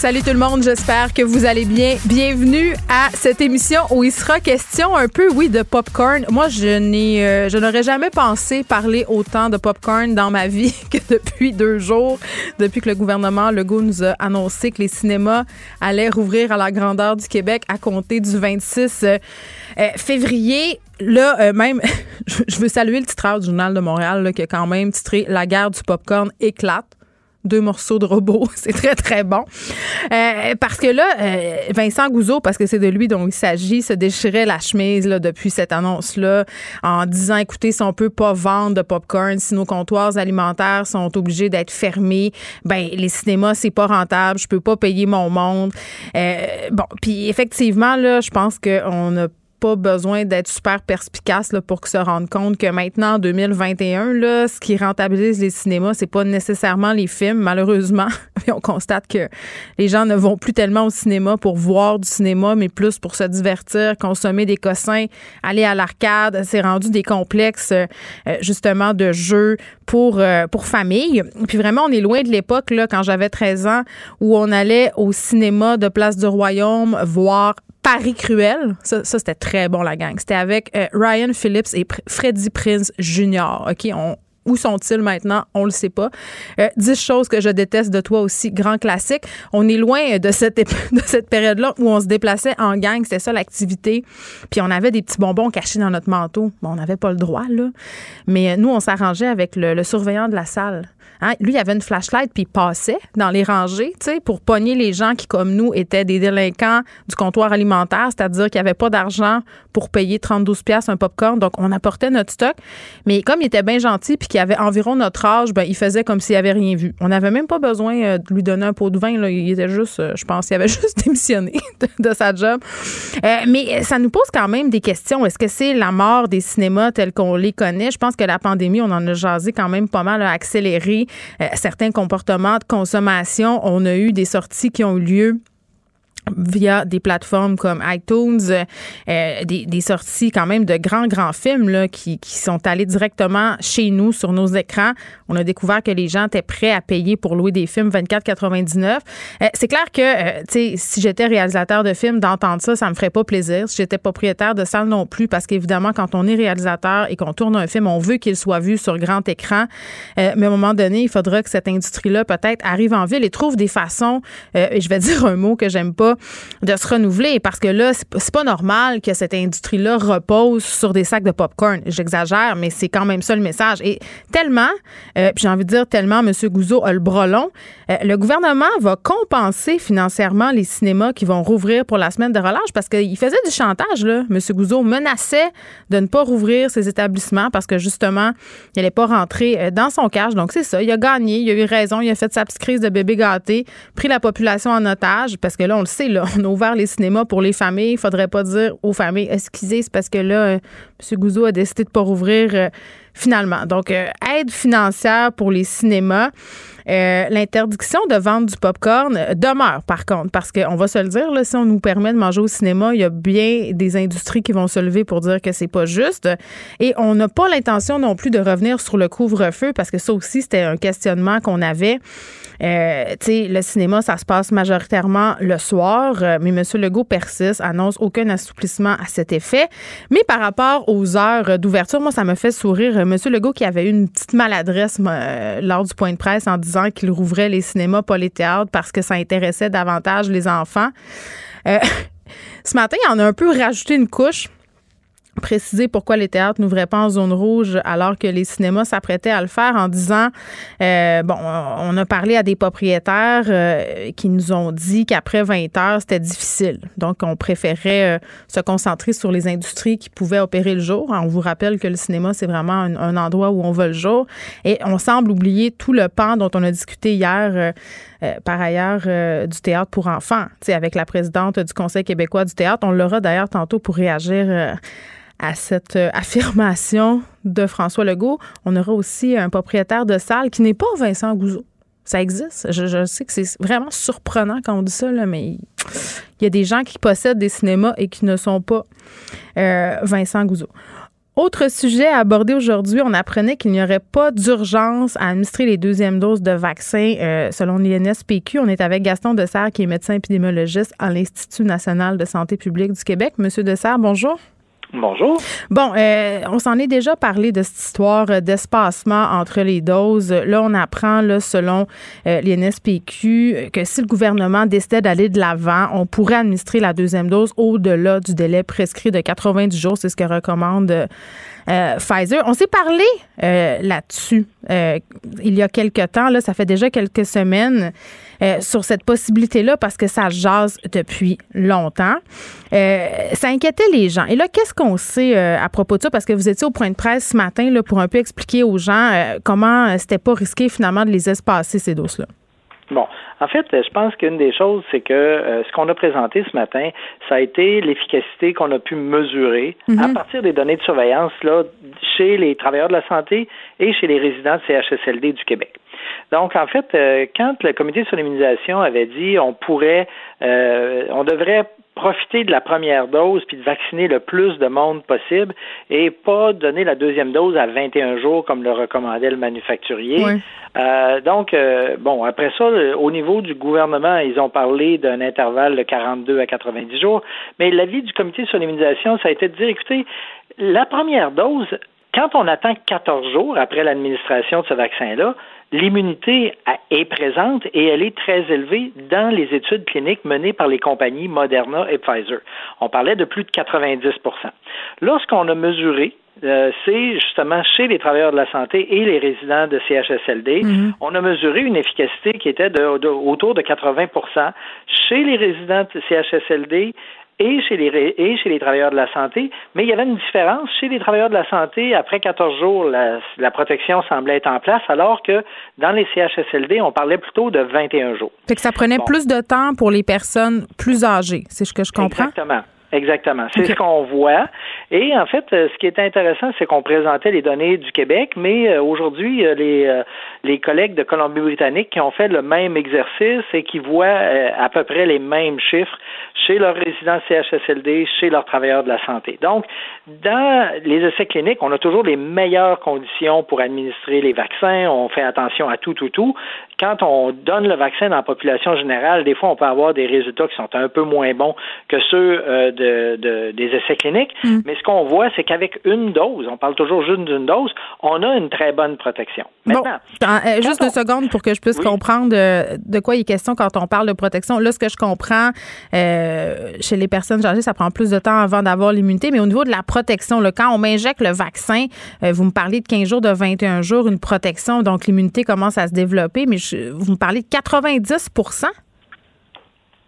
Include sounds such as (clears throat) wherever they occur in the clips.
Salut tout le monde, j'espère que vous allez bien. Bienvenue à cette émission où il sera question un peu, oui, de popcorn. Moi, je n'ai, euh, je n'aurais jamais pensé parler autant de popcorn dans ma vie (laughs) que depuis deux jours, depuis que le gouvernement Legault nous a annoncé que les cinémas allaient rouvrir à la grandeur du Québec à compter du 26 euh, euh, février. Là, euh, même, (laughs) je veux saluer le titreur du Journal de Montréal là, qui a quand même titré La guerre du popcorn éclate deux morceaux de robot. (laughs) C'est très, très bon. Euh, parce que là, euh, Vincent Gouzeau, parce que c'est de lui dont il s'agit, se déchirait la chemise là, depuis cette annonce-là en disant, écoutez, si on peut pas vendre de popcorn, si nos comptoirs alimentaires sont obligés d'être fermés, ben les cinémas, c'est pas rentable, je peux pas payer mon monde. Euh, bon, puis effectivement, là, je pense qu'on a pas besoin d'être super perspicace là, pour se rendre compte que maintenant, en 2021, là, ce qui rentabilise les cinémas, c'est pas nécessairement les films, malheureusement. (laughs) on constate que les gens ne vont plus tellement au cinéma pour voir du cinéma, mais plus pour se divertir, consommer des cossins, aller à l'arcade. C'est rendu des complexes, euh, justement, de jeux pour, euh, pour famille. Puis vraiment, on est loin de l'époque, là, quand j'avais 13 ans, où on allait au cinéma de Place du Royaume voir Paris Cruel. Ça, ça c'était très bon, la gang. C'était avec euh, Ryan Phillips et Freddie Prince Jr. OK, on, où sont-ils maintenant? On le sait pas. Euh, 10 choses que je déteste de toi aussi, grand classique. On est loin de cette, (laughs) de cette période-là où on se déplaçait en gang. C'était ça l'activité. Puis on avait des petits bonbons cachés dans notre manteau. Bon, on n'avait pas le droit, là. Mais euh, nous, on s'arrangeait avec le surveillant de la salle. Hein, lui, il avait une flashlight puis il passait dans les rangées, tu sais, pour pogner les gens qui, comme nous, étaient des délinquants du comptoir alimentaire, c'est-à-dire qu'il n'y avait pas d'argent pour payer 32 pièces un popcorn. Donc, on apportait notre stock. Mais comme il était bien gentil puis qu'il avait environ notre âge, ben, il faisait comme s'il avait rien vu. On n'avait même pas besoin euh, de lui donner un pot de vin. Là. Il était juste, euh, je pense, il avait (laughs) juste démissionné de, sa job. Euh, mais ça nous pose quand même des questions. Est-ce que c'est la mort des cinémas tels qu'on les connaît? Je pense que la pandémie, on en a jasé quand même pas mal, a accéléré certains comportements de consommation. On a eu des sorties qui ont eu lieu via des plateformes comme iTunes, euh, des, des, sorties quand même de grands, grands films là, qui, qui, sont allés directement chez nous sur nos écrans. On a découvert que les gens étaient prêts à payer pour louer des films 24,99. Euh, c'est clair que, euh, si j'étais réalisateur de films, d'entendre ça, ça me ferait pas plaisir. Si j'étais propriétaire de salle non plus, parce qu'évidemment, quand on est réalisateur et qu'on tourne un film, on veut qu'il soit vu sur grand écran. mais à un moment donné, il faudra que cette industrie-là peut-être arrive en ville et trouve des façons, et je vais (laughs) dire un mot que j'aime pas, de se renouveler parce que là, c'est pas normal que cette industrie-là repose sur des sacs de popcorn. J'exagère, mais c'est quand même ça le message. Et tellement, euh, puis j'ai envie de dire tellement, M. Gouzeau a le bras long, euh, le gouvernement va compenser financièrement les cinémas qui vont rouvrir pour la semaine de relâche parce qu'il faisait du chantage, là. M. Gouzeau menaçait de ne pas rouvrir ses établissements parce que justement, il n'allait pas rentrer dans son cash. Donc, c'est ça. Il a gagné, il a eu raison, il a fait sa petite crise de bébé gâté, pris la population en otage parce que là, on le sait, on a ouvert les cinémas pour les familles. Il faudrait pas dire aux familles, excusez, c'est parce que là, euh, M. Gouzeau a décidé de pas rouvrir euh, finalement. Donc, euh, aide financière pour les cinémas. L'interdiction de vente du popcorn demeure, par contre, parce qu'on va se le dire, là, si on nous permet de manger au cinéma, il y a bien des industries qui vont se lever pour dire que c'est pas juste. Et on n'a pas l'intention non plus de revenir sur le couvre-feu, parce que ça aussi, c'était un questionnement qu'on avait. Euh, tu le cinéma, ça se passe majoritairement le soir, euh, mais M. Legault persiste, annonce aucun assouplissement à cet effet. Mais par rapport aux heures d'ouverture, moi, ça me fait sourire. M. Legault qui avait eu une petite maladresse euh, lors du point de presse en disant qu'il rouvrait les cinémas, pas les théâtres, parce que ça intéressait davantage les enfants. (laughs) ce matin, il en a un peu rajouté une couche préciser pourquoi les théâtres n'ouvraient pas en zone rouge alors que les cinémas s'apprêtaient à le faire en disant euh, bon on a parlé à des propriétaires euh, qui nous ont dit qu'après 20 heures c'était difficile. Donc on préférait euh, se concentrer sur les industries qui pouvaient opérer le jour. On vous rappelle que le cinéma c'est vraiment un, endroit où on va le jour. Et on semble oublier tout le pan dont on a discuté hier par ailleurs du théâtre pour enfants avec la présidente du Conseil québécois du théâtre on l'aura d'ailleurs tantôt pour réagir à cette euh, affirmation de François Legault. On aura aussi un propriétaire de salle qui n'est pas Vincent Gouzeau. Ça existe. Je, sais que c'est vraiment surprenant quand on dit ça, mais il y a des gens qui possèdent des cinémas et qui ne sont pas euh, Vincent Gouzeau. Autre sujet à aborder aujourd'hui, on apprenait qu'il n'y aurait pas d'urgence à administrer les deuxièmes doses de vaccins euh, selon l'INSPQ. On est avec Gaston Dessert, qui est médecin épidémiologiste à l'Institut national de santé publique du Québec. Monsieur Dessert, bonjour. Bonjour. Bon, euh, on s'en est déjà parlé de cette histoire d'espacement entre les doses. Là, on apprend, selon euh, l'INSPQ, que si le gouvernement décidait d'aller de l'avant, on pourrait administrer la deuxième dose au-delà du délai prescrit de 90 jours. C'est ce que recommande euh, Pfizer. On s'est parlé euh, là-dessus euh, il y a quelques temps, là, ça fait déjà quelques semaines, sur cette possibilité-là parce que ça jase depuis longtemps. ça inquiétait les gens. Et là, qu'est-ce qu'on sait à propos de ça? Parce que vous étiez au point de presse ce matin là, pour un peu expliquer aux gens comment c'était pas risqué finalement de les espacer, ces doses-là. Bon, en fait, je pense qu'une des choses, c'est que euh, ce qu'on a présenté ce matin, ça a été l'efficacité qu'on a pu mesurer à mhm. partir des données de surveillance là, chez les travailleurs de la santé et chez les résidents de CHSLD du Québec. Donc, en fait, euh, quand le comité sur l'immunisation avait dit on pourrait, euh, on devrait profiter de la première dose puis de vacciner le plus de monde possible et pas donner la deuxième dose à 21 jours comme le recommandait le manufacturier. Euh, donc, euh, bon, après ça, au niveau du gouvernement, ils ont parlé d'un intervalle de 42 à 90 jours, mais l'avis du comité sur l'immunisation, ça a été de dire, écoutez, la première dose, quand on attend 14 jours après l'administration de ce vaccin-là, l'immunité est présente et elle est très élevée dans les études cliniques menées par les compagnies Moderna et Pfizer. On parlait de plus de 90% Lorsqu'on a mesuré euh, c'est justement chez les travailleurs de la santé et les résidents de CHSLD. Mhm. On a mesuré une efficacité qui était de, autour de 80% chez les résidents de CHSLD et chez les et chez les travailleurs de la santé, mais il y avait une différence chez les travailleurs de la santé. Après 14 jours, la, protection semblait être en place, alors que dans les CHSLD, on parlait plutôt de 21 jours. Fait que ça prenait plus de temps pour les personnes plus âgées, c'est ce que je comprends? Exactement. Exactement. C'est ce qu'on voit. Et en fait, euh, ce qui est intéressant, c'est qu'on présentait les données du Québec, mais euh, aujourd'hui, les, euh, les collègues de Colombie-Britannique qui ont fait le même exercice et qui voient à peu près les mêmes chiffres chez leurs résidents CHSLD, chez leurs travailleurs de la santé. Donc, dans les essais cliniques, on a toujours les meilleures conditions pour administrer les vaccins. On fait attention à tout, tout, tout. Quand on donne le vaccin dans la population générale, des fois, on peut avoir des résultats qui sont un peu moins bons que ceux de, des essais cliniques. Mm. Mais ce qu'on voit, c'est qu'avec une dose, on parle toujours juste d'une dose, on a une très bonne protection. Maintenant, euh, juste deux secondes pour que je puisse comprendre de, quoi il est question quand on parle de protection. Là, ce que je comprends, euh, chez les personnes âgées, ça prend plus de temps avant d'avoir l'immunité, mais au niveau de la protection, là, quand on m'injecte le vaccin, euh, vous me parlez de 15 jours, de 21 jours, une protection, donc l'immunité commence à se développer, mais vous me parlez de 90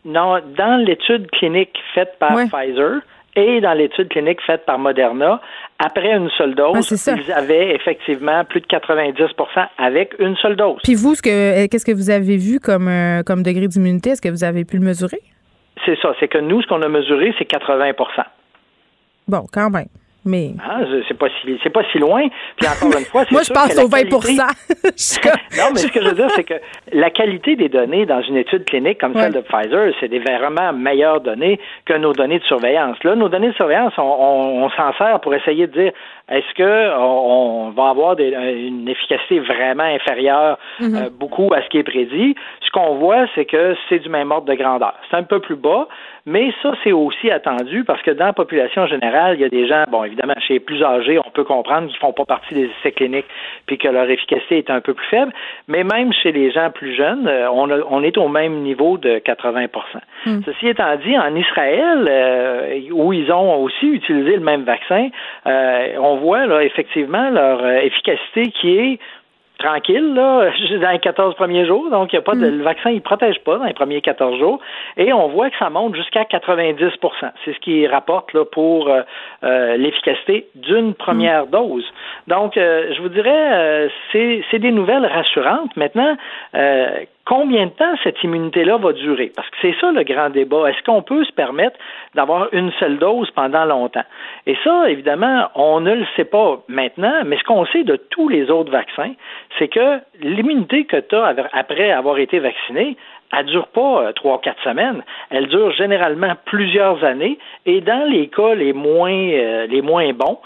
non, dans l'étude clinique faite par Pfizer et dans l'étude clinique faite par Moderna, après une seule dose, ils avaient effectivement plus de 90% avec une seule dose. Puis vous, euh, qu'est-ce que vous avez vu comme, euh, comme degré d'immunité? Est-ce que vous avez pu le mesurer? C'est ça. C'est que nous, ce qu'on a mesuré, c'est 80% Bon, quand même. Mais ah, c'est pas si c'est pas si loin. Puis encore une fois, (laughs) moi je pense au 20% (laughs) (laughs) Non, mais ce que je veux dire, c'est que la qualité des données dans une étude clinique comme celle de Pfizer, c'est des vraiment meilleures données que nos données de surveillance. Là, nos données de surveillance, on, on s'en sert pour essayer de dire est-ce que on, va avoir une efficacité vraiment inférieure mm-hmm. beaucoup à ce qui est prédit? Ce qu'on voit, c'est que c'est du même ordre de grandeur. C'est un peu plus bas, mais ça, c'est aussi attendu parce que dans la population générale, il y a des gens, bon, évidemment, chez les plus âgés, on peut comprendre qu'ils font pas partie des essais cliniques puis que leur efficacité est un peu plus faible, mais même chez les gens plus jeunes, euh, on, on est au même niveau de 80% hmm. Ceci étant dit, en Israël, euh, où ils ont aussi utilisé le même vaccin, euh, on voit là, effectivement leur efficacité qui est tranquille là, (laughs) dans les 14 premiers jours. Donc, il y a pas de, mm. le vaccin, il protège pas dans les premiers 14 jours. Et on voit que ça monte jusqu'à 90 C'est ce qui rapporte là, pour euh, euh, l'efficacité d'une première mm. dose. Donc, euh, je vous dirais, c'est des nouvelles rassurantes. Maintenant, combien de temps cette immunité-là va durer? Parce que c'est ça le grand débat. Est-ce qu'on peut se permettre d'avoir une seule dose pendant longtemps? Et ça, évidemment, on ne le sait pas maintenant, mais ce qu'on sait de tous les autres vaccins, c'est que l'immunité que tu as après avoir été vacciné, elle dure pas euh, trois, quatre semaines. Elle dure généralement plusieurs années. Et dans les cas les moins, euh, les moins bons,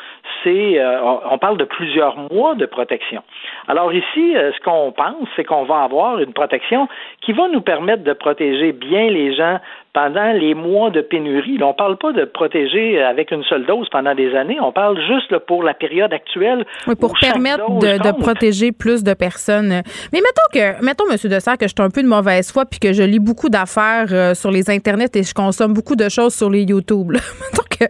c'est, euh, on parle de plusieurs mois de protection. Alors ici, ce qu'on pense, c'est qu'on va avoir une protection qui va nous permettre de protéger bien les gens pendant les mois de pénurie. on ne parle pas de protéger avec une seule dose pendant des années, on parle juste pour la période actuelle. Oui, pour permettre de, protéger plus de personnes. Mais mettons que, mettons, M. Dessert, que je suis un peu de mauvaise foi puis que je lis beaucoup d'affaires euh, sur les internets et je consomme beaucoup de choses sur les YouTube. Là, (laughs) que,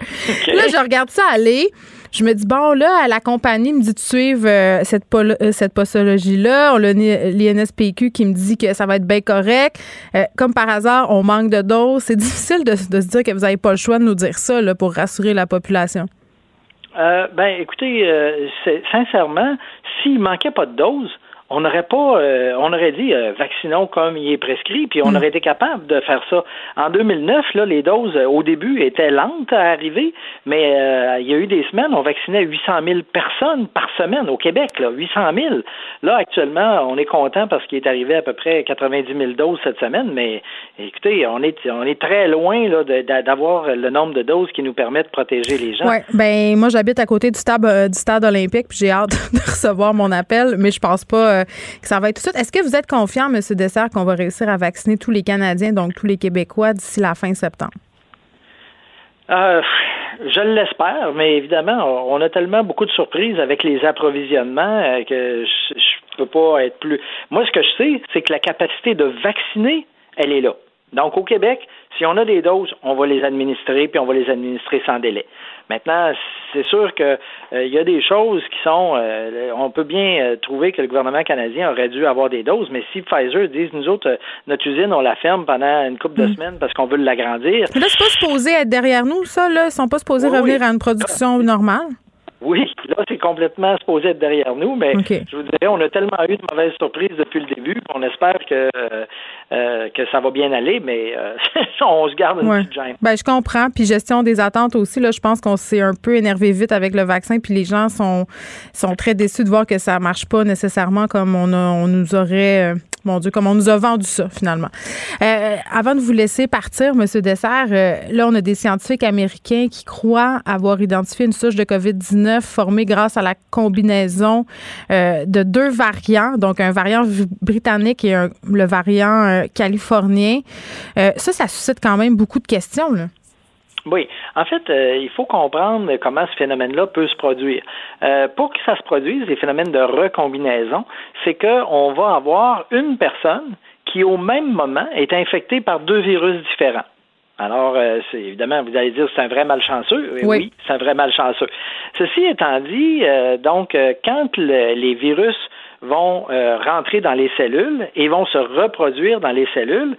là je regarde ça aller. Je me dis, bon, là, la compagnie me dit de suivre euh, cette, euh, cette postologie-là. On a l'INSPQ qui me dit que ça va être bien correct. Euh, comme par hasard, on manque de doses. C'est (laughs) difficile de, se dire que vous n'avez pas le choix de nous dire ça pour rassurer la population. ben, écoutez, sincèrement, s'il manquait pas de doses, on n'aurait pas, euh, on aurait dit euh, vaccinons comme il est prescrit, puis on hmm. aurait été capable de faire ça. En 2009, là, les doses euh, au début étaient lentes à arriver, mais il y a eu des semaines, on vaccinait 800 000 personnes par semaine au Québec, là, 800 000. Là, actuellement, on est content parce qu'il est arrivé à peu près 90 000 doses cette semaine, mais écoutez, on est, on est très loin là, d'avoir le nombre de doses qui nous permet de protéger les gens. Ouais, ben moi j'habite à côté du stade, du stade olympique, puis j'ai hâte (laughs) de recevoir mon appel, mais je pense pas euh, va être tout de suite. Est-ce que vous êtes confiant, M. Dessert, qu'on va réussir à vacciner tous les Canadiens, donc tous les Québécois, d'ici la fin septembre? Euh, je l'espère, mais évidemment, on a tellement beaucoup de surprises avec les approvisionnements euh, que je, ne peux pas être plus. Moi, ce que je sais, c'est que la capacité de vacciner, elle est là. Donc, au Québec, si on a des doses, on va les administrer, puis on va les administrer sans délai. Maintenant, c'est sûr que euh, y a des choses qui sont. Euh, on peut bien euh, trouver que le gouvernement canadien aurait dû avoir des doses, mais si Pfizer dit nous autres, notre usine, on la ferme pendant une couple de mm. semaines parce qu'on veut l'agrandir. Mais là, c'est pas supposé être derrière nous, ça, là. Ils sont pas supposés revenir à une production normale? Oui, (laughs) là, c'est complètement supposé être derrière nous, mais je vous dirais, on a tellement eu de mauvaises surprises depuis le début qu'on espère que, euh, que ça va bien aller, mais euh, (laughs) on se garde une petite gêne. Ben, je comprends. Puis gestion des attentes aussi, là, je pense qu'on s'est un peu énervé vite avec le vaccin, puis les gens sont, sont très déçus de voir que ça marche pas nécessairement comme on, a, on nous aurait. Mon Dieu, comme on nous a vendu ça, finalement. Euh, avant de vous laisser partir, M. Dessert, euh, là, on a des scientifiques américains qui croient avoir identifié une souche de COVID-19 formée grâce à la combinaison euh, de deux variants, donc un variant britannique et le variant californien. ça, ça suscite quand même beaucoup de questions. Oui. En fait, euh, il faut comprendre comment ce phénomène-là peut se produire. Euh, pour que ça se produise, les phénomènes de recombinaison, c'est qu'on va avoir une personne qui, au même moment, est infectée par deux virus différents. Alors, euh, c'est évidemment, vous allez dire c'est un vrai malchanceux. Oui, oui c'est un vrai malchanceux. Ceci étant dit, donc, quand les virus vont rentrer dans les cellules et vont se reproduire dans les cellules,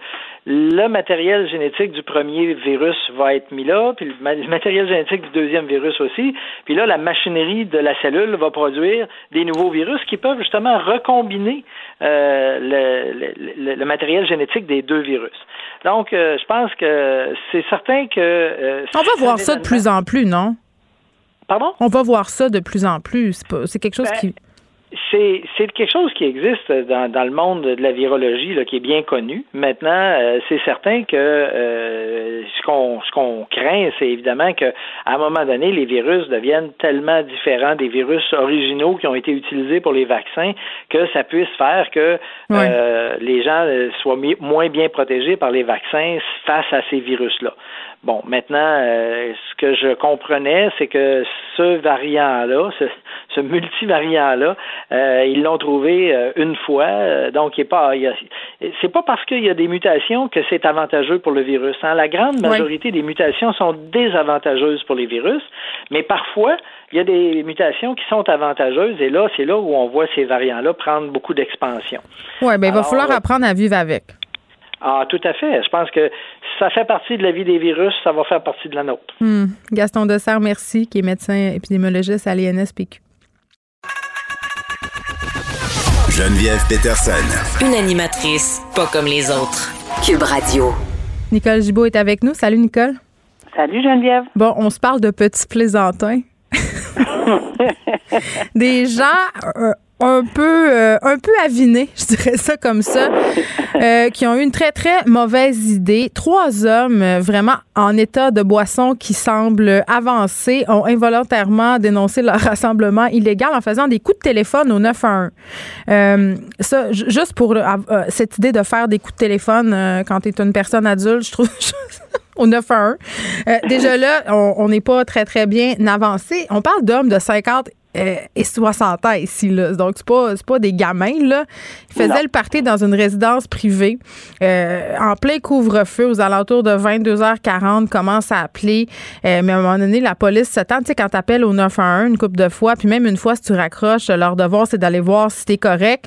le matériel génétique du premier virus va être mis là, puis le matériel génétique du deuxième virus aussi, puis là, la machinerie de la cellule va produire des nouveaux virus qui peuvent justement recombiner euh, le, matériel génétique des deux virus. Donc, euh, je pense que c'est certain que... Euh, On va voir ça de plus en plus, non? Pardon? On va voir ça de plus en plus. C'est quelque chose ben, qui c'est quelque chose qui existe dans, dans, le monde de la virologie, là, qui est bien connu. Maintenant, euh, c'est certain que euh, ce qu'on ce qu'on craint, c'est évidemment que à un moment donné, les virus deviennent tellement différents des virus originaux qui ont été utilisés pour les vaccins que ça puisse faire que euh, les gens soient moins bien protégés par les vaccins face à ces virus-là. Bon, maintenant, euh, ce que je comprenais, c'est que ce variant-là, ce, ce multivariant-là, euh, ils l'ont trouvé euh, une fois, donc il est pas, c'est pas parce qu'il y a des mutations que c'est avantageux pour le virus. Hein. La grande majorité des mutations sont désavantageuses pour les virus, mais parfois il y a des mutations qui sont avantageuses et là, c'est là où on voit ces variants-là prendre beaucoup d'expansion. Oui, bien, il va falloir apprendre à vivre avec. Ah, tout à fait. Je pense que ça fait partie de la vie des virus, ça va faire partie de la nôtre. Hmm. Gaston Dessert, merci, qui est médecin épidémiologiste à l'INSPQ. Geneviève Peterson. Une animatrice pas comme les autres. Cube Radio. Nicole Gibault est avec nous. Salut, Nicole. Salut, Geneviève. Bon, on se parle de petits plaisantins. (laughs) Des gens euh, un peu euh, un peu avinés, (laughs) je dirais ça comme ça, euh, qui ont eu une très très mauvaise idée. Trois hommes euh, vraiment en état de boisson qui semblent avancer ont involontairement dénoncé leur (laughs) rassemblement illégal en faisant des coups de téléphone au 911. Euh, ça juste pour cette idée de faire des coups de téléphone quand tu es une personne adulte, je trouve (laughs) au 911. déjà là, on n'est pas très, très bien avancé. On parle d'hommes de 50 euh, et 60 ans ici. Là. Donc, c'est pas, pas des gamins. Là. Ils faisaient le party dans une résidence privée euh, en plein couvre-feu aux alentours de 22h40, commence à appeler. Euh, mais à un moment donné, la police s'attend. Tu sais, quand t'appelles au 911 une couple de fois, puis même une fois, si tu raccroches, leur devoir, c'est d'aller voir si t'es correct.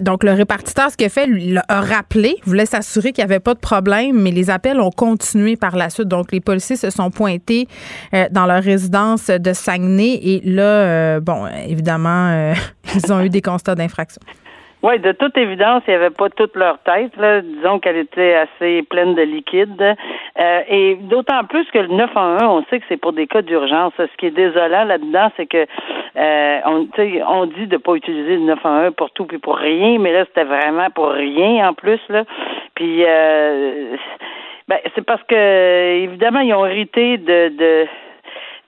donc, le répartiteur, ce qu'il a fait, lui, a rappelé, voulait s'assurer qu'il n'y avait pas de problème, mais les appels ont continué par la suite. Donc, les policiers se sont pointés dans leur résidence de Saguenay et là, euh, bon, évidemment, euh, (laughs) ils ont eu des constats d'infraction. Oui, de toute évidence, il n'y avait pas toute leur tête. Disons qu'elle était assez pleine de liquide. Euh, et d'autant plus que le 911, on sait que c'est pour des cas d'urgence. Ce qui est désolant là-dedans, c'est que on, dit de ne pas utiliser le 911 pour tout puis pour rien, mais là, c'était vraiment pour rien en plus. Là. Puis ben, c'est parce que évidemment, ils ont hérité de, de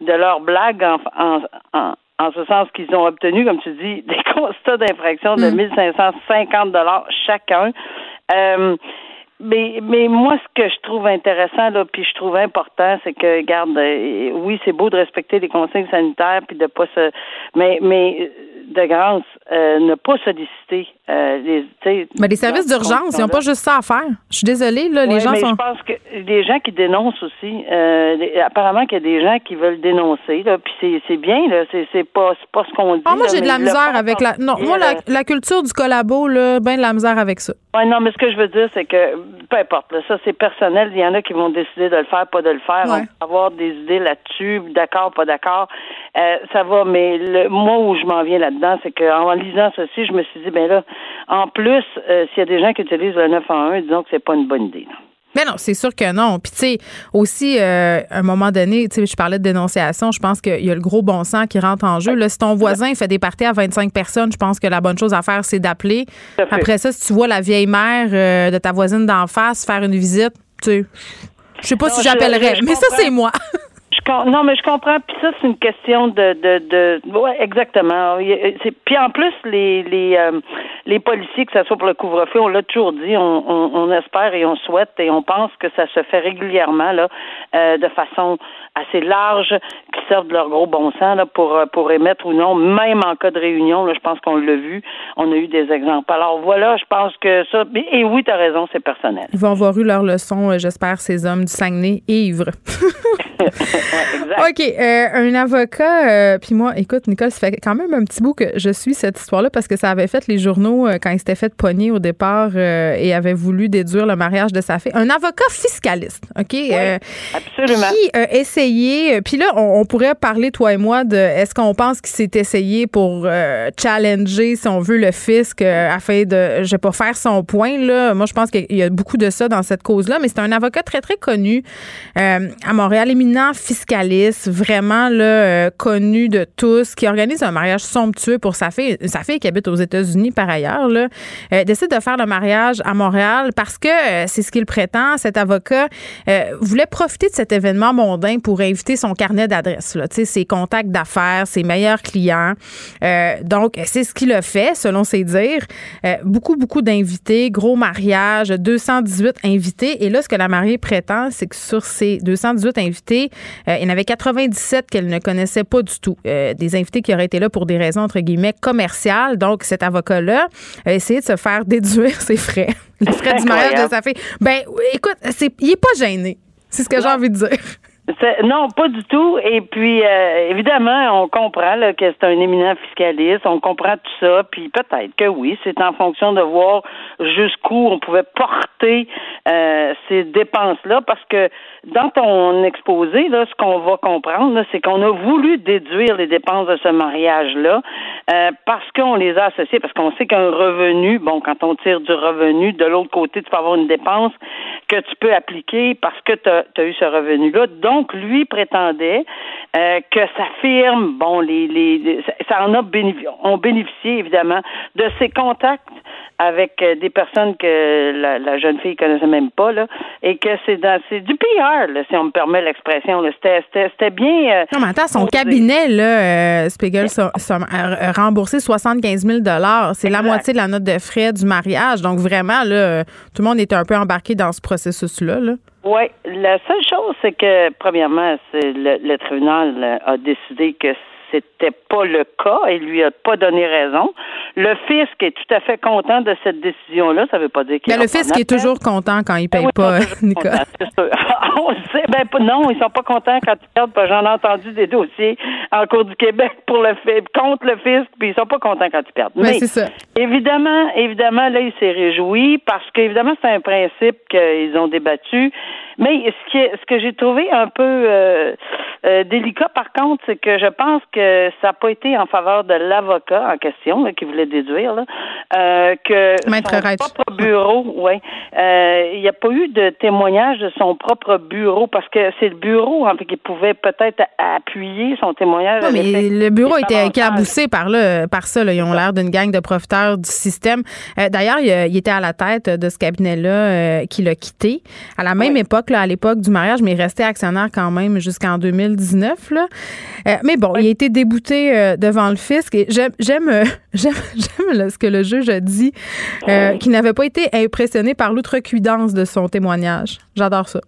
de leur blague en, en, en ce sens qu'ils ont obtenu, comme tu dis, (laughs) des constats d'infraction de 1550 mm. dollars chacun. Euh, mais, mais moi, ce que je trouve intéressant, là, puis je trouve important, c'est que, regarde, euh, oui, c'est beau de respecter les consignes sanitaires, puis de pas se, mais, mais de grâce, euh, ne pas solliciter euh, les. Mais les services d'urgence, ils n'ont pas juste ça à faire. Je suis désolée, là, les gens mais sont. Je pense que les gens qui dénoncent aussi, euh, apparemment qu'il y a des gens qui veulent dénoncer, là, puis c'est bien, là, c'est pas, pas ce qu'on dit. Ah, moi, j'ai de la misère avec la. Non, moi, la, la, culture du collabo, là, ben de la misère avec ça. Oui, non, mais ce que je veux dire, c'est que peu importe, là, ça c'est personnel. Il y en a qui vont décider de le faire, pas de le faire. On va avoir des idées là-dessus, d'accord, pas d'accord. Euh, ça va, mais le, moi où je m'en viens là-dedans, c'est qu'en lisant ceci, je me suis dit, ben là, en plus, euh, s'il y a des gens qui utilisent le 9 en 1, disons que c'est pas une bonne idée. Mais non, c'est sûr que non. Puis tu sais, aussi, euh, à un moment donné, tu sais, je parlais de dénonciation, je pense qu'il y a le gros bon sens qui rentre en jeu. Là, si ton voisin fait des parties à 25 personnes, je pense que la bonne chose à faire, c'est d'appeler. Après ça, si tu vois la vieille mère de ta voisine d'en face faire une visite, tu sais, je sais pas si j'appellerais, mais ça, c'est moi. Non, mais je comprends. Puis ça, c'est une question de, de, de ouais, exactement. Puis en plus, les les euh, les policiers, que ce soit pour le couvre-feu, on l'a toujours dit, on, on, on, espère et on souhaite et on pense que ça se fait régulièrement là, euh, de façon assez large, qui servent de leur gros bon sens là, pour euh, pour émettre ou non, même en cas de réunion. Là, je pense qu'on l'a vu. On a eu des exemples. Alors voilà, je pense que ça. Et oui, tu as raison, c'est personnel. Ils vont avoir eu leur leçon, j'espère, ces hommes du Saguenay ivres. (laughs) OK. Euh, un avocat, euh, puis moi, écoute, Nicole, ça fait quand même un petit bout que je suis cette histoire-là parce que ça avait fait les journaux euh, quand il s'était fait pogner au départ et avait voulu déduire le mariage de sa fille. Un avocat fiscaliste, OK? absolument. Qui a essayé, puis là, on, pourrait parler, toi et moi, de est-ce qu'on pense qu'il s'est essayé pour challenger, si on veut, le fisc afin de, je vais pas faire son point, là. Moi, je pense qu'il y a beaucoup de ça dans cette cause-là, mais c'est un avocat très, très connu à Montréal, éminent fiscaliste, vraiment, là, connu de tous, qui organise un mariage somptueux pour sa fille, sa fille qui habite aux États-Unis par ailleurs, là, euh, décide de faire le mariage à Montréal parce que euh, c'est ce qu'il prétend. Cet avocat euh, voulait profiter de cet événement mondain pour inviter son carnet d'adresses, ses contacts d'affaires, ses meilleurs clients. donc, c'est ce qu'il a fait, selon ses dires. beaucoup, beaucoup d'invités, gros mariage, 218 invités. Et là, ce que la mariée prétend, c'est que sur ces 218 invités, il y en avait 97 qu'elle ne connaissait pas du tout. des invités qui auraient été là pour des raisons, entre guillemets, commerciales. Donc, cet avocat-là a essayé de se faire (laughs) déduire ses frais, (laughs) les frais du mariage de sa fille. Ben, écoute, c'est, il est pas gêné. C'est ce que j'ai envie de dire. Non, pas du tout. Et puis, euh, évidemment, on comprend que c'est un éminent fiscaliste, on comprend tout ça, puis peut-être que oui, c'est en fonction de voir jusqu'où on pouvait porter euh, ces dépenses-là, parce que dans ton exposé, là, ce qu'on va comprendre, c'est qu'on a voulu déduire les dépenses de ce mariage-là euh, parce qu'on les a associées, parce qu'on sait qu'un revenu, bon, quand on tire du revenu, de l'autre côté, tu peux avoir une dépense que tu peux appliquer parce que tu as, eu ce revenu-là. Donc, lui prétendait euh, que sa firme, bon, les, les, ça en a bénéficié, ont bénéficié évidemment de ses contacts avec euh, des personnes que la, jeune fille connaissait même pas là, et que c'est du PR si on me permet l'expression. C'était bien. Euh, non, mais attends, son cabinet là, euh, Spiegel a, remboursé 75 000 dollars. C'est la moitié de la note de frais du mariage. Donc vraiment là, tout le monde était un peu embarqué dans ce processus là. Oui, la seule chose, c'est que, premièrement, c'est le, le, tribunal a décidé que c'était pas le cas et lui a pas donné raison. Le fisc est tout à fait content de cette décision-là. Ça veut pas dire qu'il. Mais le fisc est toujours content quand il paye (laughs) (laughs) ah pas, Nicolas. On sait, ben non, ils sont pas contents quand ils perdent. J'en ai entendu des dossiers en cours du Québec pour le fait contre le fisc, puis ils sont pas contents quand ils perdent. Ben, Mais ça. évidemment, évidemment, là, il s'est réjoui parce qu'évidemment, c'est un principe qu'ils ont débattu. Mais ce, qui est, ce que j'ai trouvé un peu euh, euh, délicat, par contre, c'est que je pense que ça n'a pas été en faveur de l'avocat en question qui voulait déduire là, euh, que son propre bureau, ouais, euh, il n'y a pas eu de témoignage de son propre bureau parce que c'est le bureau en fait qui pouvait peut-être appuyer son témoignage. Non, mais le bureau était éclaboussé par là, par ça. Là. Ils ont l'air d'une gang de profiteurs du système. Euh, d'ailleurs, il, était à la tête de ce cabinet-là qui l'a quitté à la même époque, là, à l'époque du mariage, mais il restait actionnaire quand même jusqu'en 2019. Là. mais bon, il a été débouté devant le fisc. Et j'aime, j'aime, (laughs) j'aime, ce que le juge a dit, euh, qu'il n'avait pas été impressionné par l'outrecuidance de son témoignage. J'adore ça.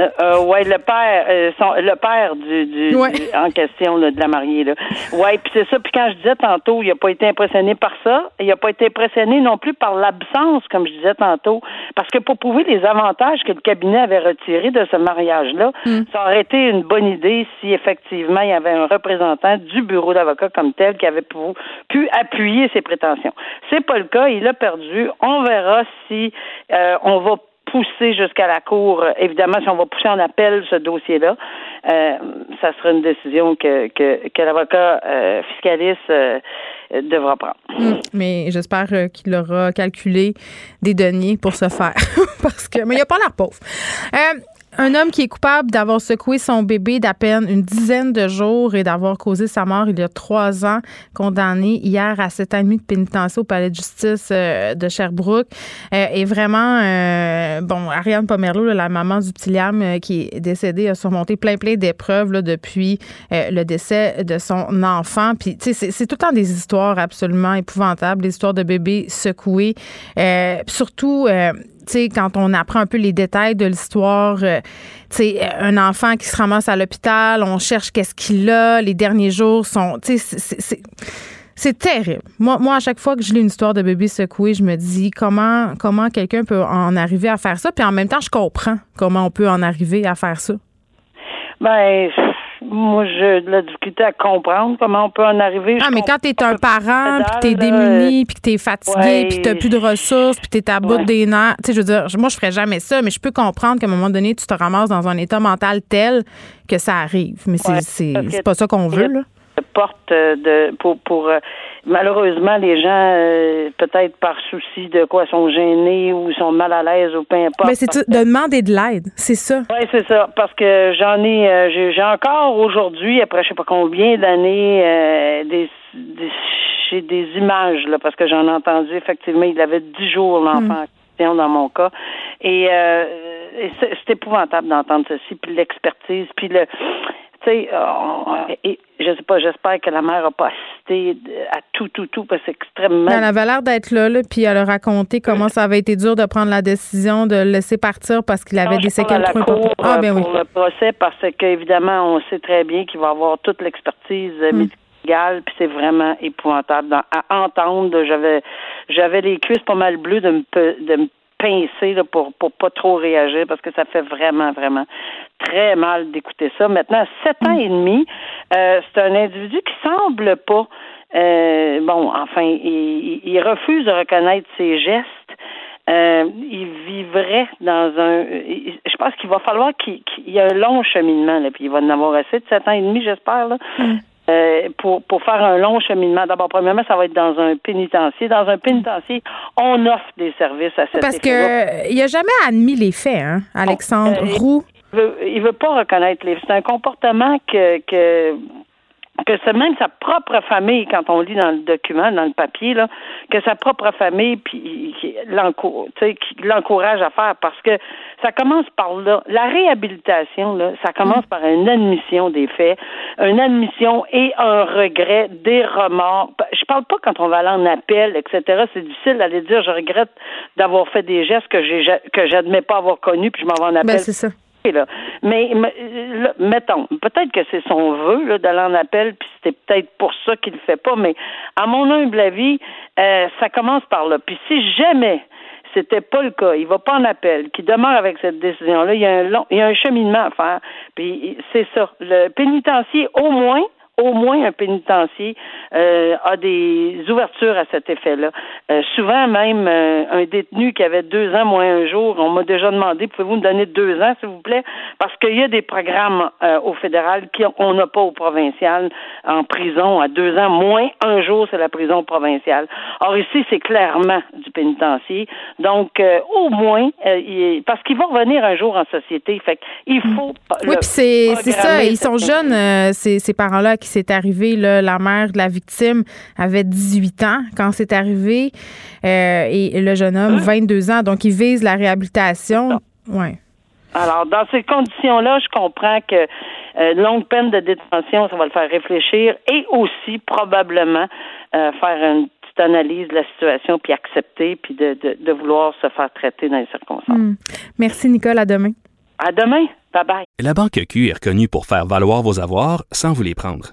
Euh, euh, ouais, le père, euh, le père du, du, en question de la mariée là. Ouais, puis c'est ça. Puis quand je disais tantôt, il a pas été impressionné par ça. Il a pas été impressionné non plus par l'absence, comme je disais tantôt, parce que pour prouver les avantages que le cabinet avait retirés de ce mariage-là, hmm. ça aurait été une bonne idée si effectivement il y avait un représentant du bureau d'avocat comme tel qui avait pu, pu appuyer ses prétentions. C'est pas le cas. Il a perdu. On verra si on va pousser jusqu'à la Cour. Évidemment, si on va pousser en appel ce dossier-là, euh, ça sera une décision que, que, l'avocat euh, fiscaliste euh, devra prendre. Hmm. mais j'espère qu'il aura calculé des deniers pour ce faire. (laughs) Parce que, mais il a pas l'air pauvre. Un homme qui est coupable d'avoir secoué son bébé d'à peine une dizaine de jours et d'avoir causé sa mort il y a trois ans, condamné hier à sept ans et demi de au palais de justice euh, de Sherbrooke. Euh, et vraiment, euh, bon, Ariane Pomerleau, la maman du petit Liam qui est décédé, a surmonté plein, plein d'épreuves depuis le décès de son enfant. Puis, tu sais, c'est tout le temps des histoires absolument épouvantables, des histoires de bébés secoués. surtout, quand on apprend un peu les détails de l'histoire, euh, un enfant qui se ramasse à l'hôpital, on cherche qu'est-ce qu'il a, les derniers jours sont, c'est terrible. Moi, moi, à chaque fois que je lis une histoire de bébé secoué, je me dis comment, comment quelqu'un peut en arriver à faire ça. Puis en même temps, je comprends comment on peut en arriver à faire ça. Ben, moi, j'ai de la difficulté à comprendre comment on peut en arriver. Ah, mais quand t'es un parent, puis t'es démuni, puis que t'es fatigué, puis t'as plus de ressources, puis t'es à bout des nerfs, tu sais, je veux dire, moi, je ferais jamais ça, mais je peux comprendre qu'à un moment donné, tu te ramasses dans un état mental tel que ça arrive. Mais c'est pas ça qu'on veut, là porte de pour pour euh, malheureusement les gens euh, peut-être par souci de quoi sont gênés ou sont mal à l'aise ou peu importe. Mais c'est de demander de l'aide, c'est ça. Oui, c'est ça parce que j'en ai euh, j'ai encore aujourd'hui après je sais pas combien d'années des, j'ai des images là parce que j'en ai entendu effectivement il avait dix jours l'enfant mm. dans mon cas et, c'est épouvantable d'entendre ceci puis l'expertise puis le tu sais, euh, je sais pas, j'espère que la mère n'a pas assisté à tout, tout, tout, parce que c'est extrêmement. Elle avait l'air d'être là, là, puis elle a raconté comment ça avait été dur de prendre la décision de le laisser partir parce qu'il avait des séquelles trop importantes. Ah, ben oui. Pour le procès, parce qu'évidemment, on sait très bien qu'il va avoir toute l'expertise hmm. médicale, puis c'est vraiment épouvantable. à entendre, j'avais j'avais les cuisses pas mal bleues de me, de me pincer là, pour pour pas trop réagir parce que ça fait vraiment vraiment très mal d'écouter ça. Maintenant, sept ans et demi, euh, c'est un individu qui semble pas euh, bon, enfin, il, refuse de reconnaître ses gestes. Euh, il vivrait dans un. Je pense qu'il va falloir qu'il y ait un long cheminement, là, puis il va en avoir assez de sept ans et demi, j'espère, là, mm. Euh, pour, pour faire un long cheminement. D'abord, premièrement, ça va être dans un pénitencier. Dans un pénitencier, on offre des services à cette Parce que il n'a jamais admis les faits, hein, Alexandre euh, Roux. Il veut, il veut pas reconnaître les faits. C'est un comportement que, que que c'est même sa propre famille, quand on lit dans le document, dans le papier, là, que sa propre famille puis l'encourage à faire parce que ça commence par là. La réhabilitation, là, ça commence par une admission des faits, une admission et un regret, des remords. Je parle pas quand on va aller en appel, etc. C'est difficile d'aller dire je regrette d'avoir fait des gestes que j'ai que j'admets pas avoir connus puis je m'en vais en ben, appel. c'est ça. Mais mettons, peut-être que c'est son vœu d'aller en appel, puis c'était peut-être pour ça qu'il le fait pas, mais à mon humble avis, euh, ça commence par là. Puis si jamais c'était pas le cas, il va pas en appel, qu'il demeure avec cette décision-là, il y a un long, il y a un cheminement à faire. Puis c'est ça. Le pénitencier, au moins, au moins un pénitencier euh, a des ouvertures à cet effet-là. Euh, souvent même euh, un détenu qui avait deux ans moins un jour, on m'a déjà demandé pouvez-vous me donner deux ans s'il vous plaît? Parce qu'il y a des programmes au fédéral qu'on n'a pas au provincial en prison à deux ans moins un jour c'est la prison provinciale. Or ici c'est clairement du pénitencier donc au moins parce qu'ils vont revenir un jour en société. Fait il faut. Oui, puis c'est ça. Ils sont jeunes ces, ces parents-là qui c'est arrivé, la mère de la victime avait 18 ans quand c'est arrivé euh, et le jeune homme, 22 hein? ans. Donc, il vise la réhabilitation. Ouais. Alors, dans ces conditions-là, je comprends que euh, longue peine de détention, ça va le faire réfléchir et aussi probablement euh, faire une petite analyse de la situation puis accepter puis de, vouloir se faire traiter dans les circonstances. Hmm. Merci, Nicole. À demain. À demain. Bye bye. La Banque Q est reconnue pour faire valoir vos avoirs sans vous les prendre.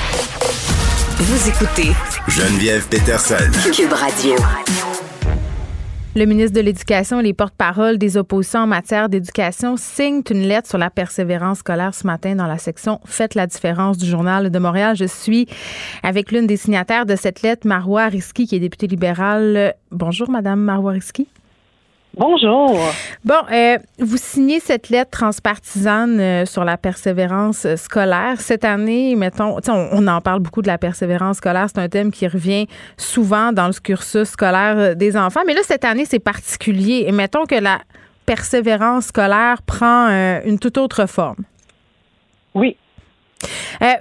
Vous écoutez Geneviève Peterson. Cube Radio. Le ministre de l'Éducation et les porte-parole des oppositions en matière d'éducation signent une lettre sur la persévérance scolaire ce matin dans la section Faites la différence du Journal de Montréal. Je suis avec l'une des signataires de cette lettre, Marois Risky, qui est députée libérale. Bonjour, Madame Marois Risky. Bonjour. Bon, euh, vous signez cette lettre transpartisane euh, sur la persévérance euh, scolaire. Cette année, mettons, on, on, en parle beaucoup de la persévérance scolaire. C'est un thème qui revient souvent dans le cursus scolaire des enfants. Mais là, cette année, c'est particulier. Et mettons que la persévérance scolaire prend une toute autre forme. Oui.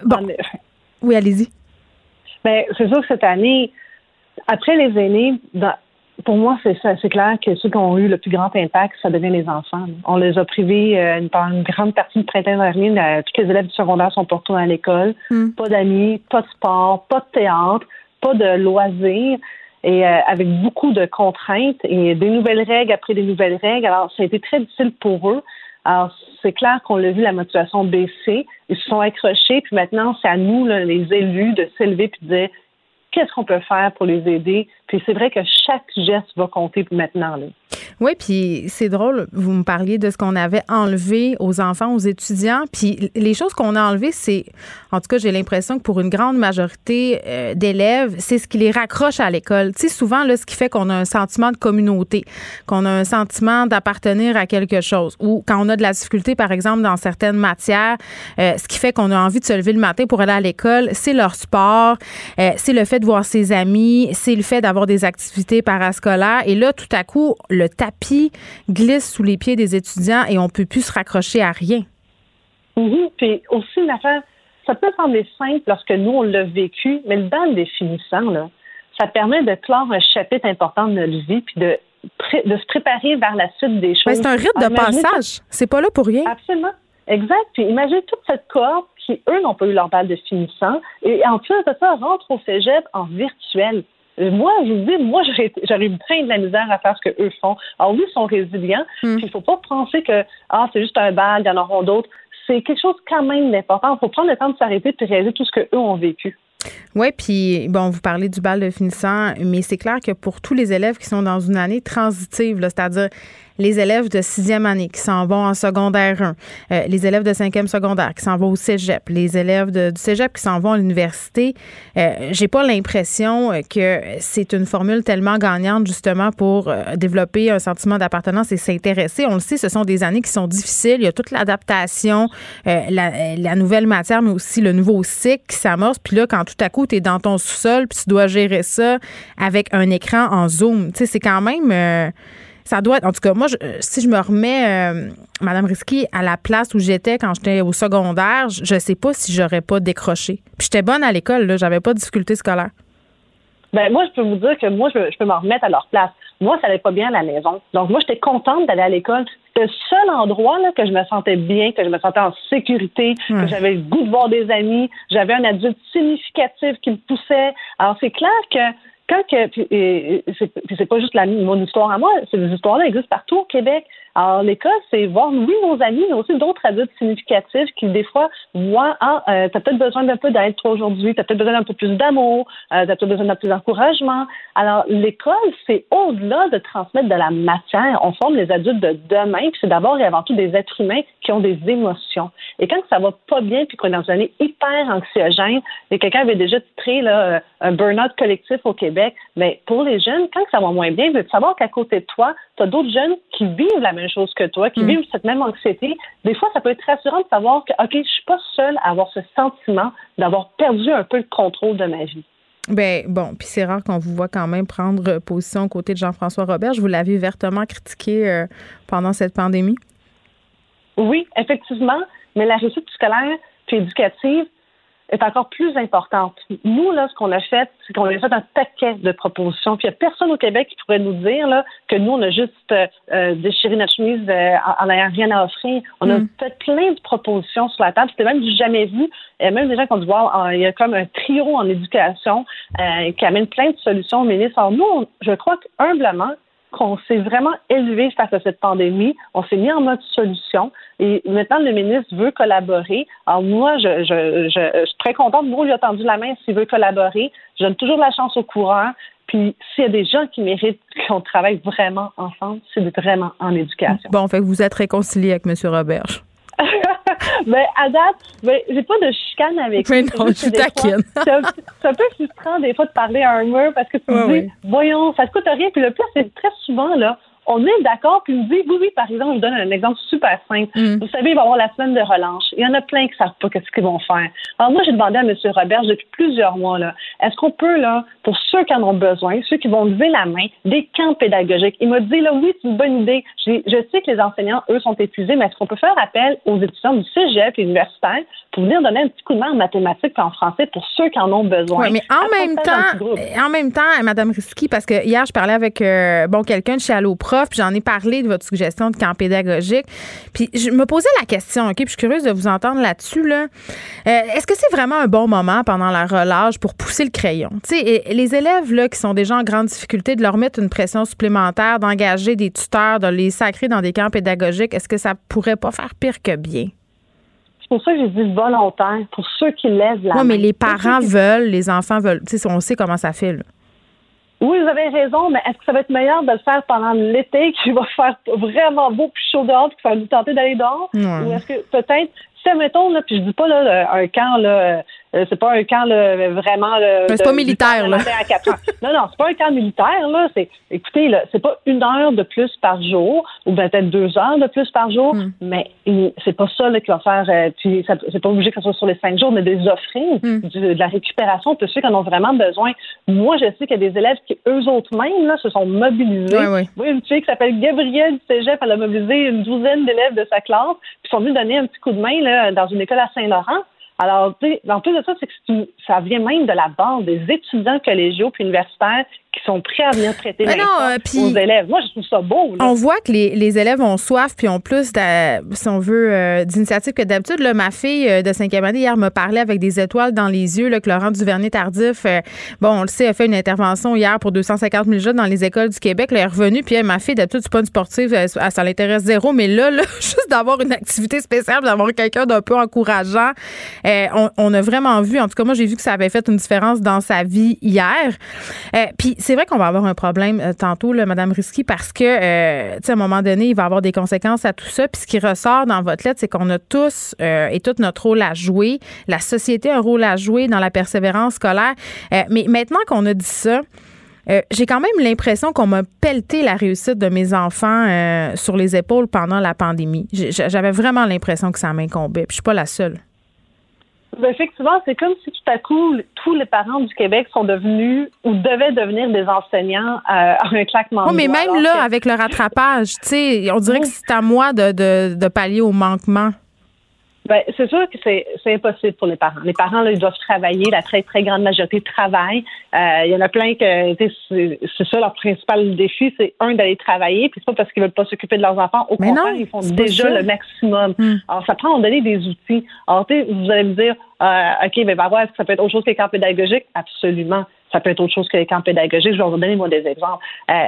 bon. Oui, allez-y. Mais ben, c'est sûr que cette année, après les aînés, dans, pour moi, c'est ça. C'est clair que ceux qui ont eu le plus grand impact, ça devient les enfants. On les a privés euh, pendant une grande partie du printemps dernier. euh, tous les élèves du secondaire sont retournés à l'école. Mm. Pas d'amis, pas de sport, pas de théâtre, pas de loisirs. Et euh, avec beaucoup de contraintes et des nouvelles règles après des nouvelles règles. Alors, ça a été très difficile pour eux. Alors, c'est clair qu'on l'a vu, la motivation baisser. Ils se sont accrochés, puis maintenant, c'est à nous, là, les élus, de s'élever puis de dire qu'est-ce qu'on peut faire pour les aider? Puis c'est vrai que chaque geste va compter maintenant. Là. Oui, puis c'est drôle, vous me parliez de ce qu'on avait enlevé aux enfants, aux étudiants, puis les choses qu'on a enlevées, c'est, en tout cas, j'ai l'impression que pour une grande majorité euh, d'élèves, c'est ce qui les raccroche à l'école. Tu sais, souvent, là, ce qui fait qu'on a un sentiment de communauté, qu'on a un sentiment d'appartenir à quelque chose, ou quand on a de la difficulté, par exemple, dans certaines matières, euh, ce qui fait qu'on a envie de se lever le matin pour aller à l'école, c'est leur sport, euh, c'est le fait de voir ses amis, c'est le fait d'avoir des activités parascolaires, et là, tout à coup, le tapis glisse sous les pieds des étudiants et on peut plus se raccrocher à rien. Mhm. Puis aussi, une affaire, ça peut sembler simple lorsque nous, on l'a vécu, mais le bal définissant, là, ça permet de clore un chapitre important de notre vie puis de, se préparer vers la suite des choses. Mais c'est un rite de Alors, passage. C'est pas là pour rien. Absolument. Exact. Puis imaginez toute cette cohorte qui, eux, n'ont pas eu leur balle de finissant. Et en plus de ça, rentre au cégep en virtuel. Euh, Moi, je vous dis, moi, (laughs) j'aurais eu plein de la misère à faire ce que eux font. Alors oui, ils sont résilients. Mm. Puis il faut pas penser que ah, c'est juste un bal, il y en auront d'autres. C'est quelque chose quand même d'important. Il faut prendre le temps de s'arrêter et de réaliser tout ce qu'eux ont vécu. Oui, puis bon, vous parlez du bal de finissant, mais c'est clair que pour tous les élèves qui sont dans une année transitive, c'est-à-dire les élèves de sixième année qui s'en vont en secondaire 1, euh, les élèves de cinquième secondaire qui s'en vont au cégep, les élèves de- du cégep qui s'en vont à l'université, euh, j'ai pas l'impression que c'est une formule tellement gagnante justement pour euh, développer un sentiment d'appartenance et s'intéresser. On le sait, ce sont des années qui sont difficiles. Il y a toute l'adaptation, euh, la, la nouvelle matière, mais aussi le nouveau cycle qui s'amorce. Puis là, quand tout à coup, tu es dans ton sous-sol, puis tu dois gérer ça avec un écran en zoom, tu sais, c'est quand même... euh, ça doit être, en tout cas, moi, je- euh, si je me remets, euh, Madame Risky, à la place où j'étais quand j'étais au secondaire, je, je sais pas si j'aurais pas décroché. Puis j'étais bonne à l'école, là, j'avais pas de difficultés scolaires. Ben moi, je peux vous dire que moi, je, je peux m'en remettre à leur place. Moi, ça allait pas bien à la maison. Donc, moi, j'étais contente d'aller à l'école. C'était le seul endroit là, que je me sentais bien, que je me sentais en sécurité, que j'avais le goût de voir des amis. J'avais un adulte significatif qui me poussait. Alors, c'est clair que quand que c'est pas juste la, mon histoire à moi, des histoires-là existent partout au Québec. Alors l'école, c'est voir oui nos amis, mais aussi d'autres adultes significatifs qui des fois voient ah euh, t'as peut-être besoin d'un peu d'aide aujourd'hui, t'as peut-être besoin d'un peu plus d'amour, euh, t'as peut-être besoin d'un peu plus d'encouragement. Alors l'école, c'est au-delà de transmettre de la matière. On forme les adultes de demain, puis c'est d'abord et avant tout des êtres humains qui ont des émotions. Et quand ça va pas bien, puis qu'on est dans une année hyper anxiogène, et quelqu'un avait déjà titré là, euh, un burn-out collectif au Québec, mais pour les jeunes, quand ça va moins bien, de savoir qu'à côté de toi, tu as d'autres jeunes qui vivent la même chose que toi, qui Mm. vivent cette même anxiété? Des fois, ça peut être rassurant de savoir que, OK, je suis pas seule à avoir ce sentiment d'avoir perdu un peu le contrôle de ma vie. Ben bon, puis c'est rare qu'on vous voit quand même prendre position aux côtés de Jean-François Robert. Je vous l'avais vertement critiqué euh, pendant cette pandémie. Oui, effectivement, mais la réussite scolaire puis éducative est encore plus importante. Nous, là, ce qu'on a fait, c'est qu'on a fait un paquet de propositions. Puis il n'y a personne au Québec qui pourrait nous dire là, que nous, on a juste euh, déchiré notre chemise euh, en n'ayant rien à offrir. On Mm. a fait plein de propositions sur la table. C'était même du jamais vu. Et même des gens qui ont dit, wow, il y a comme un trio en éducation euh, qui amène plein de solutions au ministre. Alors nous, on- je crois que humblement, qu'on s'est vraiment élevé face à cette pandémie. On s'est mis en mode solution. Et maintenant, le ministre veut collaborer. Alors moi, je, je, je, je suis très contente. Moi, lui a tendu la main s'il veut collaborer. Je donne toujours la chance aux coureurs. Puis s'il y a des gens qui méritent qu'on travaille vraiment ensemble, c'est vraiment en éducation. Bon, fait que vous êtes réconcilié avec M. Robert. (laughs) (laughs) ben, à date, ben, j'ai pas de chicane avec lui. non, je fois, taquine. (laughs) C'est un, peu frustrant des fois de parler à un mur parce que tu te Ouais, dis, ouais. voyons, ça te coûte rien. Puis le pire, c'est très souvent, là, on est d'accord, puis il me dit, oui, oui, par exemple, je vous donne un exemple super simple. Mm. Vous savez, il va y avoir la semaine de relâche. Il y en a plein qui ne savent pas ce qu'ils vont faire. Alors moi, j'ai demandé à M. Robert depuis plusieurs mois, là, est-ce qu'on peut, là, pour ceux qui en ont besoin, ceux qui vont lever la main, des camps pédagogiques? Il m'a dit, là, oui, c'est une bonne idée. Je sais que les enseignants, eux, sont épuisés, mais est-ce qu'on peut faire appel aux étudiants du cégep et universitaire pour venir donner un petit coup de main en mathématiques et en français pour ceux qui en ont besoin? Oui, mais en même temps, en même temps, Mme Risky, parce que hier, je parlais avec euh, bon quelqu'un de chez Allo Prof, puis j'en ai parlé de votre suggestion de camp pédagogique. Puis je me posais la question, OK, puis je suis curieuse de vous entendre là-dessus. Là. Euh, est-ce que c'est vraiment un bon moment pendant la relâche pour pousser le crayon? Tu sais, les élèves là, qui sont déjà en grande difficulté, de leur mettre une pression supplémentaire, d'engager des tuteurs, de les sacrer dans des camps pédagogiques, est-ce que ça pourrait pas faire pire que bien? C'est pour ça que j'ai dit volontaire, pour ceux qui lèvent la Oui, mais les parents veulent, les enfants veulent. Tu sais, on sait comment ça fait, là. Oui, vous avez raison, mais est-ce que ça va être meilleur de le faire pendant l'été, qui va faire vraiment beau puis chaud dehors, puis qu'il va nous tenter d'aller dehors? Ou est-ce que peut-être, si, mettons, là, puis je dis pas là, un camp là, euh, c'est pas un camp là, vraiment. Là, c'est pas militaire, là. (laughs) non, non, c'est pas un camp militaire, là. C'est, écoutez, là, c'est pas une heure de plus par jour, ou peut-être deux heures de plus par jour, mm. mais c'est pas ça là, qui va faire. Euh, puis c'est pas obligé que ce soit sur les cinq jours, mais des offrir mm. de la récupération pour ceux qui en ont vraiment besoin. Moi, je sais qu'il y a des élèves qui, eux autres mêmes, là, se sont mobilisés. Oui, oui. une fille qui s'appelle Gabrielle du Cégep, elle a mobilisé une douzaine d'élèves de sa classe, puis sont venus donner un petit coup de main là, dans une école à Saint-Laurent. Alors, en plus de ça, c'est que ça vient même de la base des étudiants collégiaux puis universitaires qui sont prêts à venir prêter main euh, aux élèves. Moi, je trouve ça beau. On voit que les, les, élèves ont soif puis ont plus, si on veut, euh, d'initiatives que d'habitude. Ma fille euh, de 5e année, hier, me parlait avec des étoiles dans les yeux là, que Laurent Duvernay-Tardif, bon, on le sait, a fait une intervention hier pour 250 000 jeunes dans les écoles du Québec. Là, elle est revenue, puis ma fille, d'habitude, c'est pas une sportive, ça l'intéresse zéro, mais là, là (laughs) juste d'avoir une activité spéciale, d'avoir quelqu'un d'un peu encourageant, on, on, a vraiment vu, en tout cas, moi, j'ai vu que ça avait fait une différence dans sa vie hier. puis c'est vrai qu'on va avoir un problème euh, tantôt, là, Mme Risky, parce que, euh, tu sais, à un moment donné, il va avoir des conséquences à tout ça. Puis ce qui ressort dans votre lettre, c'est qu'on a tous euh, et tout notre rôle à jouer. La société a un rôle à jouer dans la persévérance scolaire. mais maintenant qu'on a dit ça, j'ai quand même l'impression qu'on m'a pelleté la réussite de mes enfants sur les épaules pendant la pandémie. J'avais vraiment l'impression que ça m'incombait. Puis je suis pas la seule. Ben, effectivement, c'est comme si tout à coup, tous les parents du Québec sont devenus ou devaient devenir des enseignants euh, à un claquement de Oui, mais même là, avec le rattrapage, tu sais, on dirait que c'est à moi de, de, de pallier au manquement. Ben, c'est sûr que c'est, impossible pour les parents. Les parents, là, ils doivent travailler. La très, très grande majorité travaille. Euh, il y en a plein que c'est, ça leur principal défi, c'est un d'aller travailler. Puis c'est pas parce qu'ils veulent pas s'occuper de leurs enfants. Au contraire, ils font déjà le maximum. Hmm. Alors, ça prend à donner des outils. Alors, vous allez me dire, euh, OK, ben, va voir, ça peut être autre chose que les camps pédagogiques? Absolument. Ça peut être autre chose que les camps pédagogiques. Je vais vous donner, moi, des exemples. Euh,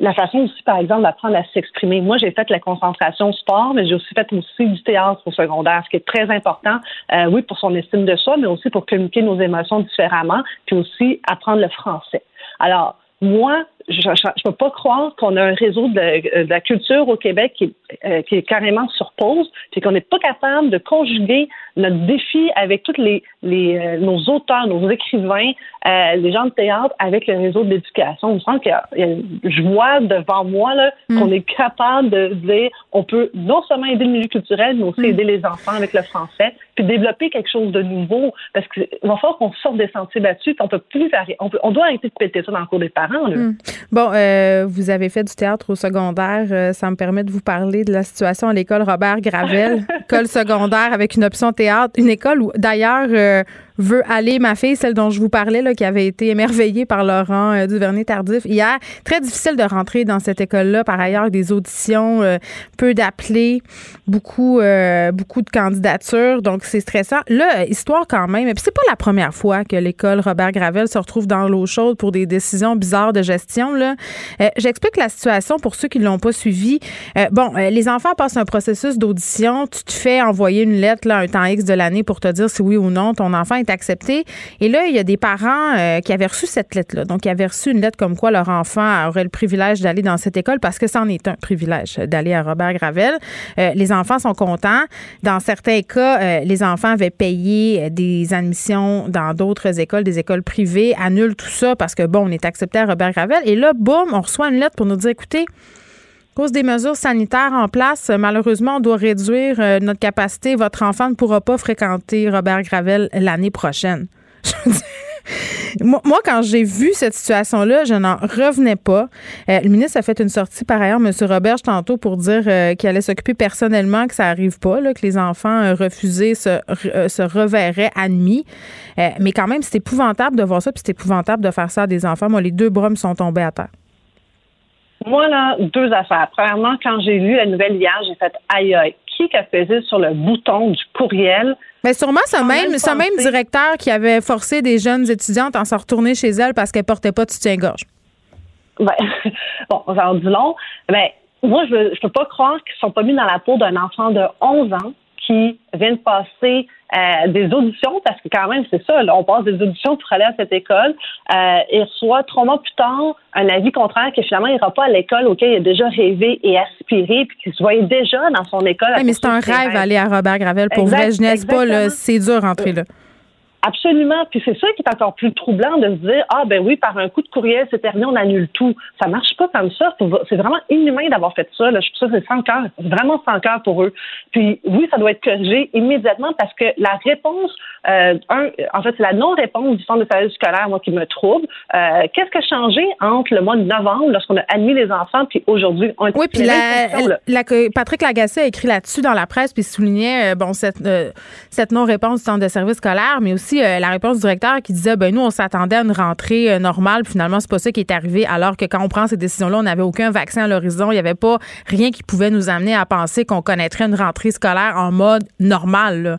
la façon aussi, par exemple, d'apprendre à s'exprimer. Moi, j'ai fait la concentration sport, mais j'ai aussi fait aussi du théâtre au secondaire, ce qui est très important, euh, oui, pour son estime de soi, mais aussi pour communiquer nos émotions différemment, puis aussi apprendre le français. Alors, moi, je ne peux pas croire qu'on a un réseau de, la culture au Québec qui, euh, qui est carrément sur pause, puis qu'on n'est pas capable de conjuguer notre défi avec tous les, les euh, nos auteurs, nos écrivains, euh, les gens de théâtre avec le réseau de l'éducation. On sent qu'il y, a, je vois devant moi là, mm. qu'on est capable de dire on peut non seulement aider le milieu culturel, mais aussi mm. aider les enfants avec le français, puis développer quelque chose de nouveau. Parce qu'il va falloir qu'on sorte des sentiers battus, puis on peut plus on, peut, on doit arrêter de péter ça dans le cours des parents. Là. Mm. Bon, euh, vous avez fait du théâtre au secondaire. Euh, ça me permet de vous parler de la situation à l'école Robert Gravel, (laughs) école secondaire avec une option théâtre, une école où d'ailleurs euh, veut aller, ma fille, celle dont je vous parlais, là, qui avait été émerveillée par Laurent euh, Duvernay-Tardif hier. Très difficile de rentrer dans cette école-là. Par ailleurs, des auditions, euh, peu d'appelés, beaucoup, euh, beaucoup de candidatures. Donc, c'est stressant. Là, histoire quand même. Et puis, c'est pas la première fois que l'école Robert Gravel se retrouve dans l'eau chaude pour des décisions bizarres de gestion. Là. J'explique la situation pour ceux qui ne l'ont pas suivi. bon, les enfants passent un processus d'audition. Tu te fais envoyer une lettre, là, un temps X de l'année pour te dire si oui ou non ton enfant accepté. Et là, il y a des parents euh, qui avaient reçu cette lettre-là. Donc, ils avaient reçu une lettre comme quoi leur enfant aurait le privilège d'aller dans cette école parce que c'en est un privilège d'aller à Robert Gravel. Euh, les enfants sont contents. Dans certains cas, euh, les enfants avaient payé des admissions dans d'autres écoles, des écoles privées, annulent tout ça parce que, bon, on est accepté à Robert Gravel. Et là, boum, on reçoit une lettre pour nous dire, écoutez, À cause des mesures sanitaires en place, malheureusement, on doit réduire euh, notre capacité. Votre enfant ne pourra pas fréquenter Robert Gravel l'année prochaine. (laughs) moi, quand j'ai vu cette situation-là, je n'en revenais pas. Euh, le ministre a fait une sortie, par ailleurs, M. Robert, tantôt, pour dire euh, qu'il allait s'occuper personnellement, que ça n'arrive pas, que les enfants refusés se, se reverraient admis. mais quand même, c'est épouvantable de voir ça, puis c'est épouvantable de faire ça à des enfants. Moi, les deux bras me sont tombés à terre. Moi, là, deux affaires. Premièrement, quand j'ai lu la nouvelle hier, j'ai fait aïe aïe. Qui a pesé sur le bouton du courriel? Mais sûrement ce même, ce même directeur qui avait forcé des jeunes étudiantes à se retourner chez elles parce qu'elles portaient pas de soutien-gorge. Ben, (laughs) bon, ça en dit long. Ben, moi, je ne peux pas croire qu'ils sont pas mis dans la peau d'un enfant de 11 ans qui vient de passer euh, des auditions, parce que quand même, c'est ça, on passe des auditions pour aller à cette école, euh, et reçoit trois mois plus tard un avis contraire que finalement, il n'ira pas à l'école auquel il a déjà rêvé et aspiré, puis qu'il se voyait déjà dans son école. Oui, mais c'est un rêve aller à Robert Gravel. Pour vrai, je pas, c'est dur rentrer là. Absolument. Puis c'est ça qui est encore plus troublant de se dire ah ben oui par un coup de courriel c'est terminé on annule tout. Ça marche pas comme ça. C'est vraiment inhumain d'avoir fait ça. Là. Je trouve ça c'est sans cœur, vraiment sans cœur pour eux. Puis oui ça doit être corrigé immédiatement parce que la réponse euh, un en fait c'est la non réponse du centre de service scolaire moi qui me trouble. Euh, qu'est-ce qui a changé entre le mois de novembre lorsqu'on a admis les enfants puis aujourd'hui on Oui puis la, Patrick Lagacé a écrit là-dessus dans la presse puis soulignait euh, bon cette cette non réponse du centre de service scolaire mais aussi euh, la réponse du directeur qui disait ben nous on s'attendait à une rentrée euh, normale, finalement c'est pas ça qui est arrivé alors que quand on prend ces décisions-là, on n'avait aucun vaccin à l'horizon, il n'y avait pas rien qui pouvait nous amener à penser qu'on connaîtrait une rentrée scolaire en mode normal.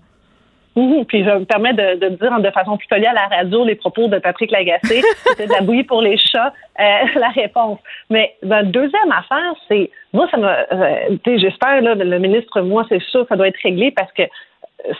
puis je me permets de, dire de façon plus polie à la radio les propos de Patrick Lagacé. (laughs) C'était de la bouillie pour les chats, euh, (laughs) la réponse. Mais la deuxième affaire, c'est moi, ça me j'espère, le ministre, moi, c'est sûr, ça doit être réglé parce que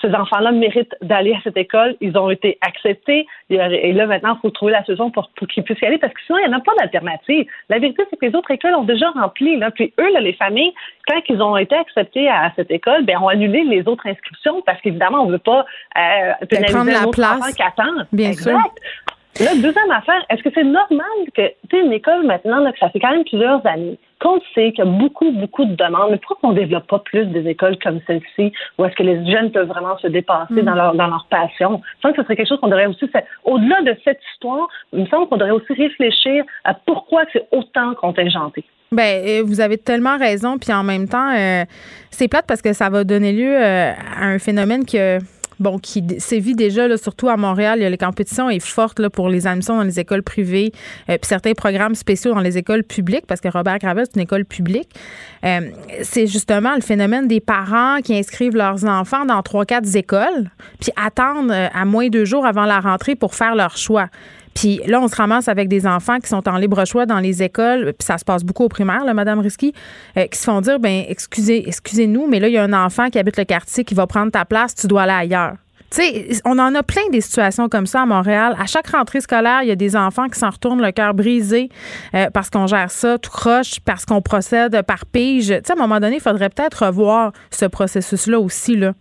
ces enfants-là méritent d'aller à cette école. Ils ont été acceptés. Et là, maintenant, il faut trouver la solution pour, qu'ils puissent y aller parce que sinon, il n'y en a pas d'alternative. La vérité, c'est que les autres écoles ont déjà rempli. Là. Puis eux, les familles, quand ils ont été acceptés à, cette école, ben, ont annulé les autres inscriptions parce qu'évidemment, on ne veut pas euh, pénaliser la place. qui attend. Bien exact. sûr. Là, deuxième affaire, est-ce que c'est normal que, tu sais, une école maintenant, là, que ça fait quand même plusieurs années, qu'on sait qu'il y a beaucoup, beaucoup de demandes, mais pourquoi on ne développe pas plus des écoles comme celle-ci, où est-ce que les jeunes peuvent vraiment se dépasser mm. dans, leur, dans leur passion? Je pense que ce serait quelque chose qu'on devrait aussi, au-delà de cette histoire, il me semble qu'on devrait aussi réfléchir à pourquoi c'est autant contingenté. Ben, euh, vous avez tellement raison, puis en même temps, euh, c'est plate parce que ça va donner lieu euh, à un phénomène que bon, qui sévit déjà, là, surtout à Montréal. Il y a, la compétition est forte pour les admissions dans les écoles privées, euh, puis certains programmes spéciaux dans les écoles publiques, parce que Robert Gravel, c'est une école publique. Euh, c'est justement le phénomène des parents qui inscrivent leurs enfants dans trois, quatre écoles, puis attendent euh, à moins de deux jours avant la rentrée pour faire leur choix. Puis là, on se ramasse avec des enfants qui sont en libre choix dans les écoles, puis ça se passe beaucoup au primaire, là, Madame Risky, euh, qui se font dire, ben excusez, excusez-nous, mais là, il y a un enfant qui habite le quartier qui va prendre ta place, tu dois aller ailleurs. Tu sais, on en a plein des situations comme ça à Montréal. À chaque rentrée scolaire, il y a des enfants qui s'en retournent le cœur brisé euh, parce qu'on gère ça tout croche, parce qu'on procède par pige. Tu sais, à un moment donné, il faudrait peut-être revoir ce processus-là aussi, là.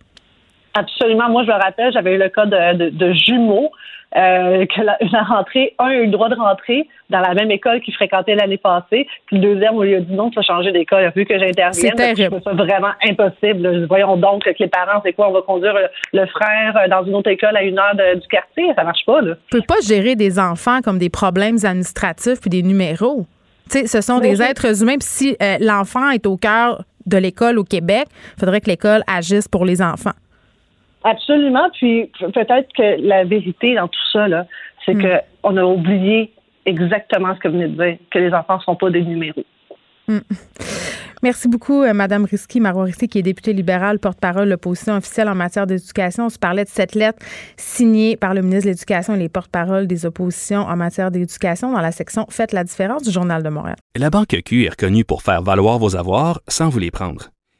Absolument. Moi, je me rappelle, j'avais eu le cas de jumeaux euh, que la, (laughs) rentrée, un a eu le droit de rentrer dans la même école qu'il fréquentait l'année passée, puis le deuxième, on lui a dit non, tu vas changer d'école, vu que j'intervienne. C'est vraiment impossible. Voyons donc que les parents, c'est quoi, on va conduire le frère euh, dans une autre école à une heure du quartier, ça marche pas. Là. On peut pas gérer des enfants comme des problèmes administratifs puis des numéros. ce sont des êtres humains. Puis si euh, l'enfant est au cœur de l'école au Québec, il faudrait que l'école agisse pour les enfants. Absolument. Puis peut-être que la vérité dans tout ça, là, c'est hmm. qu'on a oublié exactement ce que vous venez de dire, que les enfants ne sont pas des numéros. Hmm. Merci beaucoup, euh, Mme Risky, Marois Risky, qui est députée libérale, porte-parole de l'opposition officielle en matière d'éducation. On se parlait de cette lettre signée par le ministre de l'Éducation et les porte-paroles des oppositions en matière d'éducation dans la section Faites la différence du Journal de Montréal. La Banque Q est reconnue pour faire valoir vos avoirs sans vous les prendre.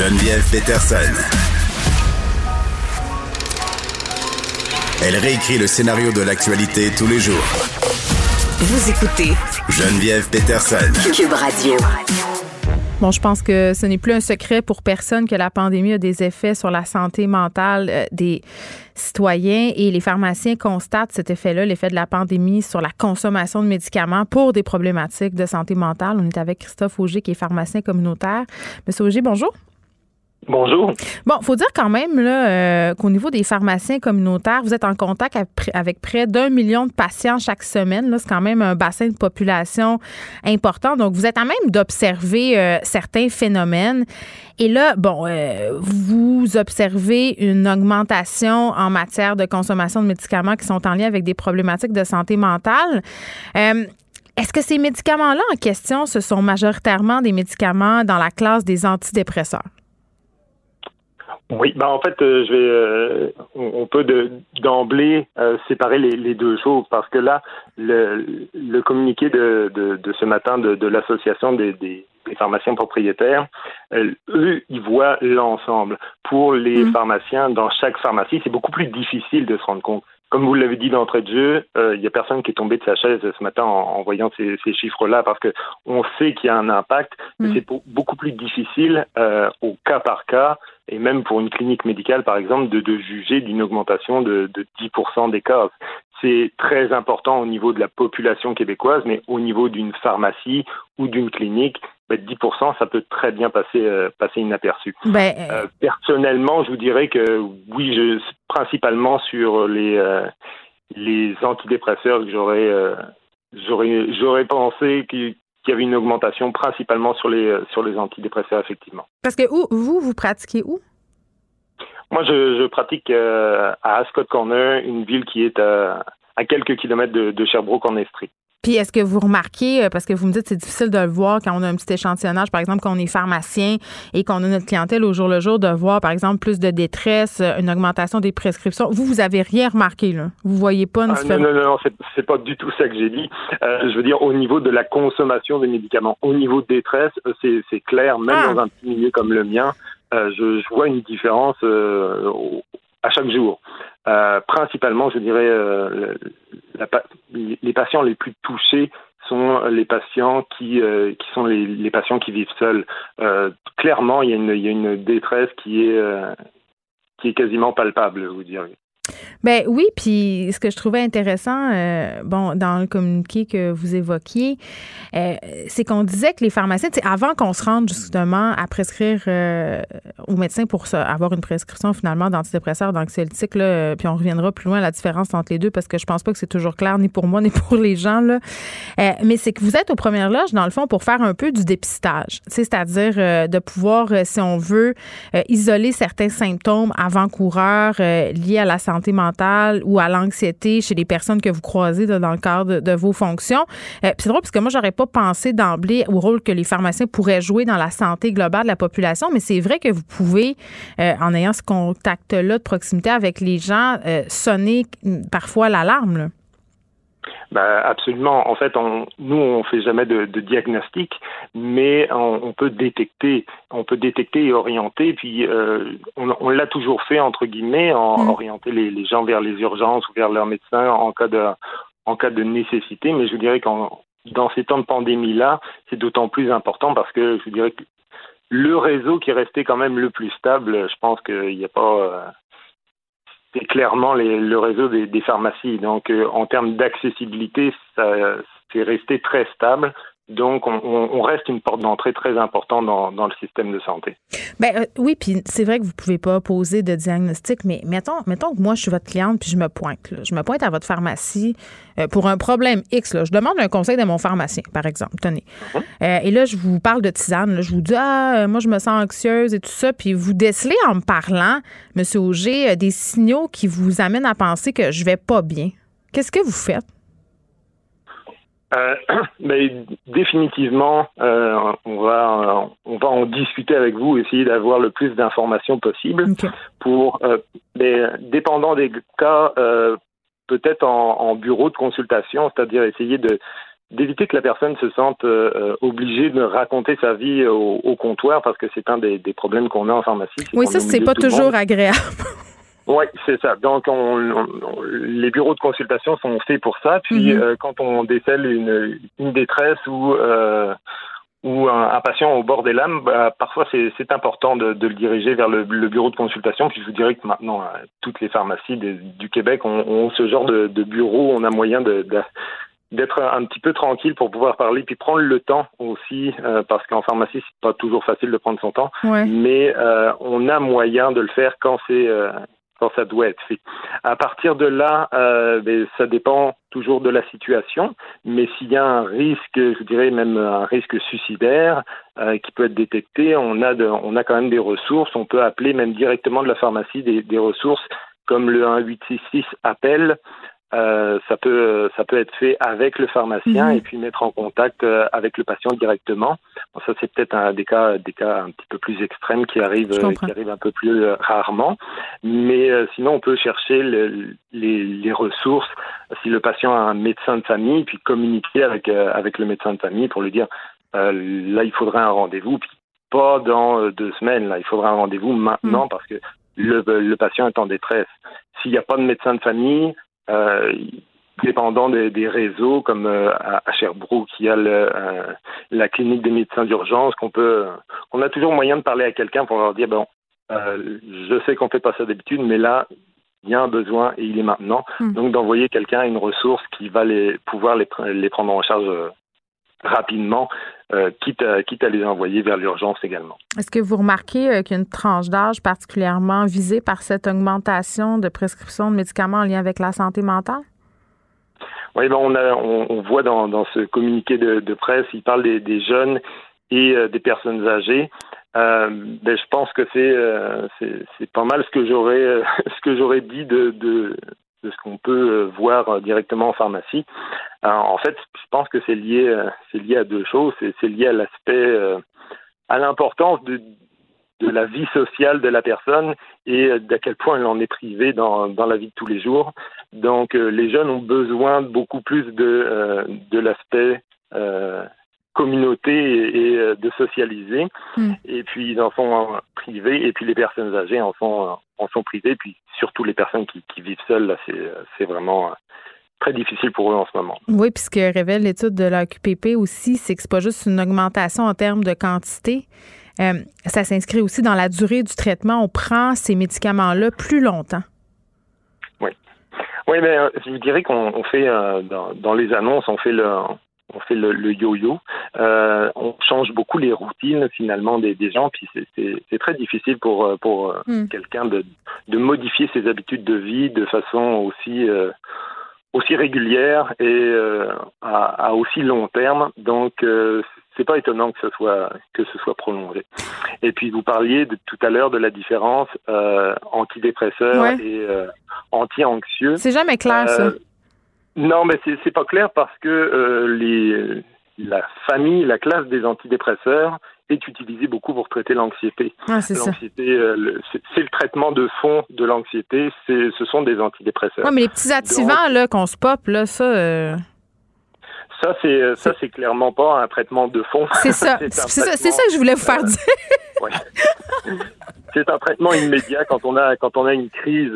Geneviève Peterson. Elle réécrit le scénario de l'actualité tous les jours. Vous écoutez Geneviève Peterson. Cube Radio. Bon, je pense que ce n'est plus un secret pour personne que la pandémie a des effets sur la santé mentale euh, des citoyens et les pharmaciens constatent cet effet-là, l'effet de la pandémie sur la consommation de médicaments pour des problématiques de santé mentale. On est avec Christophe Auger qui est pharmacien communautaire. Monsieur Auger, bonjour. Bonjour. Bon, faut dire quand même euh, qu'au niveau des pharmaciens communautaires, vous êtes en contact avec près d'un million de patients chaque semaine. C'est quand même un bassin de population important. Donc, vous êtes à même d'observer euh, certains phénomènes. Et là, bon, euh, vous observez une augmentation en matière de consommation de médicaments qui sont en lien avec des problématiques de santé mentale. Est-ce que ces médicaments-là en question, ce sont majoritairement des médicaments dans la classe des antidépresseurs? Oui, ben en fait, euh, je vais, euh, on, peut d'emblée euh, séparer les, deux choses parce que là, le, le communiqué de, de, de, ce matin de, de l'association des, des, pharmaciens propriétaires, eux, ils voient l'ensemble. Pour les mmh. pharmaciens, dans chaque pharmacie, c'est beaucoup plus difficile de se rendre compte. Comme vous l'avez dit d'entrée de jeu, il y a personne qui est tombé de sa chaise ce matin en, voyant ces, ces chiffres-là parce que on sait qu'il y a un impact, mais mmh. c'est beaucoup plus difficile au cas par cas et même pour une clinique médicale, par exemple, de, de juger d'une augmentation de, de 10% des cas. C'est très important au niveau de la population québécoise, mais au niveau d'une pharmacie ou d'une clinique, 10%, ben, ça peut très bien passer, euh, passer inaperçu. Ben, euh, personnellement, je vous dirais que oui, je, principalement sur les, euh, les antidépresseurs que j'aurais j'aurais j'aurais pensé qu'il y avait une augmentation principalement sur les, euh, sur les antidépresseurs, effectivement. Parce que où, vous, vous pratiquez où? Moi, je, je pratique euh, à Ascot Corner, une ville qui est à, à quelques kilomètres de, de Sherbrooke en Estrie. Puis est-ce que vous remarquez, euh, parce que vous me dites c'est difficile de le voir quand on a un petit échantillonnage, par exemple, quand on est pharmacien et qu'on a notre clientèle au jour le jour, de voir, par exemple, plus de détresse, euh, une augmentation des prescriptions. Vous, vous avez rien remarqué, là? Vous voyez pas une ah, Non, non, non, c'est pas du tout ça que j'ai dit. Euh, je veux dire, au niveau de la consommation des médicaments, au niveau de détresse, c'est clair, même ah! dans un petit milieu comme le mien, je, je, vois une différence à chaque jour. Euh, principalement, je dirais, euh, les patients les plus touchés sont les patients qui, euh, qui sont les, patients qui vivent seuls. clairement, il y, a une, il y a une détresse qui est, qui est quasiment palpable, vous dirais. Ben oui, puis ce que je trouvais intéressant, euh, bon, dans le communiqué que vous évoquiez, euh, c'est qu'on disait que les pharmaciens, avant qu'on se rende justement à prescrire euh, aux médecins pour avoir une prescription finalement d'antidépresseurs, d'anxiolytiques, là, puis on reviendra plus loin à la différence entre les deux parce que je pense pas que c'est toujours clair ni pour moi (laughs) ni pour les gens là. mais c'est que vous êtes aux premières loges dans le fond pour faire un peu du dépistage, c'est-à-dire de pouvoir, si on veut, isoler certains symptômes avant-coureurs liés à la santé mentale ou à l'anxiété chez les personnes que vous croisez dans le cadre de, vos fonctions. Euh, c'est drôle parce que moi, j'aurais pas pensé d'emblée au rôle que les pharmaciens pourraient jouer dans la santé globale de la population, mais c'est vrai que vous pouvez, euh, en ayant ce contact-là de proximité avec les gens, euh, sonner parfois l'alarme. Ben, absolument. En fait, on, nous, on fait jamais de, de diagnostic, mais on, peut détecter, on peut détecter et orienter. Puis, euh, on, on l'a toujours fait entre guillemets, en mm. orienter les, les, gens vers les urgences ou vers leur médecin en cas de, en cas de nécessité. Mais je dirais qu'en dans ces temps de pandémie là, c'est d'autant plus important parce que je dirais que le réseau qui est resté quand même le plus stable, je pense qu'il n'y a pas euh, c'est clairement le réseau des, pharmacies. Donc, euh, en termes d'accessibilité, ça c'est resté très stable. Donc, on, reste une porte d'entrée très importante dans, le système de santé. Ben euh, oui, puis c'est vrai que vous pouvez pas poser de diagnostic, mais mettons, mettons que moi je suis votre cliente puis je me pointe, je me pointe à votre pharmacie euh, pour un problème X. Je demande un conseil de mon pharmacien, par exemple. Tenez. Mhm. Euh, et là, je vous parle de tisane. Je vous dis ah, moi je me sens anxieuse et tout ça, puis vous décelez en me parlant, Monsieur Auger, des signaux qui vous amènent à penser que je vais pas bien. Qu'est-ce que vous faites? Euh, (clears throat) mais définitivement, euh, on va on va en discuter avec vous, essayer d'avoir le plus d'informations possible pour, euh, mais dépendant des cas, euh, peut-être en, en, bureau de consultation, c'est-à-dire essayer de d'éviter que la personne se sente obligée de raconter sa vie au, comptoir parce que c'est un des, problèmes qu'on a en pharmacie. Oui, ça, c'est pas toujours agréable. (laughs) Oui, c'est ça. Donc, on, les bureaux de consultation sont faits pour ça. Puis, mhm. quand on décèle une, une détresse ou ou un, patient au bord des lames, bah, parfois c'est important de, de, le diriger vers le, le, bureau de consultation. Puis je vous dirais que maintenant, euh, toutes les pharmacies du Québec ont, ont, ce genre de, de, bureau. On a moyen de, d'être un petit peu tranquille pour pouvoir parler, puis prendre le temps aussi, euh, parce qu'en pharmacie, c'est pas toujours facile de prendre son temps, mais euh, on a moyen de le faire quand c'est quand ça doit être fait. À partir de là, euh, ben, ça dépend toujours de la situation, mais s'il y a un risque, je dirais même un risque suicidaire euh, qui peut être détecté, on a, on a quand même des ressources. On peut appeler même directement de la pharmacie des, des ressources comme le 1866 appel euh, ça peut ça peut être fait avec le pharmacien mhm. et puis mettre en contact euh, avec le patient directement. Bon, ça c'est peut-être un des cas des cas un petit peu plus extrêmes qui arrivent qui arrivent un peu plus euh, rarement, mais sinon on peut chercher le, les, les, ressources si le patient a un médecin de famille puis communiquer avec avec le médecin de famille pour lui dire là il faudrait un rendez-vous puis pas dans deux semaines là il faudra un rendez-vous maintenant mhm. parce que le, le patient est en détresse. S'il n'y a pas de médecin de famille, euh, dépendant des, réseaux comme euh, à, Sherbrooke, il y a euh, la clinique des médecins d'urgence qu'on peut, on a toujours moyen de parler à quelqu'un pour leur dire bon, je sais qu'on fait pas ça d'habitude, mais là il y a un besoin et il est maintenant. Hmm. Donc d'envoyer quelqu'un une ressource qui va les pouvoir les, les prendre en charge rapidement, quitte, à, quitte à les envoyer vers l'urgence également. Est-ce que vous remarquez qu'il y a une tranche d'âge particulièrement visée par cette augmentation de prescription de médicaments en lien avec la santé mentale? Oui, ben on, a, on, voit dans, dans, ce communiqué de, de, presse, il parle des, des jeunes et des personnes âgées. Euh, ben, je pense que c'est c'est pas mal ce que j'aurais (laughs) ce que j'aurais dit de, de, de ce qu'on peut euh, voir euh, directement en pharmacie. en fait, je pense que c'est lié, euh, c'est lié à deux choses. C'est lié à l'aspect, à l'importance de, la vie sociale de la personne et d'à quel point elle en est privée dans, dans la vie de tous les jours. Donc, les jeunes ont besoin beaucoup plus de, de l'aspect communauté et, euh, de socialiser. Hmm. Et puis ils en sont privés, et puis les personnes âgées en sont en sont privées, puis surtout les personnes qui, vivent seules, là, c'est vraiment euh, très difficile pour eux en ce moment. Oui, puis ce que révèle l'étude de la QPP aussi, c'est que c'est pas juste une augmentation en termes de quantité. Euh, ça s'inscrit aussi dans la durée du traitement. On prend ces médicaments-là plus longtemps. Oui. Oui, mais je vous dirais qu'on fait dans, dans, les annonces, on fait le, on fait le, yo-yo. Euh, on change beaucoup les routines finalement des, gens, puis c'est très difficile pour euh, pour euh, hmm. quelqu'un de, de modifier ses habitudes de vie de façon aussi aussi régulière et à, aussi long terme. Donc c'est pas étonnant que ce soit que ce soit prolongé. Et puis vous parliez de, tout à l'heure de la différence antidépresseur et anti-anxieux. C'est jamais clair ça. Non, mais c'est pas clair parce que euh, les, la famille, la classe des antidépresseurs est utilisée beaucoup pour traiter l'anxiété. Ah, c'est l'anxiété, euh, c'est le traitement de fond de l'anxiété. C'est, ce sont des antidépresseurs. Non, mais les petits activants là qu'on se pop là, ça. Euh, ça, c'est ça, c'est clairement pas un traitement de fond. C'est ça. (laughs) c'est, ça, ça, que je voulais vous faire dire. ouais. C'est un traitement immédiat quand on a quand on a une crise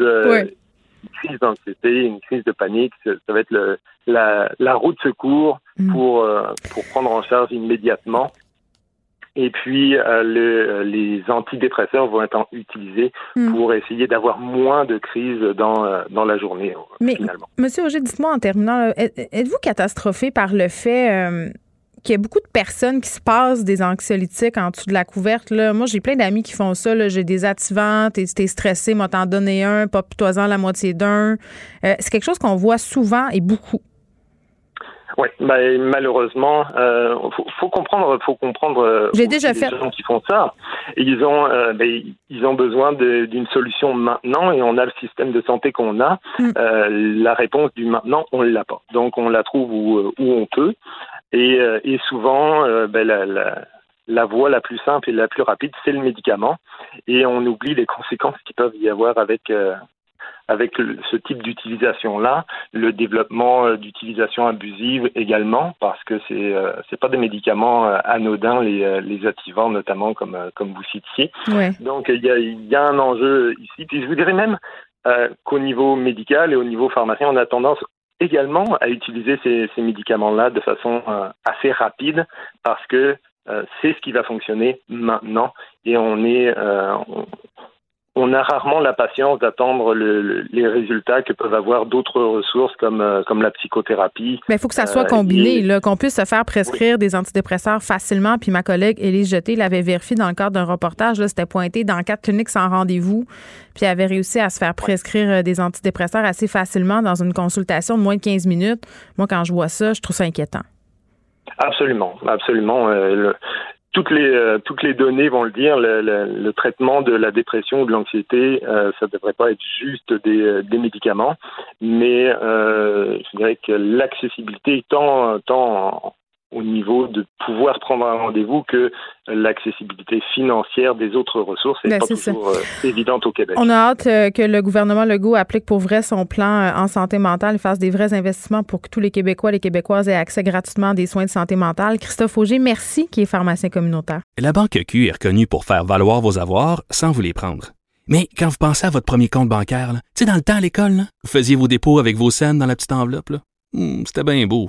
une crise d'anxiété, une crise de panique. Ça, va être le, la, la, roue de secours mm. pour, euh, pour prendre en charge immédiatement. Et puis, euh, le, les antidépresseurs vont être utilisés mm. pour essayer d'avoir moins de crises dans, euh, dans la journée, Mais, finalement. Monsieur Auger, dites-moi en terminant, êtes-vous catastrophé par le fait qu'il y a beaucoup de personnes qui se passent des anxiolytiques en dessous de la couverte. Là. Moi, j'ai plein d'amis qui font ça. J'ai des activants, t'es, es stressé, moi t'en donner un, pas la moitié d'un. Euh, c'est quelque chose qu'on voit souvent et beaucoup. Oui, ben, malheureusement, euh, faut, comprendre, faut comprendre. Euh, j'ai déjà fait. Les gens qui font ça, ils ont, euh, ben, ils ont besoin d'une solution maintenant, et on a le système de santé qu'on a. Mm. la réponse du maintenant, on l'a pas. Donc, on la trouve où, où on peut. Et, euh, et souvent, euh, ben, la, la, la, voie la plus simple et la plus rapide, c'est le médicament. Et on oublie les conséquences qui peuvent y avoir avec, euh, avec ce type d'utilisation-là, le développement d'utilisation abusive également, parce que c'est euh, c'est pas des médicaments anodins les les activants notamment comme comme vous citiez. Donc il y a il y a un enjeu ici. Puis je vous dirais même qu'au niveau médical et au niveau pharmacien, on a tendance également à utiliser ces, ces médicaments-là de façon assez rapide parce que c'est ce qui va fonctionner maintenant et on est on a rarement la patience d'attendre les résultats que peuvent avoir d'autres ressources comme, euh, comme la psychothérapie. Mais il faut que ça soit euh, combiné, qu'on puisse se faire prescrire des antidépresseurs facilement. Puis ma collègue Élise Jeté l'avait vérifié dans le cadre d'un reportage. C'était pointé dans quatre cliniques sans rendez-vous. Puis elle avait réussi à se faire prescrire euh, des antidépresseurs assez facilement dans une consultation de moins de 15 minutes. Moi, quand je vois ça, je trouve ça inquiétant. Absolument, absolument toutes les euh, toutes les données vont le dire. Le, le, traitement de la dépression ou de l'anxiété, euh, ça ne devrait pas être juste des, euh, des médicaments, mais je dirais que l'accessibilité tant tant au niveau de pouvoir prendre un rendez-vous que l'accessibilité financière des autres ressources n'est ben, pas toujours euh, évidente au Québec. On a hâte euh, que le gouvernement Legault applique pour vrai son plan euh, en santé mentale et fasse des vrais investissements pour que tous les Québécois et les Québécoises aient accès gratuitement à des soins de santé mentale. Christophe Auger, merci, qui est pharmacien communautaire. La Banque Q est reconnue pour faire valoir vos avoirs sans vous les prendre. Mais quand vous pensez à votre premier compte bancaire, tu sais, dans le temps à l'école, vous faisiez vos dépôts avec vos scènes dans la petite enveloppe. Hmm, c'était bien beau.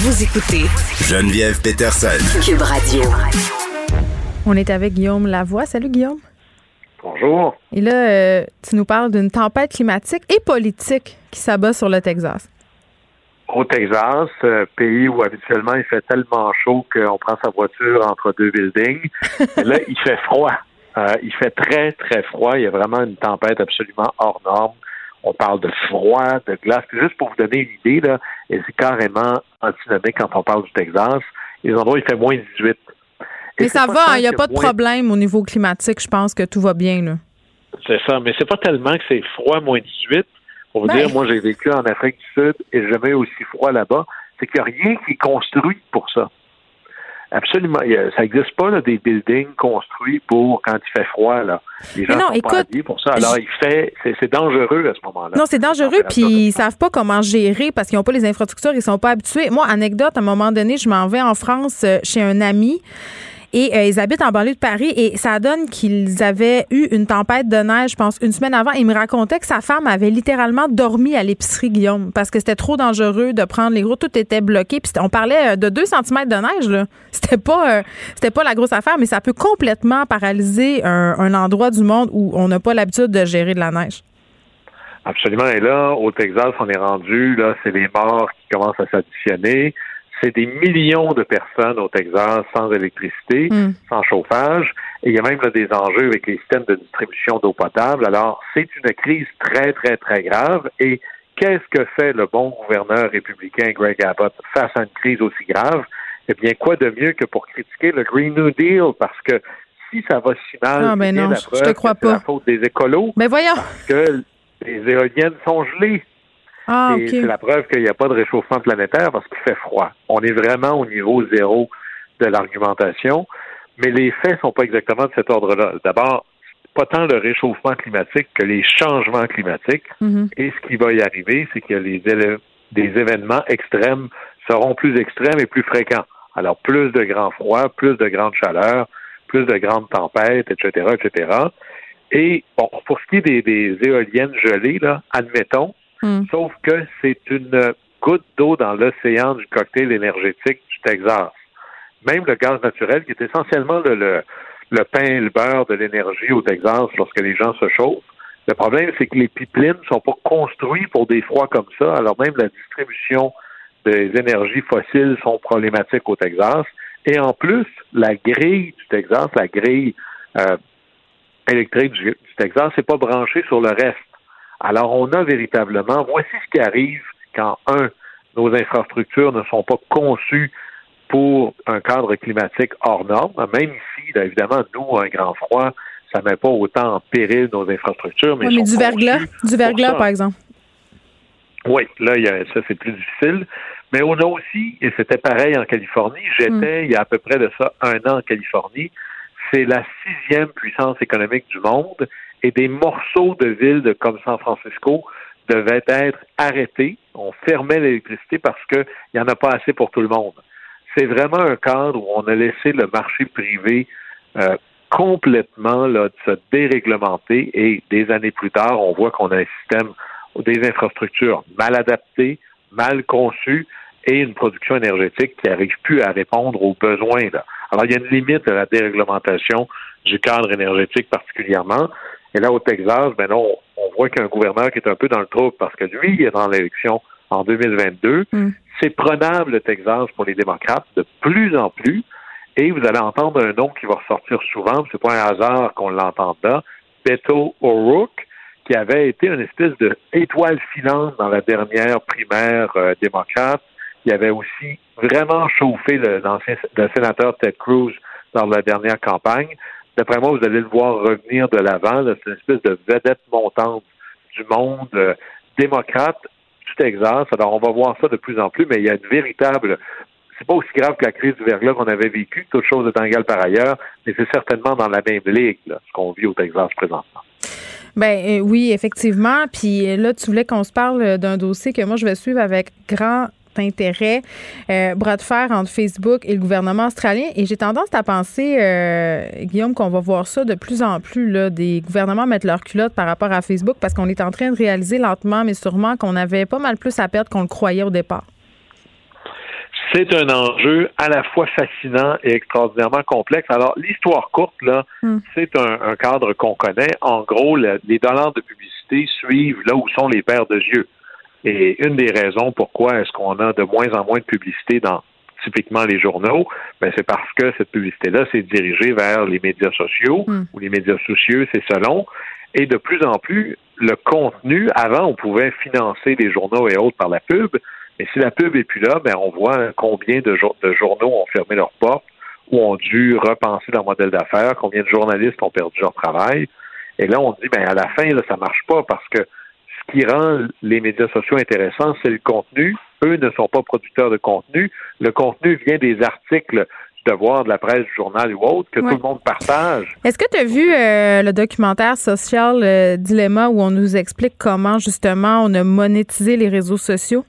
Vous écoutez Geneviève Peterson. Cube Radio. On est avec Guillaume Lavoie. Salut Guillaume. Bonjour. Et là, euh, tu nous parles d'une tempête climatique et politique qui s'abat sur le Texas. Au Texas, euh, pays où habituellement il fait tellement chaud qu'on prend sa voiture entre deux buildings. (laughs) là, il fait froid. Euh, il fait très, très froid. Il y a vraiment une tempête absolument hors norme. On parle de froid, de glace. juste pour vous donner une idée, là, et c'est carrément antinomique quand on parle du Texas. Les endroits, il fait moins 18. mais ça va, il n'y a pas de problème au niveau climatique. Je pense que tout va bien. Là. C'est ça, mais c'est pas tellement que c'est froid, moins 18. Pour vous ben. dire, moi, j'ai vécu en Afrique du Sud et jamais aussi froid là-bas. C'est qu'il n'y a rien qui est construit pour ça. Absolument. Ça n'existe pas des buildings construits pour quand il fait froid. Là. Les gens non, sont écoute, pas pour ça. Alors, il fait, c'est dangereux à ce moment-là. Non, c'est dangereux, puis ils savent pas comment gérer parce qu'ils n'ont pas les infrastructures, ils sont pas habitués. Moi, anecdote, à un moment donné, je m'en vais en France euh, chez un ami. Et euh, ils habitent en banlieue de Paris et ça donne qu'ils avaient eu une tempête de neige, je pense, une semaine avant. Il me racontait que sa femme avait littéralement dormi à l'épicerie, Guillaume, parce que c'était trop dangereux de prendre les gros. Tout était bloqué. Puis on parlait euh, de 2 cm de neige, là. (laughs) C'était pas, euh, c'était pas la grosse affaire, mais ça peut complètement paralyser un, endroit du monde où on n'a pas l'habitude de gérer de la neige. Absolument. Et là, au Texas, on est rendu, là, c'est les morts qui commencent à s'additionner c'est des millions de personnes au Texas sans électricité, hmm. sans chauffage, et il y a même des enjeux avec les systèmes de distribution d'eau potable. Alors, c'est une crise très, très, très grave. Et qu'est-ce que fait le bon gouverneur républicain Greg Abbott face à une crise aussi grave? Eh bien, quoi de mieux que pour critiquer le Green New Deal? Parce que si ça va si mal, ah, ben non, je te crois pas. la faute des écolos. Mais ben voyons. Parce que les éoliennes sont gelées. Ah, c'est la preuve qu'il n'y a pas de réchauffement planétaire parce qu'il fait froid. On est vraiment au niveau zéro de l'argumentation, mais les faits sont pas exactement de cet ordre-là. D'abord, pas tant le réchauffement climatique que les changements climatiques. Mm-hmm. Et ce qui va y arriver, c'est que les des événements extrêmes seront plus extrêmes et plus fréquents. Alors, plus de grands froids, plus de grandes chaleurs, plus de grandes tempêtes, etc., etc. Et bon, pour ce qui est des, des éoliennes gelées, là, admettons, Hmm. Sauf que c'est une goutte d'eau dans l'océan du cocktail énergétique du Texas. Même le gaz naturel, qui est essentiellement le, le, pain et le beurre de l'énergie au Texas lorsque les gens se chauffent, le problème, c'est que les pipelines ne sont pas construits pour des froids comme ça. Alors même la distribution des énergies fossiles sont problématiques au Texas. Et en plus, la grille du Texas, la grille euh, électrique du, du Texas, n'est pas branchée sur le reste. Alors, on a véritablement, voici ce qui arrive quand, un, nos infrastructures ne sont pas conçues pour un cadre climatique hors norme, même ici, évidemment, nous, un grand froid, ça ne met pas autant en péril nos infrastructures. Mais, du verglas, du verglas, par exemple. Oui, là, ça, c'est plus difficile. Mais on a aussi, et c'était pareil en Californie, j'étais hmm. il y a à peu près de ça un an en Californie, c'est la sixième puissance économique du monde et des morceaux de villes comme San Francisco devaient être arrêtés. On fermait l'électricité parce qu'il n'y en a pas assez pour tout le monde. C'est vraiment un cadre où on a laissé le marché privé euh, complètement là, se déréglementer et des années plus tard, on voit qu'on a un système des infrastructures mal adaptées, mal conçues et une production énergétique qui n'arrive plus à répondre aux besoins. Là. Alors, il y a une limite à la déréglementation du cadre énergétique particulièrement. Et là, au Texas, ben non, on voit qu'un gouverneur qui est un peu dans le trouble parce que lui, il est dans l'élection en 2022. Mm. C'est prenable, le Texas, pour les démocrates, de plus en plus. Et vous allez entendre un nom qui va ressortir souvent, c'est pas un hasard qu'on l'entende là, Beto O'Rourke, qui avait été une espèce de étoile filante dans la dernière primaire euh, démocrate. Il avait aussi vraiment chauffé le, le sénateur Ted Cruz dans la dernière campagne. D'après moi, vous allez le voir revenir de l'avant. C'est une espèce de vedette montante du monde euh, démocrate du Texas. Alors, on va voir ça de plus en plus, mais il y a une véritable c'est pas aussi grave que la crise du verglas qu'on avait vécue, toute chose étant égale par ailleurs, mais c'est certainement dans la même ligue, ce qu'on vit au Texas présentement. Ben euh, oui, effectivement. Puis là, tu voulais qu'on se parle d'un dossier que moi je vais suivre avec grand intérêt, euh, bras de fer entre Facebook et le gouvernement australien. Et j'ai tendance à penser, euh, Guillaume, qu'on va voir ça de plus en plus, là, des gouvernements mettre leur culotte par rapport à Facebook parce qu'on est en train de réaliser lentement, mais sûrement qu'on avait pas mal plus à perdre qu'on le croyait au départ. C'est un enjeu à la fois fascinant et extraordinairement complexe. Alors, l'histoire courte, là, hmm. c'est un, cadre qu'on connaît. En gros, les dollars de publicité suivent là où sont les paires de yeux. Et une des raisons pourquoi est-ce qu'on a de moins en moins de publicité dans typiquement les journaux, ben c'est parce que cette publicité-là s'est dirigée vers les médias sociaux hmm. ou les médias sociaux, c'est selon. Et de plus en plus, le contenu, avant, on pouvait financer les journaux et autres par la pub, mais si la pub est plus là, ben on voit combien de, de journaux ont fermé leurs portes ou ont dû repenser leur modèle d'affaires, combien de journalistes ont perdu leur travail. Et là, on dit, ben à la fin, là, ça marche pas parce que ce qui rend les médias sociaux intéressants, c'est le contenu. Eux ne sont pas producteurs de contenu. Le contenu vient des articles du devoir de la presse, du journal ou autre, que tout le monde partage. Est-ce que tu as vu euh, le documentaire social euh, Dilemma où on nous explique comment justement on a monétisé les réseaux sociaux?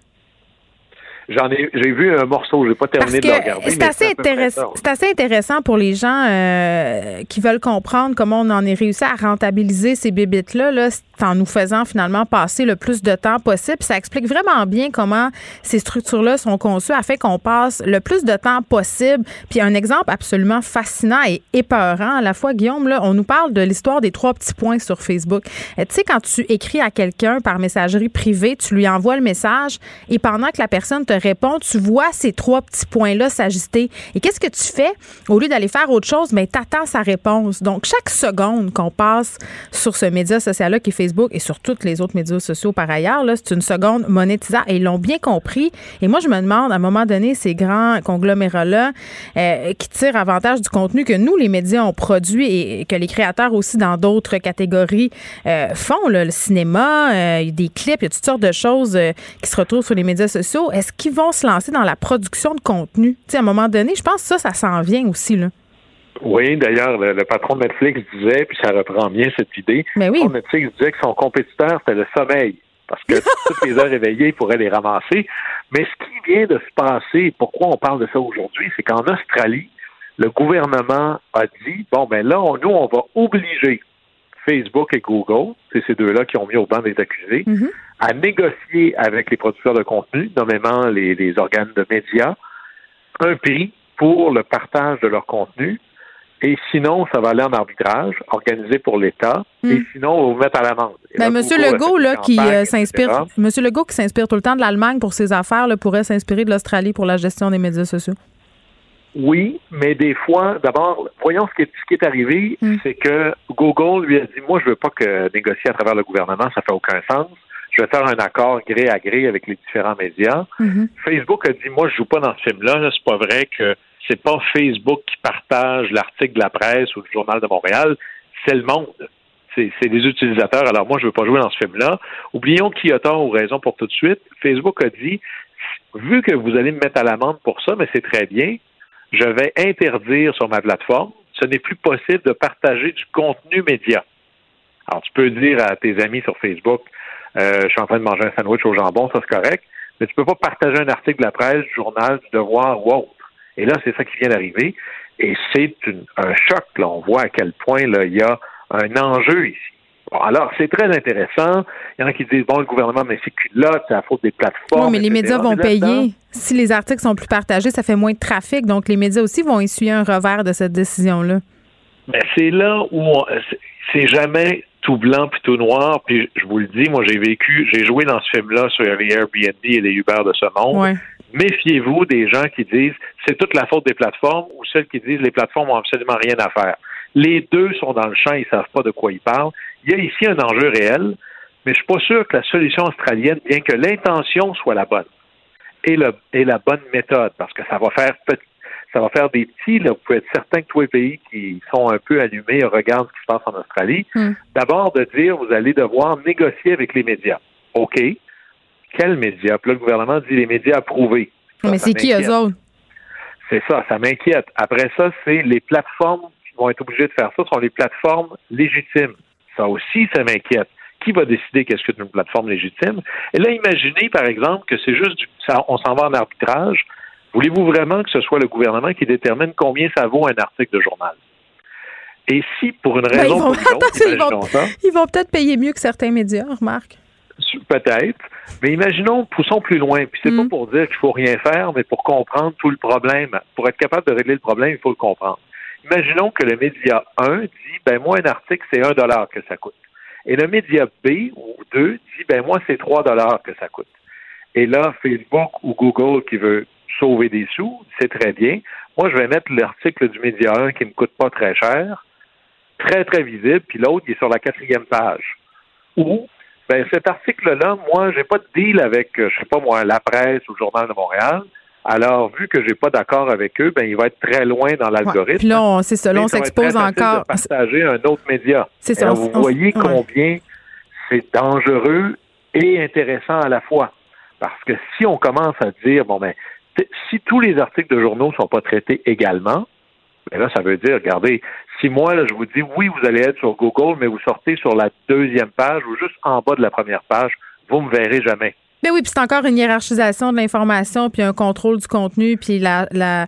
J'en ai, j'ai vu un morceau, j'ai pas terminé de le regarder. C'est assez intéressant. C'est assez intéressant pour les gens euh, qui veulent comprendre comment on en est réussi à rentabiliser ces bébites là, là en nous faisant finalement passer le plus de temps possible. Ça explique vraiment bien comment ces structures-là sont conçues afin qu'on passe le plus de temps possible. Puis un exemple absolument fascinant et épeurant à la fois, Guillaume, là, on nous parle de l'histoire des trois petits points sur Facebook. Tu sais, quand tu écris à quelqu'un par messagerie privée, tu lui envoies le message et pendant que la personne te répond, tu vois ces trois petits points-là s'ajuster. Et qu'est-ce que tu fais? Au lieu d'aller faire autre chose, mais tu attends sa réponse. Donc, chaque seconde qu'on passe sur ce média social-là qui est Facebook et sur tous les autres médias sociaux par ailleurs, c'est une seconde monétisable et ils l'ont bien compris. Et moi, je me demande, à un moment donné, ces grands conglomérats-là euh, qui tirent avantage du contenu que nous, les médias, ont produit et, que les créateurs aussi dans d'autres catégories euh, font, le cinéma, euh, des clips, il y a toutes sortes de choses qui se retrouvent sur les médias sociaux. Est-ce qu'ils vont se lancer dans la production de contenu? sais, à un moment donné, je pense que ça, ça s'en vient aussi. Là. Oui, d'ailleurs, le, patron de Netflix disait, puis ça reprend bien cette idée, Mais oui. Netflix disait que son compétiteur, c'était le sommeil, parce que (laughs) toutes les heures éveillées, il pourrait les ramasser. Mais ce qui vient de se passer, pourquoi on parle de ça aujourd'hui, c'est qu'en Australie, le gouvernement a dit, bon, ben là, nous, on va obliger Facebook et Google, c'est ces deux-là qui ont mis au banc des accusés, mm-hmm. à négocier avec les producteurs de contenu, nommément les, les organes de médias, un prix pour le partage de leur contenu et sinon, ça va aller en arbitrage, organisé pour l'État. Et hmm. sinon, on va vous mettre à l'amende. Ben, Monsieur Legault, là, qui euh, s'inspire, Monsieur Legault, qui s'inspire tout le temps de l'Allemagne pour ses affaires, là, pourrait s'inspirer de l'Australie pour la gestion des médias sociaux. Oui, mais des fois, d'abord, voyons ce qui est, ce qui est arrivé, Mm. c'est que Google lui a dit, moi, je veux pas que négocier à travers le gouvernement, ça fait aucun sens. Je vais faire un accord gré à gré avec les différents médias. Mhm. Facebook a dit, moi, je joue pas dans ce film-là. Là, c'est pas vrai que c'est pas Facebook qui partage l'article de la presse ou du Journal de Montréal, c'est le monde. C'est c'est les utilisateurs. Alors moi, je veux pas jouer dans ce film-là. Oublions qui a tort ou raison pour tout de suite. Facebook a dit, vu que vous allez me mettre à l'amende pour ça, mais c'est très bien, je vais interdire sur ma plateforme, ce n'est plus possible de partager du contenu média. Alors, tu peux dire à tes amis sur Facebook, euh, je suis en train de manger un sandwich au jambon, ça c'est correct, mais tu peux pas partager un article de la presse, du journal, du devoir ou autre. Et là, c'est ça qui vient d'arriver. Et c'est un choc. Là. On voit à quel point là, il y a un enjeu ici. Bon, alors, c'est très intéressant. Il y en a qui disent, bon, le gouvernement met ses culottes, c'est la faute des plateformes. Oui, mais les médias vont Mais payer. Si les articles sont plus partagés, ça fait moins de trafic. Donc, les médias aussi vont essuyer un revers de cette décision-là. Ben, c'est là où on- c'est- jamais tout blanc puis tout noir. Puis je vous le dis, moi j'ai vécu, j'ai joué dans ce film-là sur les Airbnb et les Uber de ce monde. Ouais. Méfiez-vous des gens qui disent c'est toute la faute des plateformes ou celles qui disent les plateformes ont absolument rien à faire. Les deux sont dans le champ, ils savent pas de quoi ils parlent. Il y a ici un enjeu réel, mais je suis pas sûr que la solution australienne, bien que l'intention soit la bonne, le, est la bonne méthode, parce que ça va faire ça va faire des petits, là, vous pouvez être certain que tous les pays qui sont un peu allumés regardent ce qui se passe en Australie. Hmm. D'abord, de dire, vous allez devoir négocier avec les médias. OK. Quels médias? Puis là, le gouvernement dit les médias approuvés. Ça, mais c'est qui eux autres? C'est ça, ça m'inquiète. Après ça, c'est les plateformes qui vont être obligées de faire ça, sont les plateformes légitimes. Ça aussi, ça m'inquiète. Qui va décider qu'est-ce que c'est une plateforme légitime? Et là, imaginez, par exemple, que c'est juste du, ça, on s'en va en arbitrage. Voulez-vous vraiment que ce soit le gouvernement qui détermine combien ça vaut un article de journal? Et si, pour une Ben, raison ils vont- ou une autre, ils vont- peut-être payer mieux que certains médias, remarque. Peut-être. Mais imaginons, poussons plus loin. Puis c'est Mm. pas pour dire qu'il faut rien faire, mais pour comprendre tout le problème. Pour être capable de régler le problème, il faut le comprendre. Imaginons que le média 1 dit, ben moi, un article, c'est un dollar que ça coûte. Et le média B ou 2 dit, ben moi, c'est 3 dollars que ça coûte. Et là, Facebook ou Google qui veut sauver des sous, c'est très bien. Moi, je vais mettre l'article du média 1 qui me coûte pas très cher, très, très visible, puis l'autre, il est sur la quatrième page. Ou, ben, cet article-là, moi, j'ai pas de deal avec, euh, je sais pas moi, la presse ou le Journal de Montréal. Alors, vu que j'ai pas d'accord avec eux, ben, il va être très loin dans Ouais. l'algorithme. Puis là, c'est ça. On s'expose encore. De partager un autre média. C'est ça, on- vous on- voyez ouais. combien c'est dangereux et intéressant à la fois. Parce que si on commence à dire, bon, ben, si tous les articles de journaux sont pas traités également, ben là, ça veut dire, regardez, si moi, là, je vous dis, oui, vous allez être sur Google, mais vous sortez sur la deuxième page ou juste en bas de la première page, vous me verrez jamais. Ben oui, puis c'est encore une hiérarchisation de l'information, puis un contrôle du contenu, puis la, la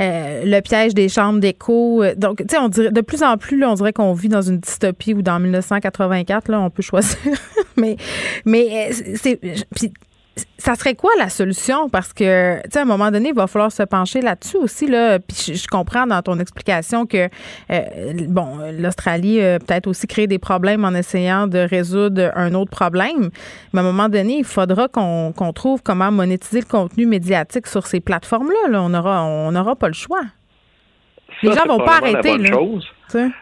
euh, le piège des chambres d'écho. Donc, tu sais, on dirait de plus en plus, là, on dirait qu'on vit dans une dystopie ou dans 1984. Là, on peut choisir. (laughs) mais, mais euh, c'est, ça serait quoi la solution? Parce que, tu sais, à un moment donné, il va falloir se pencher là-dessus aussi. Là. Puis je, je comprends dans ton explication que, euh, bon, l'Australie peut-être aussi créé des problèmes en essayant de résoudre un autre problème. Mais à un moment donné, il faudra qu'on trouve comment monétiser le contenu médiatique sur ces plateformes-là. Là. On n'aura on aura pas le choix. Les gens vont pas arrêter, là. chose.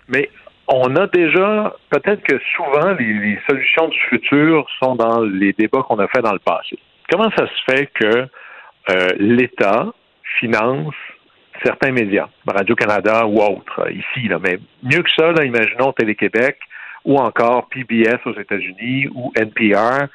Mais on a déjà, peut-être que souvent, les, solutions du futur sont dans les débats qu'on a fait dans le passé. Comment ça se fait que euh, l'État finance certains médias, Radio-Canada ou autres, euh, ici, là, mais mieux que ça, là, imaginons Télé-Québec ou encore PBS aux États-Unis ou NPR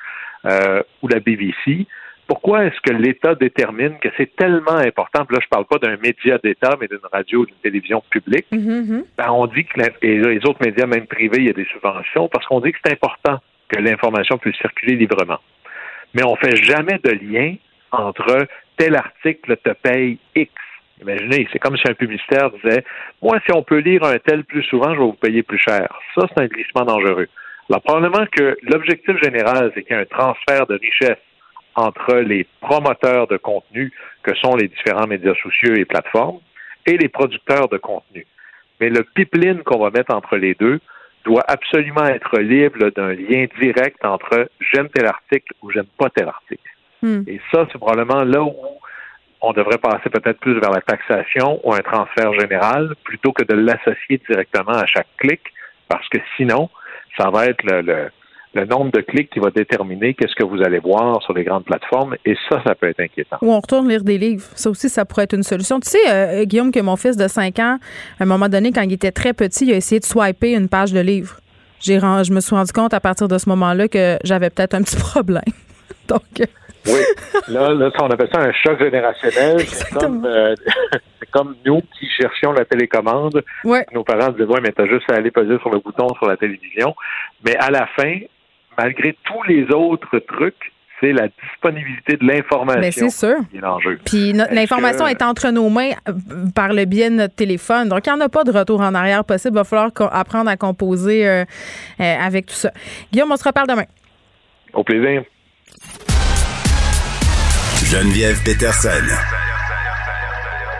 euh, ou la BBC. Pourquoi est-ce que l'État détermine que c'est tellement important, puis là je parle pas d'un média d'État, mais d'une radio ou d'une télévision publique, Mhm, mhm. ben, on dit que la- et les autres médias, même privés, il y a des subventions parce qu'on dit que c'est important que l'information puisse circuler librement. Mais on fait jamais de lien entre tel article te paye X. Imaginez, c'est comme si un publicitaire disait Moi, si on peut lire un tel plus souvent, je vais vous payer plus cher. Ça, c'est un glissement dangereux. Alors, probablement que l'objectif général, c'est qu'il y ait un transfert de richesse entre les promoteurs de contenu que sont les différents médias sociaux et plateformes et les producteurs de contenu. Mais le pipeline qu'on va mettre entre les deux doit absolument être libre d'un lien direct entre j'aime tel article ou j'aime pas tel article. Hmm. Et ça, c'est probablement là où on devrait passer peut-être plus vers la taxation ou un transfert général plutôt que de l'associer directement à chaque clic, parce que sinon, ça va être le, le, nombre de clics qui va déterminer qu'est-ce que vous allez voir sur les grandes plateformes, et ça, ça peut être inquiétant. Ou on retourne lire des livres. Ça aussi, ça pourrait être une solution. Tu sais, euh, Guillaume, que mon fils de 5 ans, à un moment donné, quand il était très petit, il a essayé de swiper une page de livre. J'ai, je me suis rendu compte à partir de ce moment-là que j'avais peut-être un petit (laughs) problème. Donc. Euh, oui, là, là, on appelle ça un choc générationnel. C'est comme, euh, (laughs) comme nous qui cherchions la télécommande. Ouais. Nos parents disaient, ouais, mais t'as juste à aller peser sur le bouton sur la télévision. Mais à la fin, malgré tous les autres trucs, c'est la disponibilité de l'information qui est l'enjeu. Puis l'information est entre nos mains euh, par le biais de notre téléphone. Donc, il n'y en a pas de retour en arrière possible. Il va falloir apprendre à composer euh, avec tout ça. Guillaume, on se reparle demain. Au plaisir. Geneviève Peterson,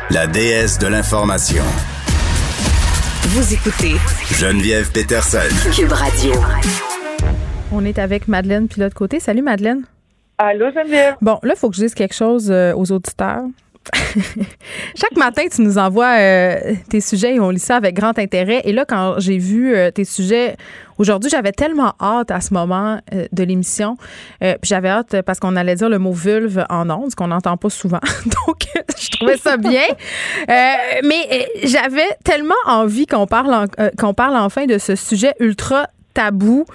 la déesse de l'information. Vous écoutez Geneviève Peterson, Cube Radio. On est avec Madeleine puis l'autre côté. Salut Madeleine. Allô Geneviève. Bon, là, il faut que je dise quelque chose euh, aux auditeurs. (laughs) Chaque matin, tu nous envoies euh, tes sujets et on lit ça avec grand intérêt. Et là, quand j'ai vu euh, tes sujets aujourd'hui, j'avais tellement hâte à ce moment euh, de l'émission. puis j'avais hâte parce qu'on allait dire le mot vulve en ondes, ce qu'on n'entend pas souvent. (laughs) Donc, (laughs) je trouvais ça bien. mais j'avais tellement envie qu'on parle, qu'on parle enfin de ce sujet ultra tabou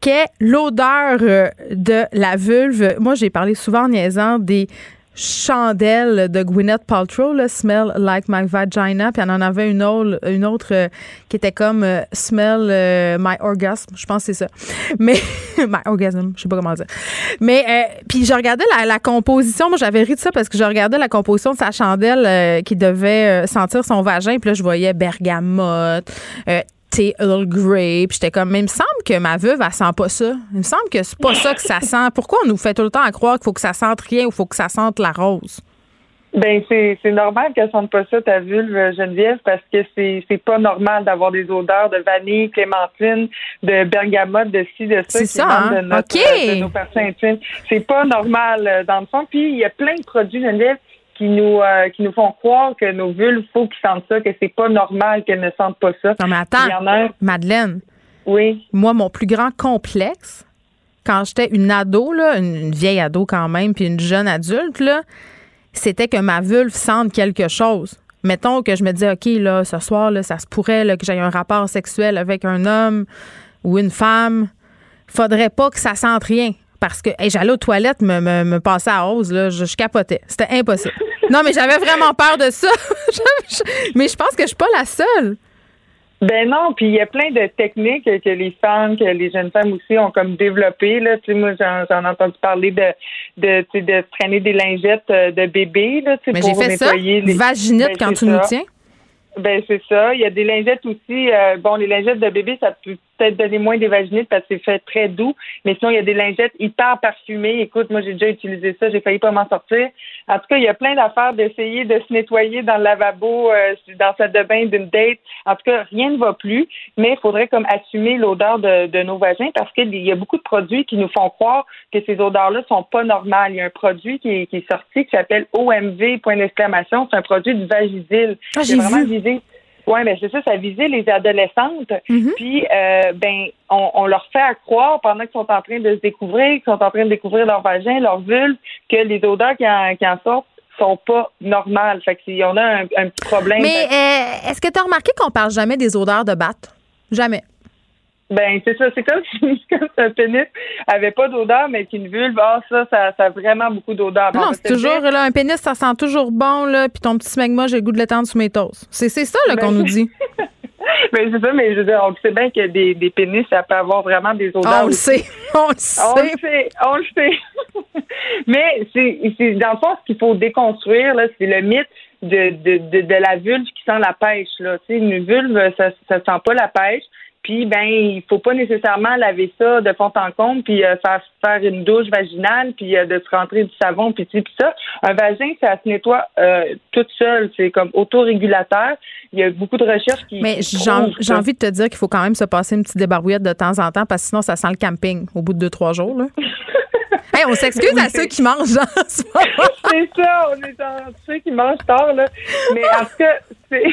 qu'est l'odeur de la vulve. Moi, j'ai parlé souvent en niaisant des chandelle de Gwyneth Paltrow, Smell Like My Vagina, puis elle en avait une autre, euh, qui était comme euh, Smell euh, My Orgasm, je pense que c'est ça. Mais (laughs) My Orgasm, je sais pas comment dire. Mais puis je regardais la, la composition, moi j'avais ri de ça parce que je regardais la composition de sa chandelle qui devait sentir son vagin, puis là je voyais bergamote, thé Earl Grey. Puis j'étais comme, mais il me semble que ma veuve, elle sent pas ça. Il me semble que c'est pas ça que ça sent. Pourquoi on nous fait tout le temps à croire qu'il faut que ça sente rien ou qu'il faut que ça sente la rose? Ben c'est normal qu'elle sente pas ça ta vulve Geneviève parce que c'est c'est pas normal d'avoir des odeurs de vanille, clémentine, de bergamote, de ci de ça qui ça, hein? de, notre, de nos intimes. C'est pas normal euh, dans le fond. Puis il y a plein de produits Geneviève qui nous euh, qui nous font croire que nos vulves, faut qu'ils sentent ça, que c'est pas normal qu'elles ne sentent pas ça. Non mais attends, Madeleine. Oui. Moi, mon plus grand complexe, quand j'étais une ado, là, une, vieille ado quand même, puis une jeune adulte, là, c'était que ma vulve sente quelque chose. Mettons que je me disais, OK, là, ce soir, là, ça se pourrait là, que j'aie un rapport sexuel avec un homme ou une femme. Faudrait pas que ça sente rien parce que j'allais aux toilettes me, me, me passer à hausse, là, je, capotais. C'était impossible. (laughs) non, mais j'avais vraiment peur de ça. (laughs) mais je pense que je suis pas la seule. Ben non, puis il y a plein de techniques que les femmes, que les jeunes femmes aussi ont comme développées. Là. Tu sais, moi, j'en ai entendu parler de, de, de traîner des lingettes euh, de bébé là, tu sais, Mais j'ai fait ça, les... vaginite ben, quand tu nous tiens. Ben c'est ça. Il y a des lingettes aussi. Euh, bon, les lingettes de bébé, ça peut peut-être donner moins des vaginites parce que c'est fait très doux. Mais sinon, il y a des lingettes hyper parfumées. Écoute, moi, j'ai déjà utilisé ça. J'ai failli pas m'en sortir. En tout cas, il y a plein d'affaires d'essayer de se nettoyer dans le lavabo, euh, dans sa de bain d'une date. En tout cas, rien ne va plus. Mais il faudrait comme assumer l'odeur de, de, nos vagins parce qu'il y a beaucoup de produits qui nous font croire que ces odeurs-là sont pas normales. Il y a un produit qui est, qui est sorti qui s'appelle OMV, point d'exclamation. C'est un produit du Vagisil. Ah, j'ai vu. Oui, ben c'est ça, ça visait les adolescentes. Mhm. Puis, euh, ben, on, on, leur fait à croire pendant qu'ils sont en train de se découvrir, qu'ils sont en train de découvrir leur vagin, leur vulve, que les odeurs qui en, qui en sortent sont pas normales. Fait qu'il y en a un, un petit problème. Mais euh, est-ce que tu as remarqué qu'on parle jamais des odeurs de batte? Jamais. Ben, c'est ça. C'est (laughs) comme si, un pénis avait pas d'odeur, mais qu'une vulve, ah, ça, ça, ça a vraiment beaucoup d'odeur. Non, c'est toujours, là, un pénis, ça sent toujours bon, là, puis ton petit smegma, j'ai le goût de l'étendre sous mes toasts. C'est, ça, là, ben, qu'on nous dit. (laughs) ben, c'est ça, mais je veux dire, on sait bien que des, des pénis, ça peut avoir vraiment des odeurs. (laughs) On le sait. On le sait. On le sait. On le sait. mais c'est, dans le fond, ce qu'il faut déconstruire, là, c'est le mythe de, de, de, de, la vulve qui sent la pêche, là. Tu sais, une vulve, ça, ça sent pas la pêche. Puis ben, il faut pas nécessairement laver ça de fond en comble, puis euh, faire faire une douche vaginale, puis euh, de se rentrer du savon, puis puis ça. Un vagin, ça se nettoie euh, toute seule. C'est comme autorégulateur. Il y a beaucoup de recherches qui. Mais j'ai envie de te dire qu'il faut quand même se passer une petite débarbouillette de temps en temps, parce que sinon ça sent le camping au bout de deux trois jours là. (laughs) on s'excuse à ceux qui mangent en ce moment. c'est ça, on est dans ceux qui mangent tard, là. Mais en tout cas, c'est.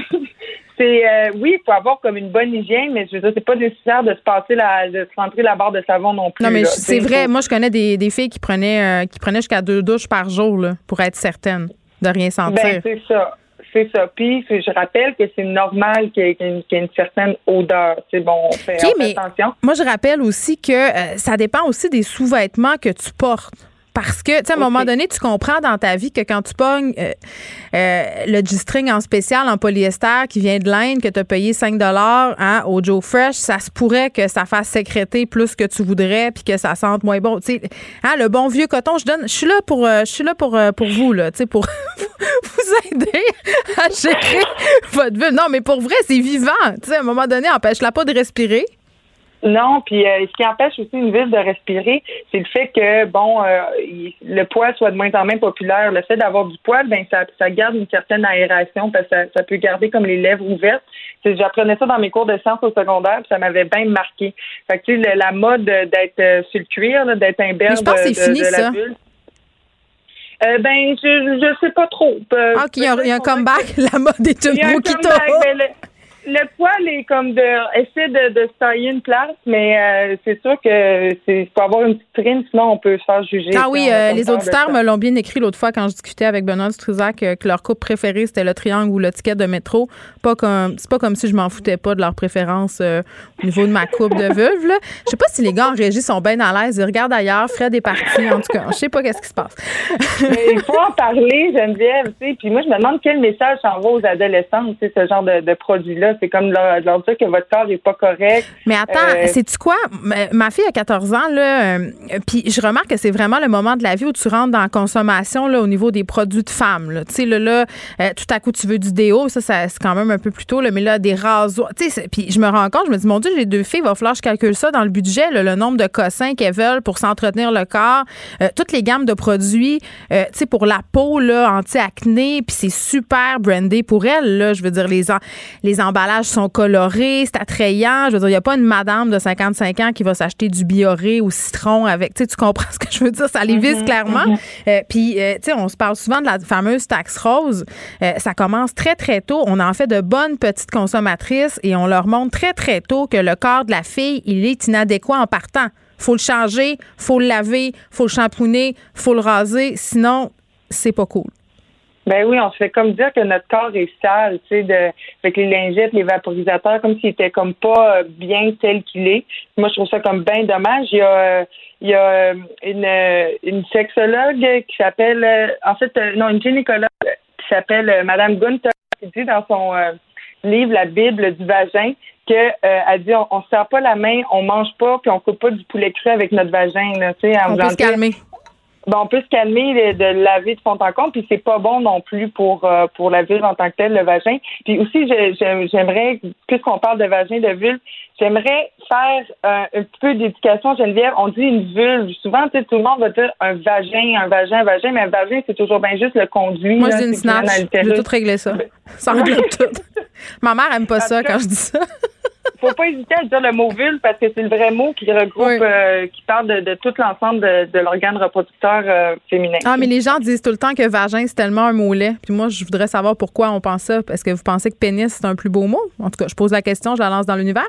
C'est euh, oui, il faut avoir comme une bonne hygiène, mais je veux dire, c'est pas nécessaire de se passer la, de se rentrer la barre de savon non plus. Non, mais c'est vrai. Moi, je connais des, des filles qui prenaient euh, qui prenaient jusqu'à deux douches par jour là, pour être certaines de rien sentir. Ben, c'est ça. C'est ça. Puis, je rappelle que c'est normal qu'il y, ait une, certaine odeur. C'est bon, on fait, attention. Moi, je rappelle aussi que euh, ça dépend aussi des sous-vêtements que tu portes. Parce que, tu sais, à un moment donné, tu comprends dans ta vie que quand tu pognes euh, euh, le G-string en spécial en polyester qui vient de l'Inde, que tu as payé 5 hein, au Joe Fresh, ça se pourrait que ça fasse sécréter plus que tu voudrais puis que ça sente moins bon. Tu sais, hein, le bon vieux coton, je donne, je suis là pour, je suis là pour, pour vous, là, tu sais, pour (laughs) vous aider à gérer (laughs) votre vie. Non, mais pour vrai, c'est vivant. Tu sais, à un moment donné, empêche-la pas de respirer. Non, puis euh, ce qui empêche aussi une ville de respirer, c'est le fait que bon, euh, le poil soit de moins en moins populaire. Le fait d'avoir du poil, ben ça, ça garde une certaine aération parce que ça, peut garder comme les lèvres ouvertes. J'apprenais ça dans mes cours de sciences au secondaire, puis ça m'avait bien marqué. Fait que tu sais, la mode d'être euh, sur le cuir, d'être un berge de, de, la bulle. Euh, ben, je, je sais pas trop. ah, il y, a, un comeback, (laughs) la mode est une qui le poil est comme de essayer de, de se tailler une place, mais euh, c'est sûr que c'est faut avoir une petite trine, sinon on peut se faire juger. Ah oui, euh, les auditeurs me l'ont bien écrit l'autre fois quand je discutais avec Benoît Struzac euh, que leur coupe préférée c'était le triangle ou le ticket de métro. Pas comme c'est pas comme si je m'en foutais pas de leur préférence au niveau de ma coupe de vulve. Là. Je sais pas si les gars en régie sont bien à l'aise. Ils regardent ailleurs, Fred est parti. En tout cas, je sais pas qu'est-ce qui se passe. mais il faut en parler, Geneviève. Tu sais, puis moi je me demande quel message s'envoie aux adolescents, tu sais, ce genre de, de C'est comme leur, leur, dire que votre corps n'est pas correct. Mais attends, euh, c'est-tu quoi? Ma fille a 14 ans, là, euh, puis je remarque que c'est vraiment le moment de la vie où tu rentres dans la consommation là, au niveau des produits de femmes. Tu sais, là, là euh, tout à coup, tu veux du déo, ça, ça c'est quand même un peu plus tôt, là, mais là, des rasoirs. Puis je me rends compte, je me dis, mon Dieu, j'ai deux filles, il va falloir que je calcule ça dans le budget, le nombre de cossins qu'elles veulent pour s'entretenir le corps, toutes les gammes de produits, tu sais, pour la peau, là, anti-acné, puis c'est super brandé pour elles, là, je veux dire, les, les emballages sont colorés, c'est attrayant. Je veux dire, il n'y a pas une madame de 55 ans qui va s'acheter du bioré au citron avec. Tu comprends (laughs) ce que je veux dire? Ça les vise mhm, clairement. Mhm. Euh, puis, euh, tu sais, on se parle souvent de la fameuse taxe rose. Euh, ça commence très, très tôt. On en fait de bonnes petites consommatrices et on leur montre très, très tôt que le corps de la fille, il est inadéquat en partant. Faut le changer, faut le laver, faut le shampooiner, faut le raser. Sinon, c'est pas cool. Ben oui, on se fait comme dire que notre corps est sale, tu sais, de, avec les lingettes, les vaporisateurs, comme s'il était comme pas euh, bien tel qu'il est. Moi, je trouve ça comme bien dommage. Il y a, euh, il y a euh, une, une sexologue qui s'appelle, en fait, non, une gynécologue qui s'appelle Madame Gunther, qui dit dans son livre La Bible du vagin que elle dit on, on se sert pas la main, on mange pas, puis on coupe pas du poulet cru avec notre vagin, tu sais. On peut se calmer. Ben, on peut se calmer de, laver de fond en comble, puis c'est pas bon non plus pour euh, pour la vulve en tant que telle, le vagin. Puis aussi, j'aimerais, puisqu'on parle de vagin, de vulve, j'aimerais faire un petit peu d'éducation, Geneviève. On dit une vulve. Souvent, tu sais, tout le monde va dire un vagin, un vagin, un vagin, mais un vagin, c'est toujours bien juste le conduit. Moi, j'ai une snatch. Je vais tout régler ça. Ça (laughs) règle tout. Ma mère aime pas ça quand je dis ça faut pas hésiter à dire le mot vulve parce que c'est le vrai mot qui regroupe, euh, qui parle de, tout l'ensemble de, l'organe reproducteur euh, féminin. Ah, mais les gens disent tout le temps que vagin, c'est tellement un mot laid. Puis moi, je voudrais savoir pourquoi on pense ça. Est-ce que vous pensez que pénis, c'est un plus beau mot? En tout cas, je pose la question, je la lance dans l'univers.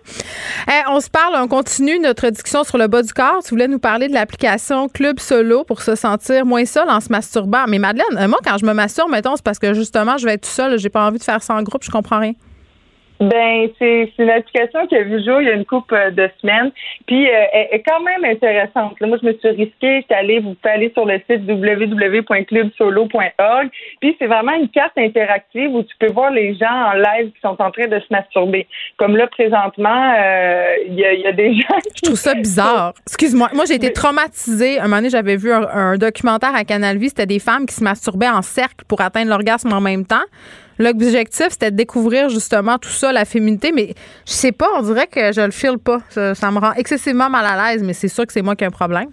Eh, on se parle, on continue notre discussion sur le bas du corps. Tu voulais nous parler de l'application Club Solo pour se sentir moins seul en se masturbant. Mais Madeleine, euh, moi, quand je me masturbe, mettons, c'est parce que justement, je vais être tout seul. J'ai pas envie de faire ça en groupe, je comprends rien. Ben, c'est une application qui a vu jour il y a une couple euh, de semaines. Puis, euh, elle est quand même intéressante. moi, je me suis risquée. J'étais allée, vous pouvez aller sur le site www.clubsolo.org. Puis, c'est vraiment une carte interactive où tu peux voir les gens en live qui sont en train de se masturber. Comme là, présentement, euh, il y, a, y, a, des (laughs) gens. Je trouve ça (laughs) bizarre. Excuse-moi. Moi, j'ai été traumatisée. Un moment donné, j'avais vu un, un documentaire à Canal Vie. C'était des femmes qui se masturbaient en cercle pour atteindre l'orgasme en même temps. L'objectif, c'était de découvrir justement tout ça, la féminité, mais je sais pas, on dirait que je le file pas. Ça, me rend excessivement mal à l'aise, mais c'est sûr que c'est moi qui ai un problème.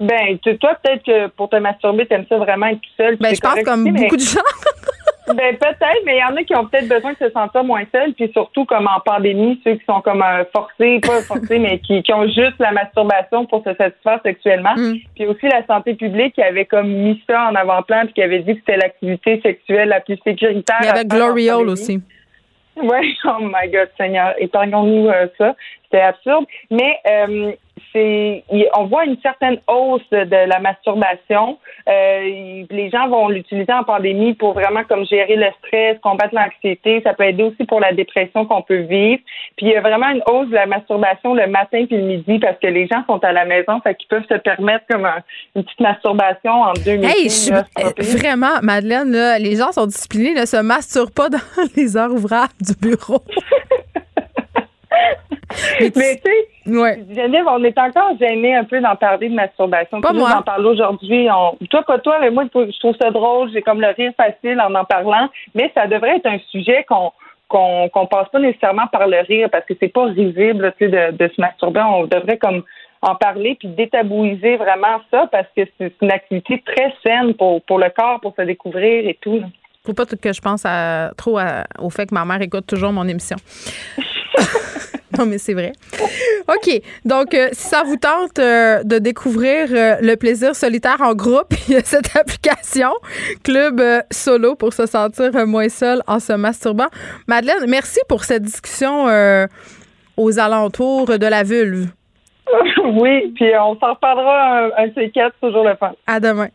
Ben, toi, peut-être que pour te masturber, t'aimes ça vraiment être tout seul. Ben, je pense comme beaucoup de gens. (laughs) Ben peut-être, mais il y en a qui ont peut-être besoin de se sentir moins seuls, puis surtout comme en pandémie, ceux qui sont comme euh, forcés, pas (laughs) forcés, mais qui, qui, ont juste la masturbation pour se satisfaire sexuellement. Mm. Puis aussi la santé publique qui avait comme mis ça en avant-plan, puis qui avait dit que c'était l'activité sexuelle la plus sécuritaire. Il y avait Gloriole aussi. Oui, (laughs) oh my God, Seigneur, épargnons-nous euh, ça. C'était absurde. Mais euh, c'est on voit une certaine hausse de la masturbation. Euh, les gens vont l'utiliser en pandémie pour vraiment comme gérer le stress, combattre l'anxiété. Ça peut aider aussi pour la dépression qu'on peut vivre. Puis il y a vraiment une hausse de la masturbation le matin puis le midi parce que les gens sont à la maison, fait qu'ils peuvent se permettre comme une petite masturbation en deux minutes. Hey, vraiment, Madeleine, là, les gens sont disciplinés, ne se masturbent pas (laughs) dans les heures ouvrables du bureau. (laughs) Mais tu sais, ouais. on est encore gêné un peu d'en parler de masturbation. Pas moi. en parle aujourd'hui. Toi, pas toi, mais moi, je trouve ça drôle. J'ai comme le rire facile en en parlant. Mais ça devrait être un sujet qu'on qu'on passe pas nécessairement par le rire parce que c'est pas risible de, de se masturber. On devrait comme en parler puis détabouiser vraiment ça parce que c'est une activité très saine pour, pour le corps, pour se découvrir et tout. Faut pas que je pense à, trop au fait que ma mère écoute toujours mon émission. (laughs) non, mais c'est vrai. OK. Donc, euh, si ça vous tente euh, de découvrir euh, le plaisir solitaire en groupe, (laughs) il y a cette application Club Solo pour se sentir moins seul en se masturbant. Madeleine, merci pour cette discussion aux alentours de la vulve. (laughs) oui, puis on s'en reparlera un, un C4, toujours le fun. À demain.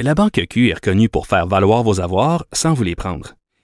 La Banque Q est reconnue pour faire valoir vos avoirs sans vous les prendre.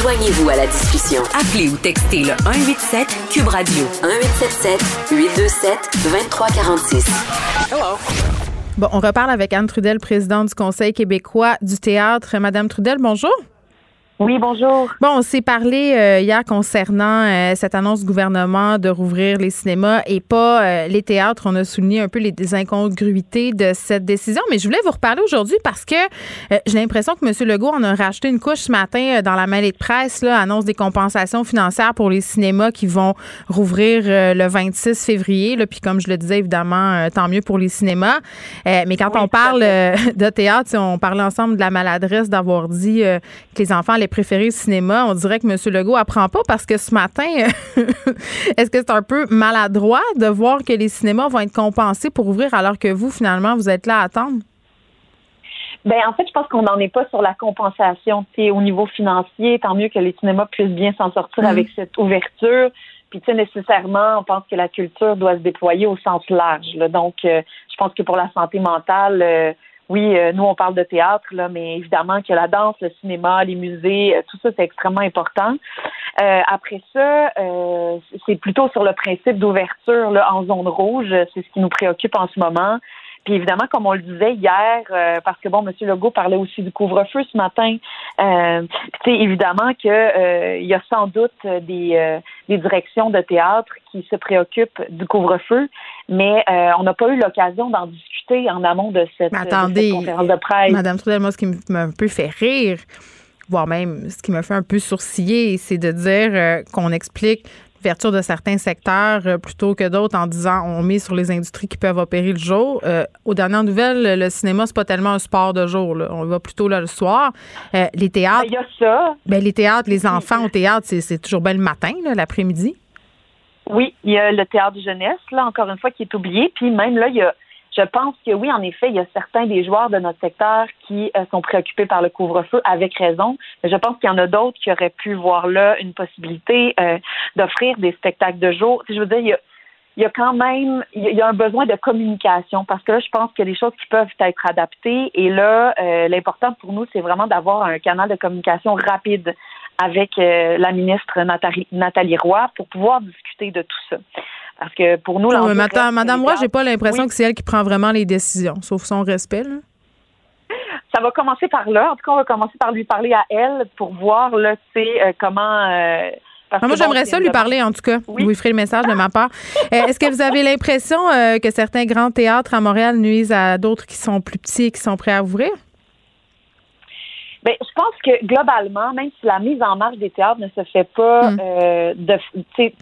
Joignez-vous à la discussion. Appelez ou textez le 187 Cube Radio 1877 827 2346. Hello. Bon, on reparle avec Anne Trudel, présidente du Conseil québécois du théâtre. Madame Trudel, bonjour. Oui, bonjour. Bon, on s'est parlé euh, hier concernant euh, cette annonce du gouvernement de rouvrir les cinémas et pas euh, les théâtres. On a souligné un peu les incongruités de cette décision, mais je voulais vous reparler aujourd'hui parce que j'ai l'impression que M. Legault en a racheté une couche ce matin dans la mêlée de presse, là, annonce des compensations financières pour les cinémas qui vont rouvrir le 26 février. Là, puis comme je le disais, évidemment, tant mieux pour les cinémas. mais quand (laughs) on parle de théâtre, on parlait ensemble de la maladresse d'avoir dit que les enfants allaient préféré cinéma. On dirait que M. Legault apprend pas parce que ce matin, (laughs) est-ce que c'est un peu maladroit de voir que les cinémas vont être compensés pour ouvrir alors que vous, finalement, vous êtes là à attendre? Ben en fait, je pense qu'on n'en est pas sur la compensation. au niveau financier, tant mieux que les cinémas puissent bien s'en sortir mm-hmm. avec cette ouverture. Puis, tu sais, nécessairement, on pense que la culture doit se déployer au sens large. Donc, euh, je pense que pour la santé mentale, euh, oui, euh, nous, on parle de théâtre, là, mais évidemment que la danse, le cinéma, les musées, euh, tout ça, c'est extrêmement important. Euh, après ça, c'est plutôt sur le principe d'ouverture en zone rouge. C'est ce qui nous préoccupe en ce moment. Puis évidemment, comme on le disait hier, euh, parce que bon, M. Legault parlait aussi du couvre-feu ce matin. Euh, sais, évidemment que euh, il y a sans doute des, euh, des directions de théâtre qui se préoccupent du couvre-feu, mais on n'a pas eu l'occasion d'en discuter en amont de cette, attendez, conférence de presse. Madame Trudel, moi, ce qui m'a un peu fait rire, voire même ce qui m'a fait un peu sourciller, c'est de dire qu'on explique ouverture de certains secteurs euh, plutôt que d'autres en disant on met sur les industries qui peuvent opérer le jour. Euh, aux dernières nouvelles, le cinéma, c'est pas tellement un sport de jour. On va plutôt là le soir. Euh, les théâtres. Ben, il y a ça. Ben, les théâtres, les enfants au théâtre, c'est toujours bien le matin, l'après-midi. Oui, il y a le théâtre de jeunesse, là, encore une fois, qui est oublié. Puis même là, il y a je pense que oui, en effet, il y a certains des joueurs de notre secteur qui euh, sont préoccupés par le couvre-feu avec raison, mais je pense qu'il y en a d'autres qui auraient pu voir là une possibilité euh, d'offrir des spectacles de jour. Je veux dire, il y a, il y a quand même il y a un besoin de communication parce que là, je pense qu'il y a des choses qui peuvent être adaptées et là, euh, l'important pour nous, c'est vraiment d'avoir un canal de communication rapide avec la ministre Nathalie, Nathalie Roy pour pouvoir discuter de tout ça. Parce que pour nous, là, Madame, Madame Roy, j'ai pas l'impression que c'est elle qui prend vraiment les décisions, sauf son respect. ça va commencer par là. En tout cas, on va commencer par lui parler à elle pour voir là, tu sais, comment. Ah, moi, j'aimerais ça lui parler, en tout cas. Vous lui ferez le message de ma part. (laughs) Est-ce que vous avez l'impression que certains grands théâtres à Montréal nuisent à d'autres qui sont plus petits et qui sont prêts à ouvrir? Ben, je pense que globalement, même si la mise en marche des théâtres ne se fait pas mm. euh, de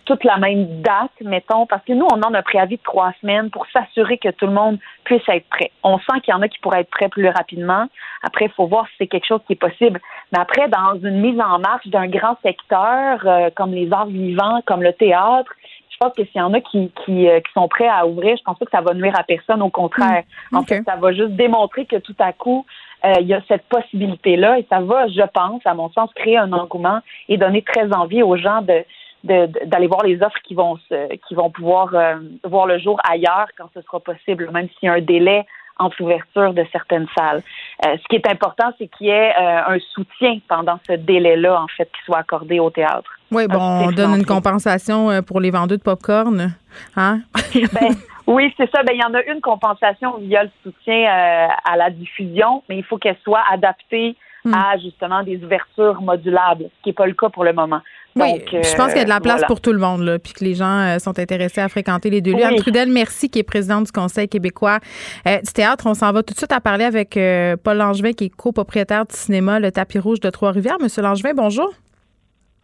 toute la même date, mettons, parce que nous, on a un préavis de trois semaines pour s'assurer que tout le monde puisse être prêt. On sent qu'il y en a qui pourraient être prêts plus rapidement. Après, il faut voir si c'est quelque chose qui est possible. Mais après, dans une mise en marche d'un grand secteur euh, comme les arts vivants, comme le théâtre, je pense que s'il y en a qui, qui, euh, qui, sont prêts à ouvrir, je pense pas que ça va nuire à personne. Au contraire, mm. en fait, ça va juste démontrer que tout à coup, il y a cette possibilité-là et ça va, je pense, à mon sens, créer un engouement et donner très envie aux gens de d'aller voir les offres qui vont se, qui vont pouvoir euh, voir le jour ailleurs quand ce sera possible, même s'il y a un délai entre l'ouverture de certaines salles. Euh, ce qui est important, c'est qu'il y ait un soutien pendant ce délai-là, en fait, qui soit accordé au théâtre. Oui, bon, on donne une compensation pour les vendeurs de pop-corn, hein? (laughs) ben, oui, c'est ça. Ben, il y en a une compensation via le soutien euh, à la diffusion, mais il faut qu'elle soit adaptée hmm. à justement des ouvertures modulables, ce qui n'est pas le cas pour le moment. Oui, je pense qu'il y a de la place pour tout le monde, là, puis que les gens euh, sont intéressés à fréquenter les deux lieux. Anne Trudel, merci, qui est présidente du Conseil québécois euh, du théâtre. On s'en va tout de suite à parler avec Paul Langevin, qui est copropriétaire du cinéma Le Tapis Rouge de Trois-Rivières. Monsieur Langevin, bonjour.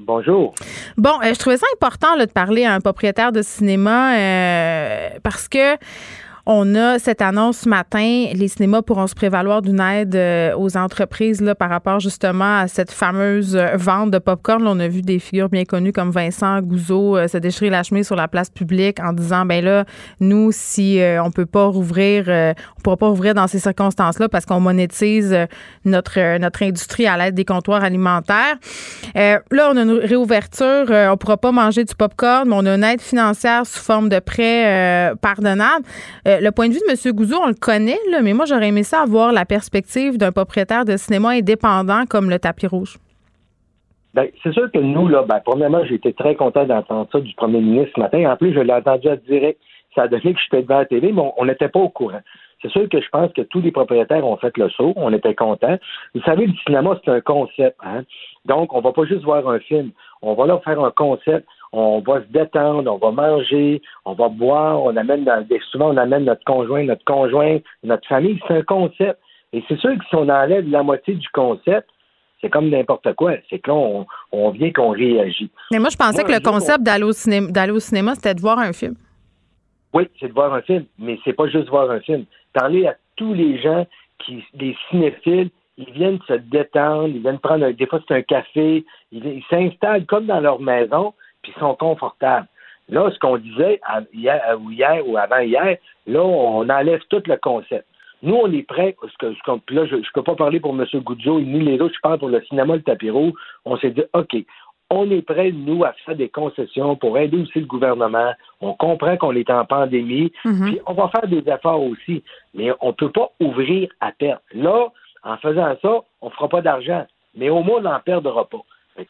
Bonjour. Bon, euh, je trouvais ça important de parler à un propriétaire de cinéma euh, parce que on a cette annonce ce matin. Les cinémas pourront se prévaloir d'une aide euh, aux entreprises là, par rapport justement à cette fameuse euh, vente de popcorn. on a vu des figures bien connues comme Vincent Gouzeau euh, se déchirer la chemise sur la place publique en disant ben là, nous, si on peut pas rouvrir, on pourra pas rouvrir dans ces circonstances-là parce qu'on monétise notre notre industrie à l'aide des comptoirs alimentaires. là, on a une réouverture. on pourra pas manger du popcorn, mais on a une aide financière sous forme de prêt pardonnable. Le point de vue de M. Gouzeau, on le connaît, mais moi, j'aurais aimé ça avoir la perspective d'un propriétaire de cinéma indépendant comme le tapis rouge. Bien, c'est sûr que nous, là, ben, premièrement, j'ai très content d'entendre ça du premier ministre ce matin. En plus, je l'ai entendu à direct. Ça a donné que j'étais devant la télé, mais on n'était pas au courant. C'est sûr que je pense que tous les propriétaires ont fait le saut. On était contents. Vous savez, le cinéma, c'est un concept. Hein? Donc, on va pas juste voir un film. On va leur faire un concept on va se détendre, on va manger, on va boire, on amène souvent on amène notre conjoint, notre conjoint, notre famille. C'est un concept. Et c'est sûr que si on enlève la moitié du concept, c'est comme n'importe quoi. C'est que là, on, vient qu'on réagit. Mais moi, je pensais que le concept d'aller au, cinéma, au cinéma, c'était de voir un film. Oui, c'est de voir un film, mais c'est pas juste voir un film. Parler à tous les gens qui, des cinéphiles, ils viennent se détendre, ils viennent prendre, des fois c'est un café, ils s'installent comme dans leur maison, puis sont confortables. Là, ce qu'on disait hier, ou hier ou avant-hier, là, on enlève tout le concept. Nous, on est prêts, parce que, là, je ne peux pas parler pour M. Goudzo ni les autres, je parle pour le cinéma Le Tapiro. On s'est dit, OK, on est prêts, nous, à faire des concessions pour aider aussi le gouvernement. On comprend qu'on est en pandémie, mm-hmm. puis on va faire des efforts aussi. Mais on ne peut pas ouvrir à perte. Là, en faisant ça, on ne fera pas d'argent. Mais au moins, on n'en perdra pas.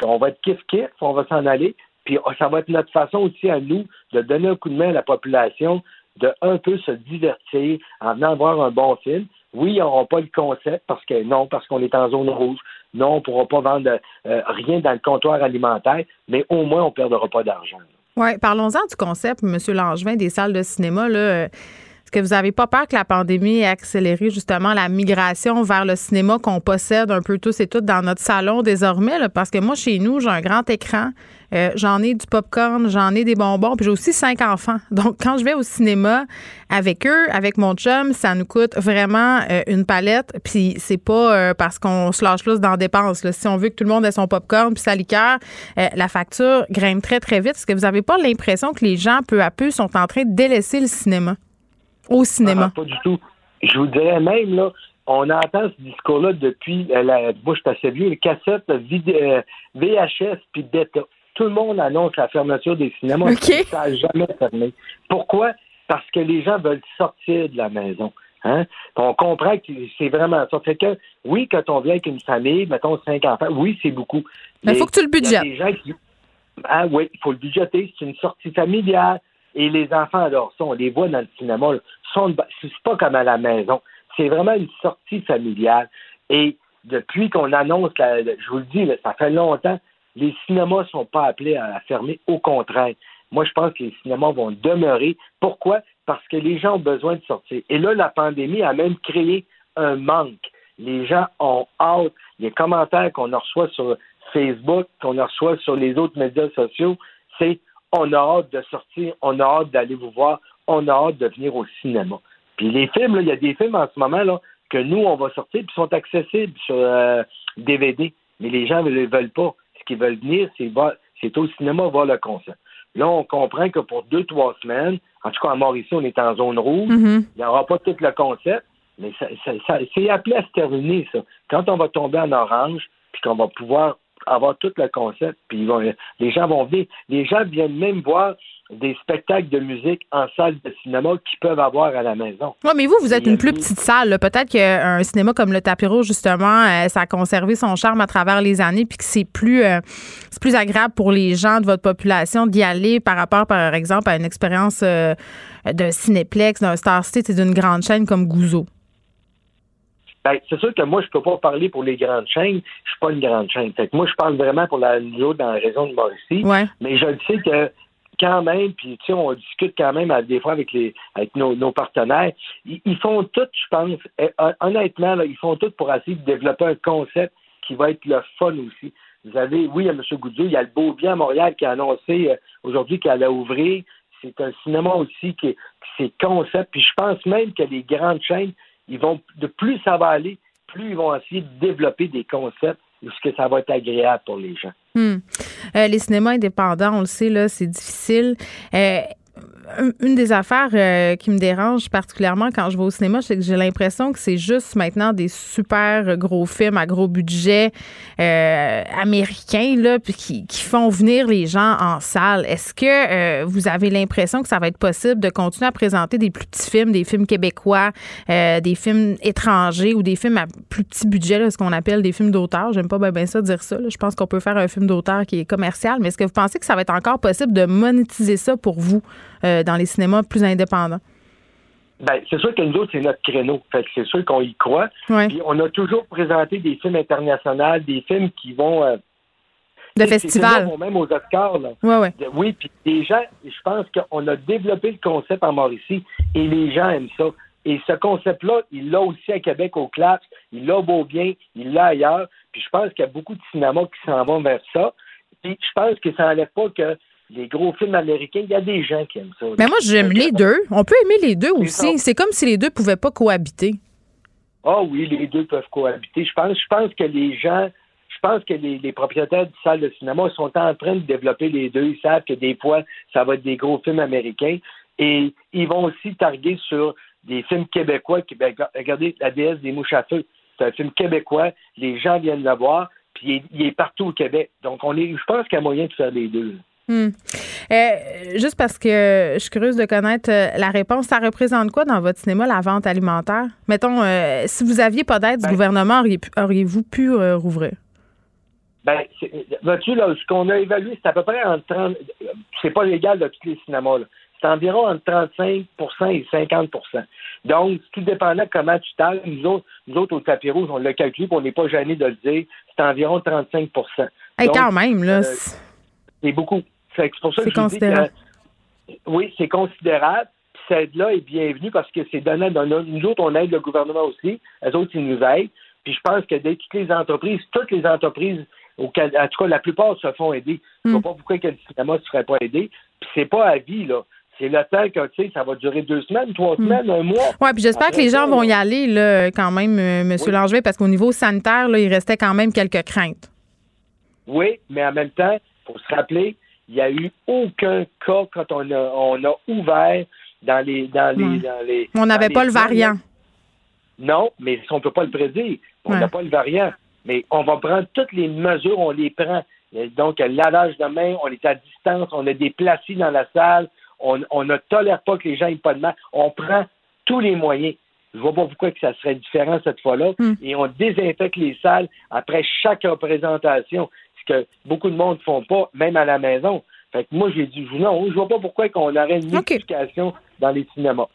On va être kiff-kiff, on va s'en aller, puis oh, ça va être notre façon aussi à nous de donner un coup de main à la population, de un peu se divertir en venant voir un bon film. Oui, ils n'auront pas le concept parce que non, parce qu'on est en zone rouge. Non, on ne pourra pas vendre euh, rien dans le comptoir alimentaire, mais au moins on ne perdra pas d'argent. Oui, parlons-en du concept, M. Langevin, des salles de cinéma. Là est-ce que vous n'avez pas peur que la pandémie ait accéléré justement la migration vers le cinéma qu'on possède un peu tous et toutes dans notre salon désormais? Parce que moi, chez nous, j'ai un grand écran, euh, j'en ai du popcorn, j'en ai des bonbons, puis j'ai aussi cinq enfants. (laughs) Donc, quand je vais au cinéma avec eux, avec mon chum, ça nous coûte vraiment euh, une palette. Puis c'est pas euh, parce qu'on se lâche là dans la dépense. Si on veut que tout le monde ait son popcorn puis sa liqueur, la facture grimpe très, très vite. Est-ce que vous n'avez pas l'impression que les gens, peu à peu, sont en train de délaisser le cinéma? Au cinéma? pas du tout. Je vous dirais même, là, on entend ce discours-là depuis, euh, la, moi je suis vieux, les cassettes VHS euh, puis Beta. Tout le monde annonce la fermeture des cinémas. Ça n'a jamais fermé. Pourquoi? Parce que les gens veulent sortir de la maison. Hein? On comprend que c'est vraiment ça. Fait que, oui, quand on vient avec une famille, mettons cinq enfants, oui, c'est beaucoup. Mais il faut que tu le budgettes. Ah oui, il faut le budgeter. C'est une sortie familiale. Et les enfants alors ça, on les voit dans le cinéma, c'est pas comme à la maison. C'est vraiment une sortie familiale. Et depuis qu'on annonce, je vous le dis, ça fait longtemps, les cinémas ne sont pas appelés à fermer. Au contraire. Moi, je pense que les cinémas vont demeurer. Pourquoi? Parce que les gens ont besoin de sortir. Et là, la pandémie a même créé un manque. Les gens ont hâte. Les commentaires qu'on reçoit sur Facebook, qu'on reçoit sur les autres médias sociaux, c'est on a hâte de sortir, on a hâte d'aller vous voir, on a hâte de venir au cinéma. Puis les films, il y a des films en ce moment là, que nous, on va sortir, puis sont accessibles sur DVD. Euh, Mais les gens ne le veulent pas. Ce qu'ils veulent venir, c'est, au cinéma voir le concert. Là, on comprend que pour deux, trois semaines, en tout cas à Mauricie, on est en zone rouge, mm-hmm. il n'y aura pas tout le concept, mais ça, c'est appelé à se terminer, ça. Quand on va tomber en orange, puis qu'on va pouvoir avoir tout le concept, puis les gens vont venir. Les gens viennent même voir des spectacles de musique en salle de cinéma qu'ils peuvent avoir à la maison. Oui, mais vous, vous êtes une plus petite salle. Peut-être qu'un cinéma comme le Tapiro, justement, euh, ça a conservé son charme à travers les années, puis que c'est plus, euh, c'est plus agréable pour les gens de votre population d'y aller par rapport, par exemple, à une expérience euh, de Cinéplex, d'un Star City et d'une grande chaîne comme Gouzeau. Ben, c'est sûr que moi, je peux pas parler pour les grandes chaînes. Je suis pas une grande chaîne. moi, je parle vraiment pour la nous dans la région de Mauricie. Mais je sais que quand même, puis tu sais, on discute quand même des fois avec les avec nos, partenaires. Ils, font tout, je pense. Eh, honnêtement, là, ils font tout pour essayer de développer un concept qui va être le fun aussi. Vous avez, oui, M. Goudieu, il y a le Beau Bien à Montréal qui a annoncé euh, aujourd'hui qu'elle allait ouvrir. C'est un cinéma aussi qui, qui est concept. Puis je pense même que les grandes chaînes ils vont, de plus ça va aller, plus ils vont essayer de développer des concepts que ça va être agréable pour les gens. Hmm. Euh, les cinémas indépendants, on le sait, là, c'est difficile. Euh, une des affaires euh, qui me dérange particulièrement quand je vais au cinéma, c'est que j'ai l'impression que c'est juste maintenant des super gros films à gros budget euh, américains là, puis qui, font venir les gens en salle. Est-ce que euh, vous avez l'impression que ça va être possible de continuer à présenter des plus petits films, des films québécois, des films étrangers ou des films à plus petit budget, là, ce qu'on appelle des films d'auteur? J'aime pas bien, ça dire ça. Je pense qu'on peut faire un film d'auteur qui est commercial, mais est-ce que vous pensez que ça va être encore possible de monétiser ça pour vous? Euh, dans les cinémas plus indépendants? Ben, c'est sûr que nous autres, c'est notre créneau. Fait c'est sûr qu'on y croit. Puis on a toujours présenté des films internationaux, des films qui vont. Euh, de festival. Même aux Oscars. Là. Oui, puis les gens, je pense qu'on a développé le concept en Mauricie et les gens aiment ça. Et ce concept-là, il l'a aussi à Québec au CLAPS, il l'a beau bien, il l'a ailleurs. Puis je pense qu'il y a beaucoup de cinémas qui s'en vont vers ça. Puis je pense que ça n'enlève pas que les gros films américains, il y a des gens qui aiment ça. Mais moi, j'aime les deux. On peut aimer les deux aussi. C'est comme si les deux pouvaient pas cohabiter. Ah oui, les deux peuvent cohabiter. Je pense, je pense que les gens, je pense que les, propriétaires de salles de cinéma sont en train de développer les deux. Ils savent que des fois, ça va être des gros films américains. Et ils vont aussi targuer sur des films québécois. Qui, ben, regardez, La déesse des mouches à feu. C'est un film québécois. Les gens viennent le voir. Puis il est, partout au Québec. Donc, on est, je pense qu'il y a moyen de faire les deux. Hmm. Euh, juste parce que je suis curieuse de connaître euh, la réponse, ça représente quoi dans votre cinéma la vente alimentaire? Mettons, euh, si vous aviez pas d'aide du ben- gouvernement, auriez-vous pu rouvrir? Ben, vois-tu, là, ce qu'on a évalué, c'est à peu près entre 30, c'est pas légal de tous les cinémas, C'est environ entre 35% et 50% Donc, tout dépendant comment tu t'as nous autres, nous autres au tapis rouge, on l'a calculé, puis on n'est pas gêné de le dire, c'est environ 35 hey, quand même, là. c'est beaucoup. C'est pour ça que je dis que, oui, c'est considérable. Cette aide-là est bienvenue parce que c'est donné. Nous autres, on aide le gouvernement aussi. Les autres, ils nous aident. Puis je pense que dès toutes les entreprises, toutes les entreprises, en tout cas, la plupart se font aider. Je ne vois hmm. pas pourquoi le cinéma ne se ferait pas aider. Puis c'est pas à vie, là. C'est le temps que, tu sais, ça va durer deux semaines, trois hmm. semaines, un mois. Oui, puis j'espère que les gens vont y aller, là, quand même, euh, M. Langevin, parce qu'au niveau sanitaire, là, il restait quand même quelques craintes. Oui, mais en même temps, il faut se rappeler, il n'y a eu aucun cas quand on a, on a ouvert dans les. Dans les, dans les on n'avait pas le variant. Non, mais on ne peut pas le prédire. On n'a pas le variant. Mais on va prendre toutes les mesures, on les prend. Donc, lavage de main, on est à distance, on a des placis dans la salle, on, ne tolère pas que les gens n'aient pas de main. On prend tous les moyens. Je ne vois pas pourquoi que ça serait différent cette fois-là. Hmm. Et on désinfecte les salles après chaque représentation que beaucoup de monde ne font pas, même à la maison. Fait que moi, j'ai dit non, je vois pas pourquoi qu'on aurait une multiplication dans les cinémas.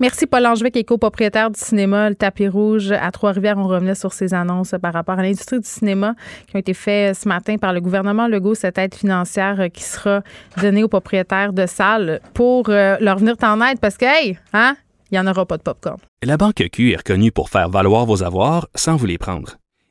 Merci Paul Angevin, copropriétaire du cinéma Le Tapis Rouge à Trois-Rivières. On revenait sur ces annonces par rapport à l'industrie du cinéma qui ont été faites ce matin par le gouvernement Legault, cette aide financière qui sera donnée aux propriétaires de salles pour euh, leur venir en aide parce que, hey, hein, il n'y en aura pas de popcorn. La Banque Q est reconnue pour faire valoir vos avoirs sans vous les prendre.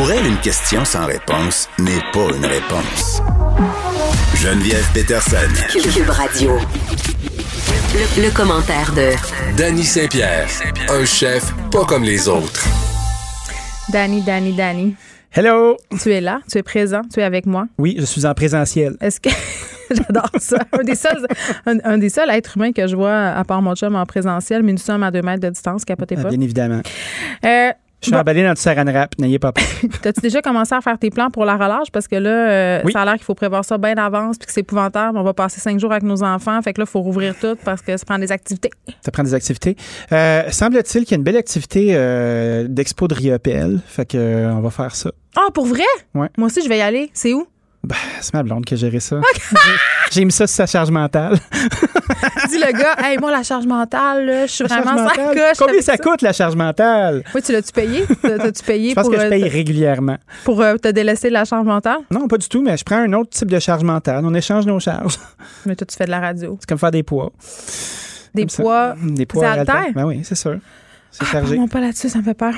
Pour elle, une question sans réponse n'est pas une réponse. Geneviève Peterson. Cube Radio. Le, le commentaire de Danny Saint-Pierre, un chef pas comme les autres. Danny, Danny, Danny. Hello. Tu es là, tu es présent, tu es avec moi. Oui, je suis en présentiel. Est-ce que (laughs) j'adore ça? Un des seuls un, un, des seuls êtres humains que je vois à part mon chum en présentiel, mais nous sommes à deux mètres de distance, capotez Ah, pas. bien évidemment. Euh, Je suis emballé dans du saran wrap, n'ayez pas peur. (laughs) T'as-tu déjà commencé à faire tes plans pour la relâche? Parce que là, euh, Oui. ça a l'air qu'il faut prévoir ça bien d'avance puis que c'est épouvantable. On va passer cinq jours avec nos enfants. Fait que là, il faut rouvrir tout parce que ça prend des activités. Ça prend des activités. Euh, semble-t-il qu'il y a une belle activité euh, d'expo de Riopel. Fait que on va faire ça. Ah, pour vrai? Ouais. Moi aussi, je vais y aller. C'est où? Ben, c'est ma blonde qui a géré ça. J'ai- mis ça sur sa charge mentale. Dis le gars, hey, moi, la charge mentale, là, je suis vraiment sans mentale. coche Combien ça coûte la charge mentale? Oui, tu l'as-tu payé? T'as- T'as-tu payé Je pense pour, que je euh, paye régulièrement. pour euh, te délaisser de la charge mentale? Non, pas du tout, mais je prends un autre type de charge mentale. On échange nos charges. Mais toi, tu fais de la radio. C'est comme faire des poids. Des Comme ça. poids. Des poids haltères. Ben oui, c'est sûr. C'est Ah, chargé. pas là-dessus, ça me fait peur.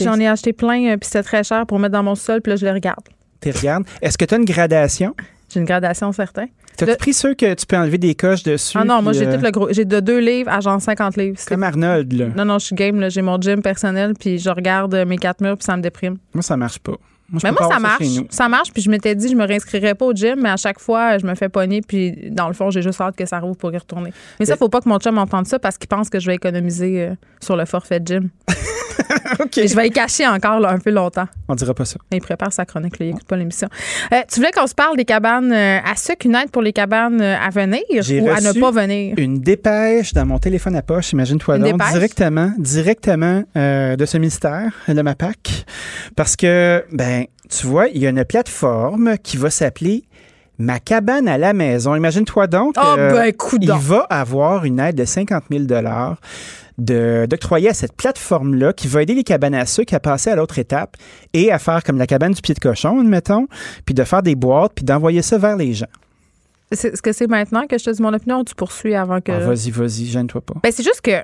J'en ai acheté plein, euh, puis c'était très cher pour mettre dans mon sol, puis là, je les regarde. Tu regardes. Est-ce que tu as une gradation? J'ai une gradation certaine. T'as-tu pris ceux que tu peux enlever des coches dessus? Ah non, moi, j'ai euh, tout le gros. J'ai de deux livres à genre 50 livres. C'est- Comme Arnold, là. Non, non, je suis game, là. J'ai mon gym personnel, puis je regarde euh, mes quatre murs, puis ça me déprime. Moi, ça marche pas. Moi, Mais moi, ça marche. Ça marche, puis je m'étais dit, je me réinscrirais pas au gym, mais à chaque fois, je me fais pogner, puis dans le fond, j'ai juste hâte que ça rouvre pour y retourner. Mais ça, faut pas que mon chum entende ça parce qu'il pense que je vais économiser euh, sur le forfait gym. (laughs) OK. Et je vais y cacher encore là, un peu longtemps. On dira pas ça. Il prépare sa chronique, là, il écoute pas l'émission. Euh, tu voulais qu'on se parle des cabanes euh, à sucre, une aide pour les cabanes à venir ou à ne pas venir? Une dépêche dans mon téléphone à poche, imagine-toi donc, dépêche? directement, directement de ce ministère, de ma PAC. Parce que, ben, tu vois, il y a une plateforme qui va s'appeler Ma cabane à la maison. Imagine-toi donc. Ah, euh, ben, coudonc. Il va avoir une aide de 50 000 de d'octroyer à cette plateforme-là qui va aider les cabanes à sucre à passer à l'autre étape et à faire comme la cabane du pied de cochon, admettons, puis de faire des boîtes, puis d'envoyer ça vers les gens. Est-ce que c'est maintenant que je te dis mon opinion ou tu poursuis avant que. Ah, vas-y, vas-y, gêne-toi pas. Ben, c'est juste que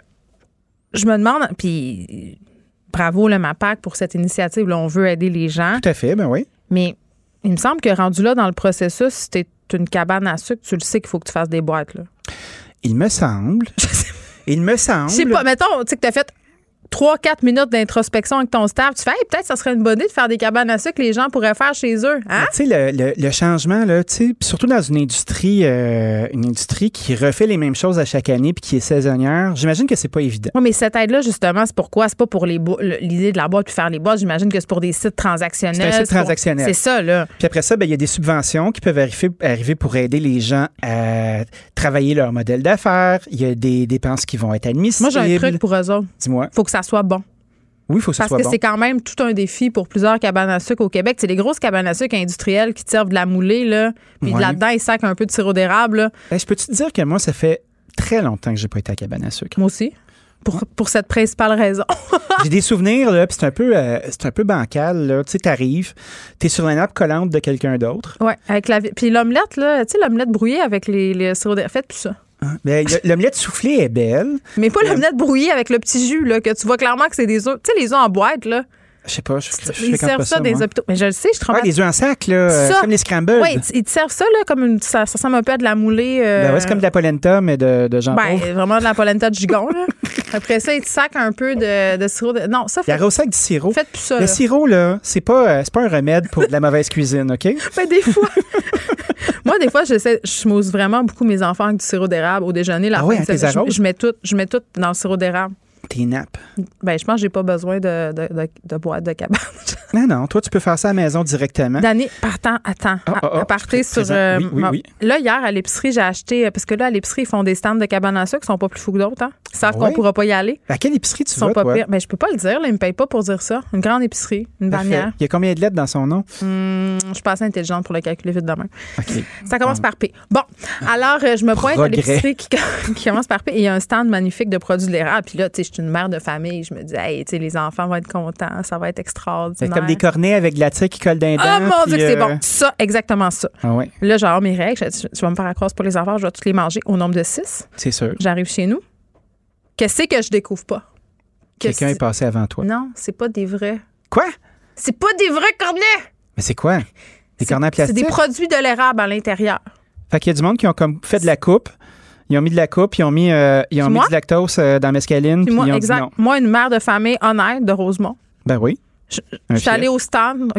je me demande, puis bravo le MAPAC pour cette initiative. Là, on veut aider les gens, Tout à fait, ben oui. mais il me semble que rendu là dans le processus, si t'es une cabane à sucre, tu le sais qu'il faut que tu fasses des boîtes. Là. Il me semble. (laughs) Il me semble. Je sais pas, mettons, tu sais que t'as fait 3-4 minutes d'introspection avec ton staff, tu fais, Hey, peut-être ça serait une bonne idée de faire des cabanes à sucre que les gens pourraient faire chez eux. Hein? Tu sais, le, le- le changement, là, tu sais, puis surtout dans une industrie, euh, une industrie qui refait les mêmes choses à chaque année puis qui est saisonnière, j'imagine que c'est pas évident. Oui, mais cette aide-là, justement, c'est pourquoi? C'est pas pour l'idée de la boîte puis faire les boîtes. J'imagine que c'est pour des sites transactionnels. C'est un site pour- transactionnel. C'est ça, là. Puis après ça, ben, il y a des subventions qui peuvent arriver, arriver pour aider les gens à travailler leur modèle d'affaires. Il y a des dépenses qui vont être admissibles. Moi, j'ai un truc pour eux autres. Dis-moi. faut que ça soit bon. Oui, il faut que Parce soit que bon. c'est quand même tout un défi pour plusieurs cabanes à sucre au Québec. C'est des grosses cabanes à sucre industrielles qui servent de la moulée, là. Puis Ouais. là-dedans, ils sacent un peu de sirop d'érable. Ben, je peux-tu te dire que moi, ça fait très longtemps que j'ai pas été à cabane à sucre? Moi aussi. Pour, pour cette principale raison. (laughs) J'ai des souvenirs, là, puis c'est un peu, euh, c'est un peu bancal, là. Tu sais, t'arrives, t'es sur la nappe collante de quelqu'un d'autre. ouais, avec la. Puis l'omelette, là, tu sais, l'omelette brouillée avec les, les sirops d'érable. Faites plus ça. Ben, y a- l'omelette soufflée est belle. Mais pas l'omelette brouillée avec le petit jus, là, que tu vois clairement que c'est des œufs. Tu sais, les œufs en boîte, là. Je sais pas, je, je Ils servent ça, ça, des hôpitaux. Mais je le sais, je Ah, travaille. les œufs en sac, là, euh, Ça. comme les scrambles. Oui, ils te servent ça, là, comme une. Ça, ça ressemble un peu à de la moulée. euh, Ben ouais, c'est comme de la polenta, mais de, de Jean Ben, vraiment de la polenta de gigon, là. (laughs) Après ça, ils te sacent un peu de, de sirop. De... Non, ça, Il y a fait, arrosé avec du sirop. faites plus ça. Le là. sirop, là, c'est pas, euh, c'est pas un remède pour de la mauvaise cuisine, OK? (laughs) Ben, des fois. (laughs) Moi, des fois, j'essaie, je mousse vraiment beaucoup mes enfants avec du sirop d'érable au déjeuner. La Ah fin ouais, les semaine. je, je mets tout, je mets tout dans le sirop d'érable. Tes nappes. Ben, je pense que j'ai pas besoin de, de, de, de boîte de cabane. (laughs) Non, non, toi, tu peux faire ça à la maison directement. D'année, partant, attends, Ah, ah, à, à partir sur. euh, Oui, oui, oui. Là, hier, à l'épicerie, j'ai acheté, parce que là, à l'épicerie, ils font des stands de cabane à sucre qui sont pas plus fous que d'autres. Hein? Savent Ah qu'on pourra pas y aller. À quelle épicerie tu Ils sont vas, pas toi? pires. Ben, je peux pas le dire, là, ils me payent pas pour dire ça. Une grande épicerie, une Parfait. bannière. Il y a combien de lettres dans son nom? Hum, je suis pas assez intelligente pour le calculer vite demain. Ça commence Ah. par P. Bon, alors euh, je me pointe à l'épicerie qui, (laughs) qui commence par P et il y a un stand magnifique de produits de l'érable. Puis là, tu sais, je suis une mère de famille. Je me dis, hey, tu sais, les enfants vont être contents, ça va être C'est extraordinaire. comme des cornets avec de la tire qui colle d'un dent. mon Dieu, c'est euh, bon. Ça, exactement ça. Ah ouais, Là, j'ai avoir mes règles. Je, je vais me faire accroître pour les enfants. Je vais toutes les manger au nombre de six. c'est sûr. J'arrive chez nous. Qu'est-ce que je découvre pas? Que Quelqu'un est passé avant toi. Non, c'est pas des vrais. Quoi? C'est pas des vrais cornets! Mais c'est quoi? Des cornets en C'est des produits de l'érable à l'intérieur. Fait qu'il y a du monde qui ont comme fait de la coupe. Ils ont mis de la coupe, ils ont mis, euh, ils ont mis du lactose euh, dans mescaline, Puis moi, ils ont exact. dit non. Moi, une mère de famille honnête de Rosemont. Ben oui. Je, suis allée au stand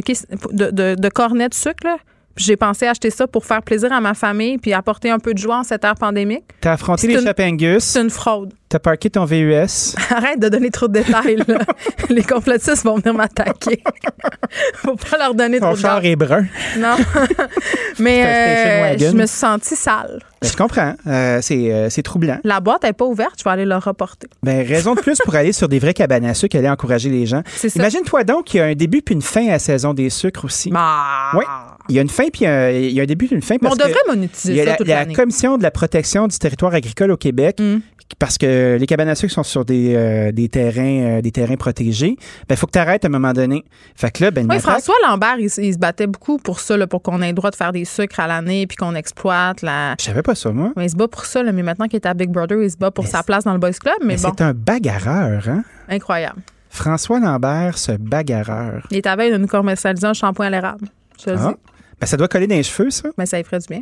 de, de, de cornets de sucre. là. J'ai pensé acheter ça pour faire plaisir à ma famille puis apporter un peu de joie en cette ère pandémique. T'as affronté les Chapingus, C'est une fraude. t'as parqué ton VUS. (laughs) Arrête de donner trop de détails. là. (laughs) Les complotistes vont venir m'attaquer. (laughs) Faut pas leur donner Ton trop de char détails. est brun. Non. Mais euh, je me suis sentie sale. Ben, je comprends. Euh, c'est, euh, c'est troublant. La boîte n'est pas ouverte. Je vais aller le reporter. Ben, raison de plus pour aller sur des vrais cabanes à sucre, aller encourager les gens. C'est ça. Imagine-toi donc qu'il y a un début puis une fin à la saison des sucres aussi. Bah. Oui. Il y a une fin puis un- il y a un début une fin. Mais on parce que devrait il y monétiser a ça la, toute la. Commission de la protection du territoire agricole au Québec, Mm. parce que les cabanes à sucre sont sur des, euh, des terrains euh, des terrains protégés. Ben, faut que tu arrêtes à un moment donné. Fait que là, ben, Oui, François Lambert, il, il se battait beaucoup pour ça, là, pour qu'on ait le droit de faire des sucres à l'année puis qu'on exploite la. Je savais pas ça, moi. Ouais, il se bat pour ça, là, mais maintenant qu'il est à Big Brother, il se bat pour sa place dans le Boys Club. Mais, Mais bon, c'est un bagarreur, hein? incroyable. François Lambert, ce bagarreur. Il est à veille de nous commercialiser un shampoing à l'érable. Je te le Ah. dis. Ben, ça doit coller dans les cheveux, ça. Mais ça y ferait du bien.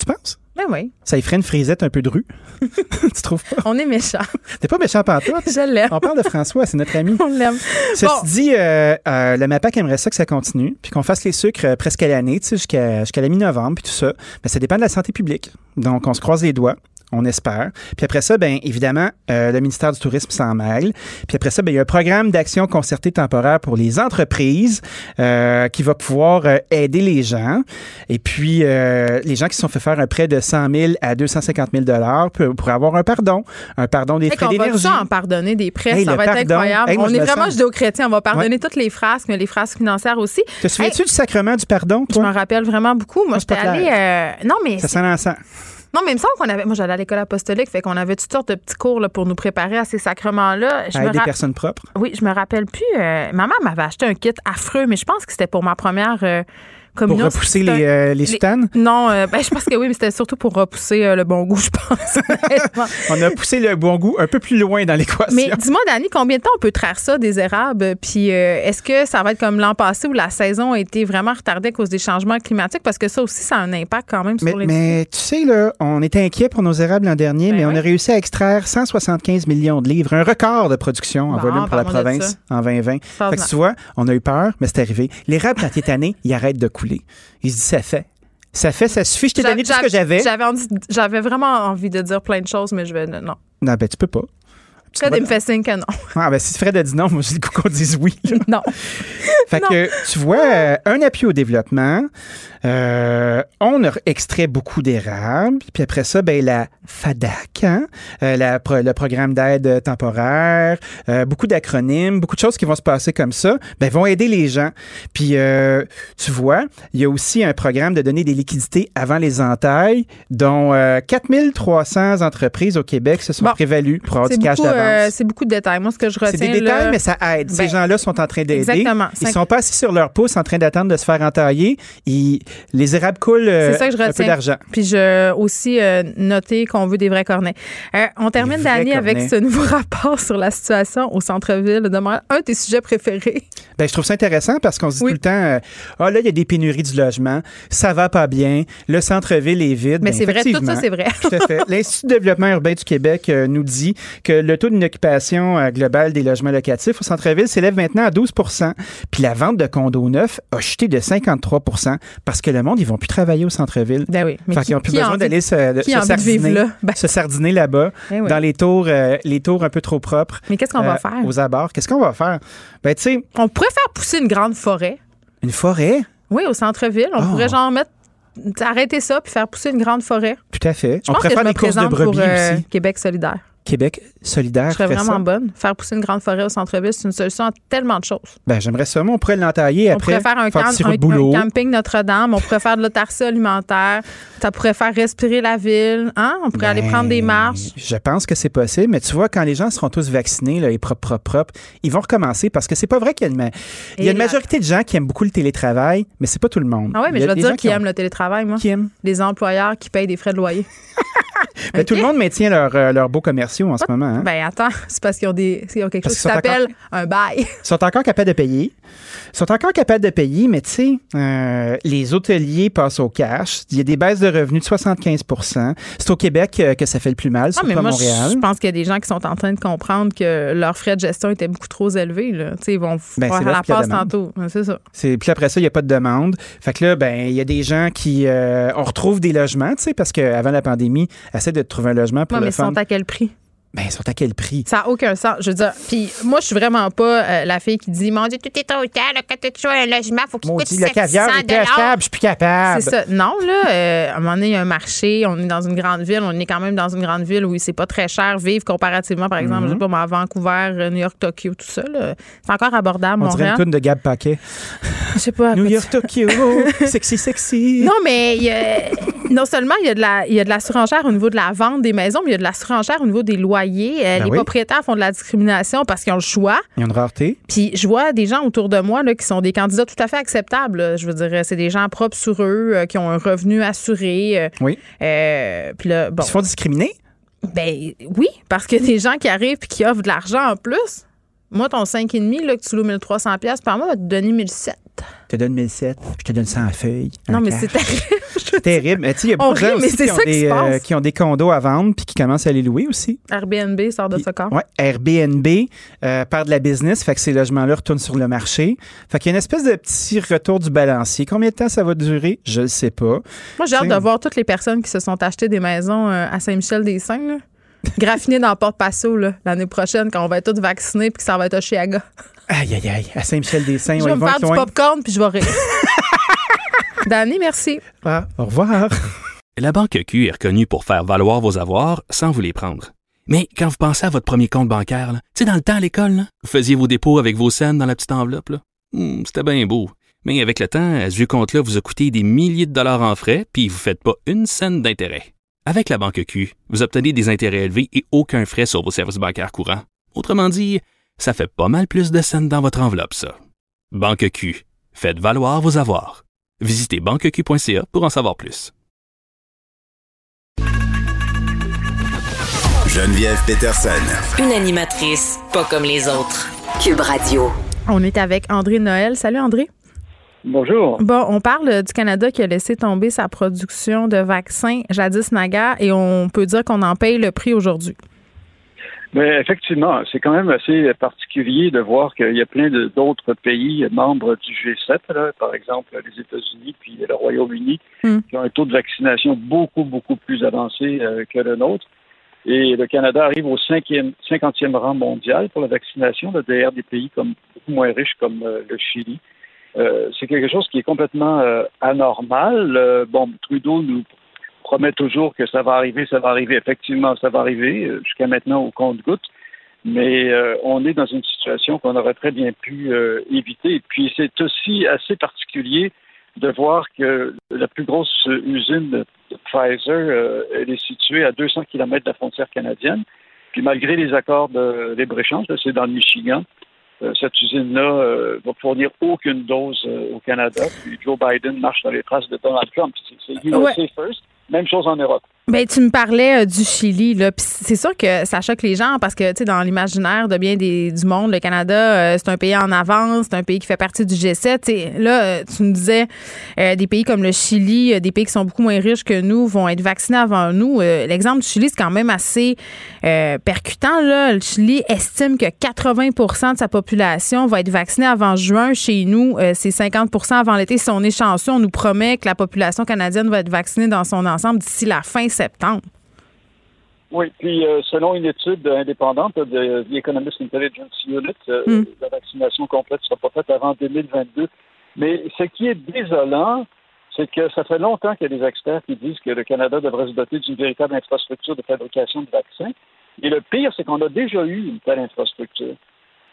Tu penses? Ben oui. Ça y ferait une frisette un peu de rue. (laughs) tu trouves pas? On est méchants. T'es pas méchant pantoute? Je l'aime. On parle de François, c'est notre ami. (laughs) On l'aime. Ceci Bon. dit, euh, euh, le MAPAC aimerait ça que ça continue, puis qu'on fasse les sucres euh, presque à l'année, tu sais, jusqu'à jusqu'à la mi-novembre, puis tout ça. Mais ça dépend de la santé publique. Donc, on se croise les doigts. On espère. Puis après ça, bien évidemment, euh, le ministère du Tourisme s'en mêle. Puis après ça, ben, il y a un programme d'action concertée temporaire pour les entreprises euh, qui va pouvoir euh, aider les gens. Et puis, les gens qui se sont fait faire un prêt de 100 000 à 250 000 pour, pour avoir un pardon. Un pardon des frais va d'énergie. ça en pardonner des prêts, Hey, ça va être incroyable. Hey, moi, on je est me vraiment sens- judéo-chrétiens. On va pardonner Ouais. toutes les frasques, mais les frasques financières aussi. Te souviens-tu du sacrement du pardon, Je m'en rappelle vraiment beaucoup. Moi, c'est j'étais allée. non, mais Ça sent l'encens. Non, mais il me semble qu'on avait. Moi, j'allais à l'école apostolique, fait qu'on avait toutes sortes de petits cours là, pour nous préparer à ces sacrements-là. Je Avec me des ra- personnes propres? Oui, je me rappelle plus. euh, ma mère m'avait acheté un kit affreux, mais je pense que c'était pour ma première euh, Pour repousser C'était les, euh, les soutanes. Non, euh, ben, je pense que oui, mais c'était surtout pour repousser euh, le bon goût, je pense. (laughs) On a poussé le bon goût un peu plus loin dans l'équation. mais dis-moi, Dani, combien de temps on peut traire ça, des érables? Puis euh, est-ce que ça va être comme l'an passé où la saison a été vraiment retardée à cause des changements climatiques? Parce que ça aussi, ça a un impact quand même Mais, sur les. mais tu sais, là, on était inquiet pour nos érables l'an dernier, Ben mais on a réussi à extraire 175 millions de livres, un record de production en Bon, volume pour la province en 2020. Fait que tu vois, on a eu peur, mais c'est arrivé. L'érable, quand il est tanné, il arrête de Il se dit, ça fait. Ça fait, ça suffit, je t'ai donné tout ce que j'avais. J'avais vraiment envie de dire plein de choses, mais je vais. Non. Non, ben, tu peux pas. Fred, il me fait signe que non. (laughs) Ah, ben, si Fred a dit non, moi, j'ai le coup qu'on dise oui. non. Fait que, tu vois, euh, un appui au développement, euh, on a extrait beaucoup d'érables, puis après ça, ben, la FADAC, hein, euh, la le programme d'aide temporaire, euh, beaucoup d'acronymes, beaucoup de choses qui vont se passer comme ça, ben, vont aider les gens. Puis, euh, tu vois, il y a aussi un programme de donner des liquidités avant les entailles, dont euh, 4300 entreprises au Québec se sont Bon. prévalues pour avoir C'est du cash beaucoup, d'avance. c'est beaucoup de détails. Moi, ce que je retiens. C'est des détails, là, mais ça aide. Ces Ben, gens-là sont en train d'aider. exactement. Ils sont pas assis sur leur pouce en train d'attendre de se faire entailler. Ils- les érables coulent euh, C'est ça que je un peu d'argent. Puis je aussi euh, noter qu'on veut des vrais cornets. Euh, on termine, Dani, avec ce nouveau (laughs) rapport sur la situation au centre-ville de Montréal. Un de tes sujets préférés. Ben, je trouve ça intéressant parce qu'on se dit Oui. tout le temps, ah là, il y a des pénuries du logement, ça va pas bien, le centre-ville est vide. Mais Ben, c'est vrai, tout ça, c'est vrai. (laughs) Tout à fait. L'Institut de développement urbain du Québec nous dit que le taux d'inoccupation globale des logements locatifs au centre-ville s'élève maintenant à 12% Puis la vente de condos neufs a chuté de 53 parce que le monde, ils vont plus travailler au centre-ville. Ben oui. Fait qu'ils n'ont plus besoin d'aller se, se, sardiner, là? (laughs) Ben. se sardiner là-bas, ben oui. dans les tours, euh, les tours un peu trop propres. Mais qu'est-ce qu'on va faire? Aux abords. Qu'est-ce qu'on va faire? Ben, tu sais. On pourrait faire pousser une grande forêt. Une forêt? Oui, au centre-ville. On pourrait genre mettre arrêter ça puis faire pousser une grande forêt. Tout à fait. Je on pense pourrait que faire je me courses de brebis pour euh, aussi. Québec solidaire. Québec solidaire. Je serais vraiment ça. bonne. Faire pousser une grande forêt au centre-ville, c'est une solution à tellement de choses. Ben, j'aimerais ça. Moi, on pourrait l'entailler On après. pourrait faire un, camp- un- un camping Notre-Dame. On pourrait faire de l'autarcie alimentaire. Ça pourrait faire respirer la ville. Hein? On pourrait aller Ben, prendre des marches. Je pense que c'est possible, mais tu vois, quand les gens seront tous vaccinés, là, et propres, propres, propres, ils vont recommencer parce que c'est pas vrai qu'il y a une, ma- il y a Et une là- majorité de gens qui aiment beaucoup le télétravail, mais c'est pas tout le monde. Ah oui, mais je vais te dire qui ont- aiment le télétravail, moi. Qui aiment? Les employeurs qui payent des frais de loyer. (laughs) Ben, Tout le monde maintient leurs euh, leurs beaux commerciaux en ce moment. hein. Ben attends, (laughs) c'est parce qu'ils ont, des, ils ont quelque Parce chose qui s'appelle un bail. (laughs) Ils sont encore capables de payer. Ils sont encore capables de payer, mais tu sais, euh, les hôteliers passent au cash. Il y a des baisses de revenus de 75 C'est au Québec euh, que ça fait le plus mal, Ah, mais à moi, Montréal. je pense qu'il y a des gens qui sont en train de comprendre que leurs frais de gestion étaient beaucoup trop élevés. Là. Ils vont Ben, faire la passe tantôt. C'est ça. C'est puis après ça, il n'y a pas de demande. Fait que là, ben, il y a des gens qui euh, on retrouve des logements, tu sais, parce qu'avant la pandémie, essaie de trouver un logement pour Ouais, le mais sont à quel prix? Ben, ils sont à quel prix? Ça n'a aucun sens. Je veux dire, puis moi, je suis vraiment pas euh, la fille qui dit Mon Dieu, tout est trop cher, là, quand tu as un logement, faut qu'il coûte le caviar 700 était achetable, je suis plus capable. C'est ça. Non, là, euh, à un moment donné, il y a un marché, on est dans une grande ville, on est quand même dans une grande ville où c'est pas très cher vivre comparativement, par exemple, Mhm. je sais pas, moi, à Vancouver, euh, New York, Tokyo, tout ça. C'est encore abordable, On dirait une de Gab Paquet. Je sais pas. New York, Tokyo, (laughs) sexy, sexy. Non, mais il y a- non seulement il y a de la, il y a de la surenchère au niveau de la vente des maisons, mais il y a de la surenchère au niveau des loyers. Euh, Ben les oui. propriétaires font de la discrimination parce qu'ils ont le choix. Il y a une rareté. Puis je vois des gens autour de moi là, qui sont des candidats tout à fait acceptables. là. Je veux dire, c'est des gens propres sur eux, euh, qui ont un revenu assuré. euh, Oui. euh, puis là, bon. Ils se font discriminer? Ben oui, parce qu'il y a des gens qui arrivent et qui offrent de l'argent en plus. Moi, ton 5,5 là, que tu loues 1300 pièces par mois, va te donner 1007. Je te donne 1007, je te donne 100 feuilles. Non, mais c'est terrible. C'est terrible. Mais tu sais, il y a beaucoup de gens aussi qui, ont qui des, euh, qui ont des condos à vendre puis qui commencent à les louer aussi. Airbnb sort de ce corps. Ouais, Airbnb euh, part de la business, fait que ces logements-là retournent sur le marché. Fait qu'il y a une espèce de petit retour du balancier. Combien de temps ça va durer? Je ne sais pas. Moi, j'ai hâte de voir toutes les personnes qui se sont achetées des maisons euh, à Saint-Michel-des-Saints, là. graffinées dans Porte-Passo là, l'année prochaine, quand on va être tous vaccinés puis que ça va être Oshiaga. Aïe, aïe, aïe. À Saint-Michel-des-Saints, Je on vais y me faire du popcorn puis je vais rire. (laughs) Danny, merci. Ah, au revoir. La Banque Q est reconnue pour faire valoir vos avoirs sans vous les prendre. Mais quand vous pensez à votre premier compte bancaire, là, tu sais, dans le temps à l'école, vous faisiez vos dépôts avec vos scènes dans la petite enveloppe. là. Hmm, C'était bien beau. Mais avec le temps, à ce vieux compte-là vous a coûté des milliers de dollars en frais, puis vous ne faites pas une scène d'intérêt. Avec la Banque Q, vous obtenez des intérêts élevés et aucun frais sur vos services bancaires courants. Autrement dit, ça fait pas mal plus de scènes dans votre enveloppe, ça. Banque Q. Faites valoir vos avoirs. Visitez banqueq.ca pour en savoir plus. Geneviève Peterson. Une animatrice pas comme les autres. Cube Radio. On est avec André Noël. Salut André. Bonjour. Bon, on parle du Canada qui a laissé tomber sa production de vaccins jadis naguère et on peut dire qu'on en paye le prix aujourd'hui. Mais effectivement, c'est quand même assez particulier de voir qu'il y a plein d'autres pays membres du G7, là, par exemple les États-Unis puis le Royaume-Uni, Mm. qui ont un taux de vaccination beaucoup, beaucoup plus avancé euh, que le nôtre. Et le Canada arrive au cinquième, 50e rang mondial pour la vaccination, là, derrière des pays comme beaucoup moins riches comme euh, le Chili. Euh, c'est quelque chose qui est complètement euh, anormal. Euh, bon, Trudeau nous promet toujours que ça va arriver, ça va arriver. Effectivement, ça va arriver euh, jusqu'à maintenant au compte-goutte. Mais euh, on est dans une situation qu'on aurait très bien pu éviter. Et puis c'est aussi assez particulier de voir que la plus grosse usine de, de Pfizer, elle est située à 200 km de la frontière canadienne. Puis malgré les accords de libre-échange, c'est dans le Michigan, cette usine-là euh, va fournir aucune dose euh, au Canada. Puis Joe Biden marche dans les traces de Donald Trump. C'est c'est USA Ouais. first. Même chose en Europe. Ben, tu me parlais euh, du Chili, là. c'est sûr que ça choque les gens parce que, tu sais, dans l'imaginaire de bien des, du monde, le Canada, euh, c'est un pays en avance, c'est un pays qui fait partie du G7. T'sais, là, euh, tu me disais, des pays comme le Chili, des pays qui sont beaucoup moins riches que nous, vont être vaccinés avant nous. L'exemple du Chili, c'est quand même assez percutant, là. Le Chili estime que 80% de sa population va être vaccinée avant juin. Chez nous, c'est 50% avant l'été. Si on est chanceux, on nous promet que la population canadienne va être vaccinée dans son ensemble d'ici la fin septembre. Oui, puis euh, selon une étude indépendante de The Economist Intelligence Unit, euh, hmm. la vaccination complète ne sera pas faite avant 2022. Mais ce qui est désolant, c'est que ça fait longtemps qu'il y a des experts qui disent que le Canada devrait se doter d'une véritable infrastructure de fabrication de vaccins. Et le pire, c'est qu'on a déjà eu une telle infrastructure.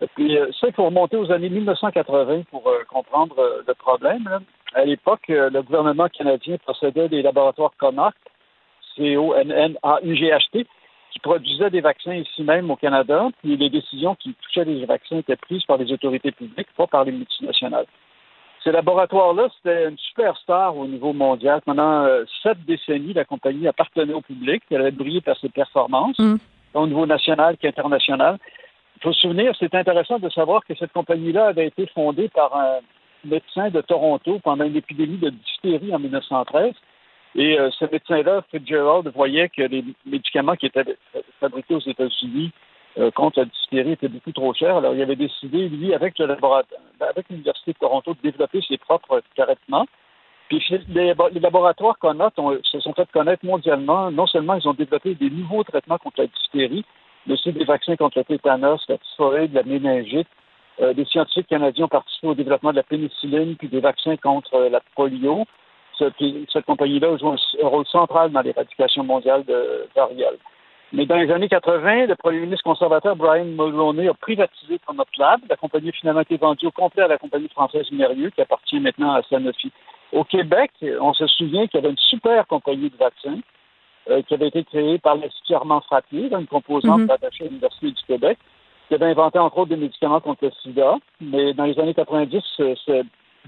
Et puis, euh, ça, il faut remonter aux années 1980 pour comprendre le problème. À l'époque, le gouvernement canadien procédait des laboratoires Connacht C-O-N-N-A-U-G-H-T, qui produisait des vaccins ici même au Canada, puis les décisions qui touchaient les vaccins étaient prises par les autorités publiques, pas par les multinationales. Ces laboratoires-là, c'était une superstar au niveau mondial. Pendant euh, sept décennies, la compagnie appartenait au public. Elle avait brillé par ses performances, mm. au niveau national qu'international. Il faut se souvenir, c'est intéressant de savoir que cette compagnie-là avait été fondée par un médecin de Toronto pendant une épidémie de diphtérie en 1913. Et euh, ce médecin-là, Fitzgerald, voyait que les médicaments qui étaient fabriqués aux États-Unis euh, contre la diphtérie étaient beaucoup trop chers. Alors, il avait décidé, lui, avec le laboratoire, avec l'Université de Toronto, de développer ses propres traitements. Puis les, laboratoires qu'on se sont fait connaître mondialement. Non seulement ils ont développé des nouveaux traitements contre la diphtérie, mais aussi des vaccins contre le tétanos, la typhoïde, la méningite. Euh, des scientifiques canadiens ont participé au développement de la pénicilline, puis des vaccins contre la polio cette, compagnie-là joue un, rôle central dans l'éradication mondiale de variole. Mais dans les années 80, le premier ministre conservateur Brian Mulroney a privatisé Lab. La compagnie a finalement été vendue au complet à la compagnie française Mérieux, qui appartient maintenant à Sanofi. Au Québec, on se souvient qu'il y avait une super compagnie de vaccins euh, qui avait été créée par l'Institut Armand Frappier, une composante mm à l'Université du Québec, qui avait inventé entre autres des médicaments contre le sida. Mais dans les années 90, c'est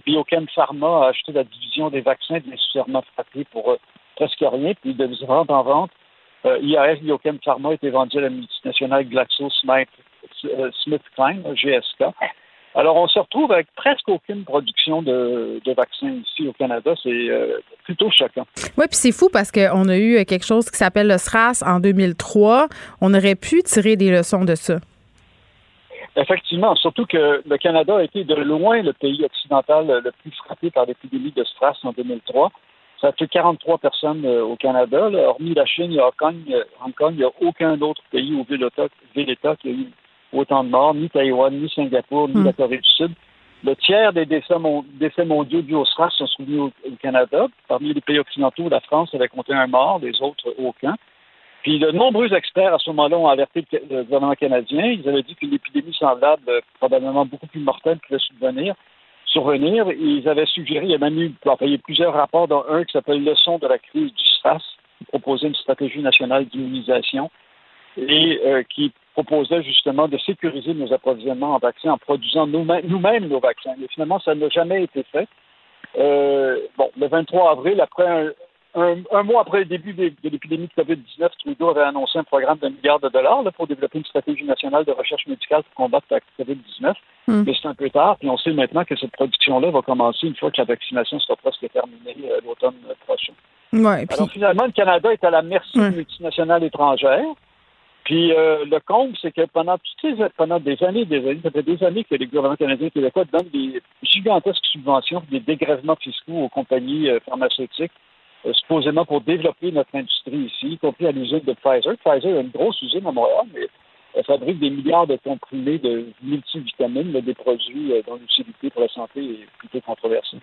Biochem Pharma a acheté la division des vaccins de nécessairement frappé pour euh, presque rien, puis de vente en vente. Euh, Biochem Pharma a été vendu à la multinationale GlaxoSmithKline, euh, GSK. Alors, on se retrouve avec presque aucune production de, vaccins ici au Canada. C'est plutôt choquant. Oui, puis c'est fou parce qu'on a eu quelque chose qui s'appelle le SRAS en 2003. On aurait pu tirer des leçons de ça. Effectivement, surtout que le Canada a été de loin le pays occidental le plus frappé par l'épidémie de SRAS en 2003. Ça a fait 43 personnes euh, au Canada. Hormis la Chine et Hong Kong, euh, il n'y a aucun autre pays ou ville-État qui a eu autant de morts, ni Taïwan, ni Singapour, ni hmm. la Corée du Sud. Le tiers des décès, mondiaux du au SRAS sont soumis au, Canada. Parmi les pays occidentaux, la France avait compté un mort, les autres aucun. Puis de nombreux experts à ce moment-là ont alerté le gouvernement canadien. Ils avaient dit qu'une épidémie semblable, euh, probablement beaucoup plus mortelle, pouvait survenir. survenir. ils avaient suggéré, il y a même eu plusieurs rapports, dont un qui s'appelle Leçon de la crise du SRAS, qui proposait une stratégie nationale d'immunisation et euh, qui proposait justement de sécuriser nos approvisionnements en vaccins en produisant nous-mêmes nos vaccins. Mais finalement, ça n'a jamais été fait. Euh, bon, le 23 avril, après un, un, mois après le début de, l'épidémie de COVID-19, Trudeau avait annoncé un programme d'un milliard de dollars pour développer une stratégie nationale de recherche médicale pour combattre la COVID-19. Hmm. Mais c'est un peu tard, puis on sait maintenant que cette production-là va commencer une fois que la vaccination sera presque terminée euh, l'automne prochain. Alors finalement, le Canada est à la merci des multinationales étrangères. Puis euh, le comble, c'est que pendant toutes ces, pendant des années, des années, ça fait des années que les gouvernements canadiens et québécois donnent des gigantesques subventions, des dégrèvements fiscaux aux compagnies euh, pharmaceutiques euh, supposément pour développer notre industrie ici, y compris à l'usine de Pfizer. Pfizer a une grosse usine à Montréal, mais fabrique des milliards de comprimés de multivitamines, des produits euh, dont l'utilité pour la santé est plutôt controversée.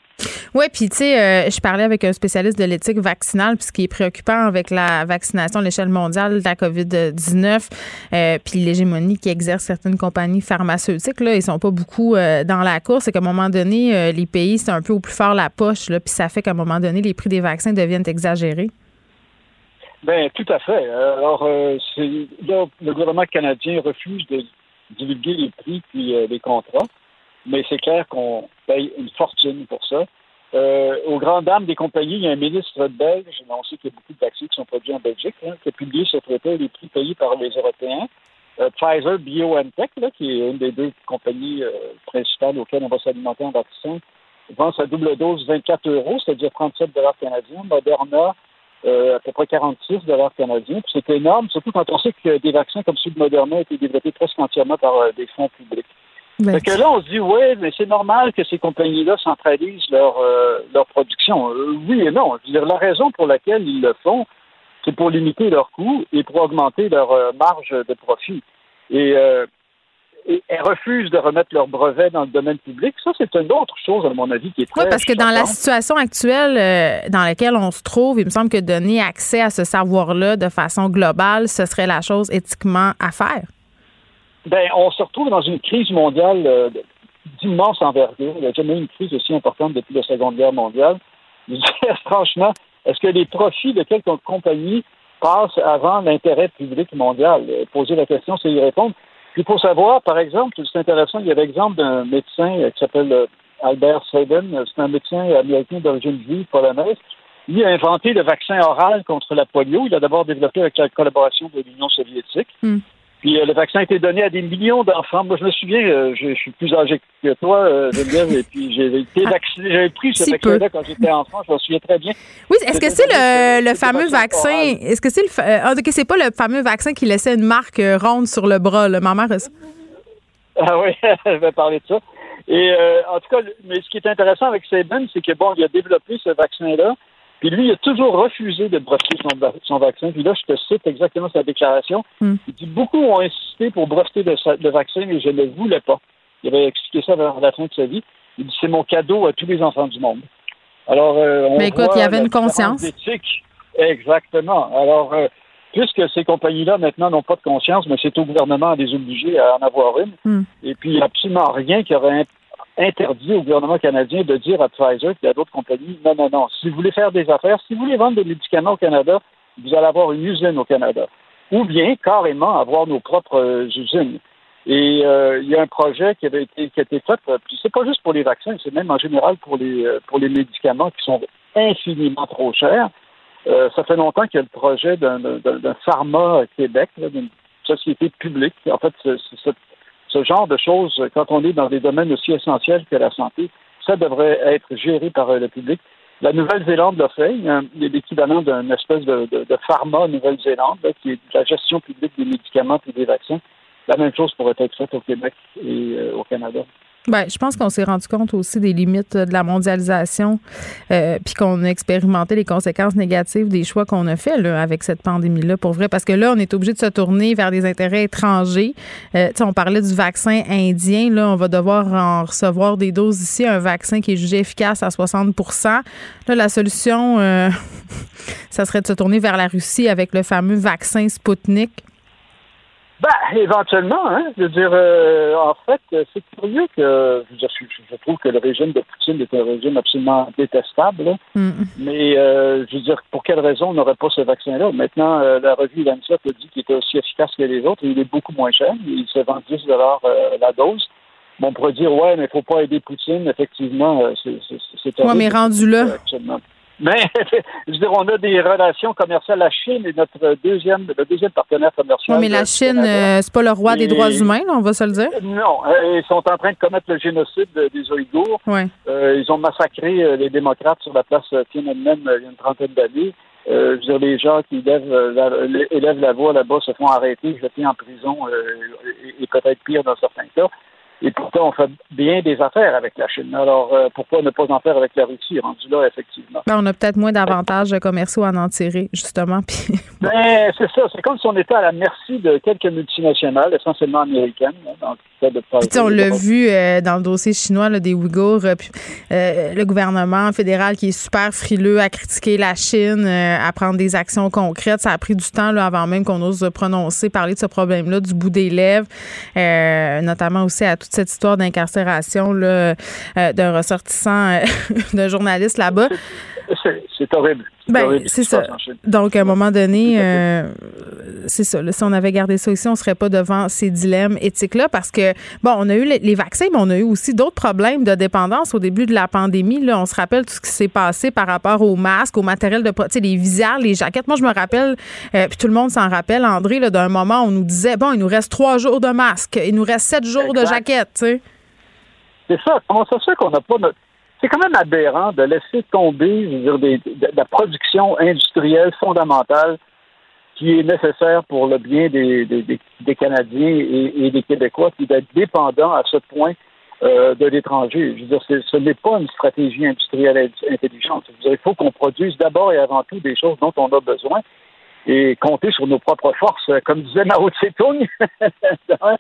Oui, puis tu sais, euh, je parlais avec un spécialiste de l'éthique vaccinale, puis ce qui est préoccupant avec la vaccination à l'échelle mondiale de la COVID-19, euh, puis l'hégémonie qui exerce certaines compagnies pharmaceutiques, là, ils sont pas beaucoup dans la course. C'est qu'à un moment donné, les pays, c'est un peu au plus fort la poche, puis ça fait qu'à un moment donné, les prix des vaccins deviennent exagérés. Ben, tout à fait. Alors, euh, c'est, le gouvernement canadien refuse de divulguer les prix puis euh, les contrats, mais c'est clair qu'on paye une fortune pour ça. Euh, aux grandes dames des compagnies, il y a un ministre belge, on sait qu'il y a beaucoup de vaccins qui sont produits en Belgique, hein, qui a publié ce traité les prix payés par les Européens. Euh, Pfizer BioNTech, là, qui est une des deux compagnies euh, principales auxquelles on va s'alimenter en vaccin, vend sa double dose 24 euros, c'est-à-dire 37 dollars canadiens. Moderna, euh, à peu près 46 dollars canadiens. C'est énorme, surtout quand on sait que des vaccins comme celui de Moderna ont été développés presque entièrement par des fonds publics. Fait que là, on se dit, oui, mais c'est normal que ces compagnies-là centralisent leur, euh, leur production. Euh, oui et non. Je veux dire, la raison pour laquelle ils le font, c'est pour limiter leurs coûts et pour augmenter leur euh, marge de profit. Et, et, elles refusent de remettre leurs brevets dans le domaine public. Ça, c'est une autre chose, à mon avis, qui est très Oui, parce que dans la situation actuelle dans laquelle on se trouve, il me semble que donner accès à ce savoir-là de façon globale, ce serait la chose éthiquement à faire. Ben, on se retrouve dans une crise mondiale euh, d'immense envergure. Il n'y a jamais eu une crise aussi importante depuis la Seconde Guerre mondiale. (laughs) franchement, est-ce que les profits de quelques compagnies passent avant l'intérêt public mondial? Euh, poser la question, c'est y répondre. Puis pour savoir, par exemple, c'est intéressant, il y a l'exemple d'un médecin euh, qui s'appelle Albert Sabin, c'est un médecin américain d'origine juive polonaise. Il a inventé le vaccin oral contre la polio. Il a d'abord développé avec la collaboration de l'Union soviétique. Hmm. Puis euh, le vaccin a été donné à des millions d'enfants. Moi, je me souviens, euh, je, suis plus âgé que toi, euh, Geneviève, et puis j'ai été ah, vacciné. J'avais pris ce vaccin-là quand j'étais enfant. Je me souviens très bien. Oui, est-ce que c'est le, le fameux vaccin? Est-ce que c'est le ah, ok, c'est pas le fameux vaccin qui laissait une marque ronde sur le bras là? Ma mère. Ah oui, (laughs) je vais parler de ça. Et en tout cas, mais ce qui est intéressant avec Sabin, c'est que bon, il a développé ce vaccin-là. Puis lui, il a toujours refusé de breveter son, vaccin. Puis là, je te cite exactement sa déclaration. Hmm. Il dit Beaucoup ont insisté pour breveter le, vaccin, mais je ne le voulais pas. Il avait expliqué ça vers la fin de sa vie. Il dit C'est mon cadeau à tous les enfants du monde. Alors, euh, on mais écoute, il y avait une conscience. Exactement. Alors, euh, puisque ces compagnies-là, maintenant, n'ont pas de conscience, mais c'est au gouvernement à les obliger à en avoir une. Hmm. Et puis, il n'y a absolument rien qui aurait interdit au gouvernement canadien de dire à Pfizer et à d'autres compagnies non, non, non. Si vous voulez faire des affaires, si vous voulez vendre des médicaments au Canada, vous allez avoir une usine au Canada. Ou bien carrément avoir nos propres euh, usines. Et euh, il y a un projet qui avait été qui a été fait, euh, puis c'est pas juste pour les vaccins, c'est même en général pour les pour les médicaments qui sont infiniment trop chers. ça fait longtemps qu'il y a le projet d'un pharma Québec, d'une société publique. En fait, c'est ce genre de choses, quand on est dans des domaines aussi essentiels que la santé, ça devrait être géré par euh, le public. La Nouvelle-Zélande l'a fait. Il y a l'équivalent d'une espèce de, pharma Nouvelle-Zélande, qui est la gestion publique des médicaments et des vaccins. La même chose pourrait être faite au Québec et euh, au Canada. Ben, je pense qu'on s'est rendu compte aussi des limites de la mondialisation, euh, puis qu'on a expérimenté les conséquences négatives des choix qu'on a fait là, avec cette pandémie-là, pour vrai. Parce que là, on est obligé de se tourner vers des intérêts étrangers. Euh, on parlait du vaccin indien. Là, on va devoir en recevoir des doses ici, un vaccin qui est jugé efficace à 60% Là, la solution, euh, (laughs) ça serait de se tourner vers la Russie avec le fameux vaccin Sputnik. Ben, éventuellement, hein. Je veux dire, euh, en fait, c'est curieux que je, je, trouve que le régime de Poutine est un régime absolument détestable. Mm. Mais euh, je veux dire, pour quelle raison on n'aurait pas ce vaccin-là? Maintenant, euh, la revue Lancet a dit qu'il était aussi efficace que les autres et il est beaucoup moins cher. Il se vend 10 la dose. Bon, on pourrait dire, ouais, mais il ne faut pas aider Poutine. Effectivement, c'est Ouais, mais rendu là. Mais (laughs) je veux dire, on a des relations commerciales. La Chine est notre deuxième, le deuxième partenaire commercial. Oui, mais la Chine, euh, c'est pas le roi des droits humains, on va se le dire? Non, euh, ils sont en train de commettre le génocide des Ouïghours. Euh, ils ont massacré les démocrates sur la place Tiananmen il y a une trentaine d'années. je veux dire, les gens qui élèvent la, élèvent la voix là-bas se font arrêter, jeter en prison et peut-être pire dans certains cas. Et pourtant, on fait bien des affaires avec la Chine. Alors, euh, pourquoi ne pas en faire avec la Russie, rendu là, effectivement? Ben, on a peut-être moins d'avantages commerciaux à en tirer, justement. Puis, (laughs) ben, c'est ça. C'est comme si on était à la merci de quelques multinationales, essentiellement américaines, hein, dans le de puis, on l'a vu euh, dans le dossier chinois là, des Ouïghours, euh, puis, le gouvernement fédéral qui est super frileux à critiquer la Chine, à prendre des actions concrètes. Ça a pris du temps là, avant même qu'on ose prononcer, parler de ce problème-là, du bout des lèvres, notamment aussi à tout cette histoire d'incarcération euh, d'un ressortissant, euh, (laughs) d'un journaliste là-bas. C'est horrible. Ben, c'est ça. Donc, à un moment donné, euh, c'est ça. si on avait gardé ça ici, on serait pas devant ces dilemmes éthiques-là parce que, bon, on a eu les, vaccins, mais on a eu aussi d'autres problèmes de dépendance au début de la pandémie. Là, on se rappelle tout ce qui s'est passé par rapport aux masques, au matériel de, sais, les visières, les jaquettes. Moi, je me rappelle, euh, puis tout le monde s'en rappelle, André, d'un moment, on nous disait, bon, il nous reste trois jours de masques, il nous reste sept jours de jaquettes, tu sais. C'est ça. Comment ça se fait qu'on n'a pas notre c'est quand même aberrant de laisser tomber je veux dire, de, la production industrielle fondamentale qui est nécessaire pour le bien des, des, Canadiens et, des Québécois, puis d'être dépendant à ce point euh, de l'étranger. Je veux dire, ce n'est pas une stratégie industrielle intelligente. il faut qu'on produise d'abord et avant tout des choses dont on a besoin et compter sur nos propres forces, comme disait Mao Tse-tung. (laughs)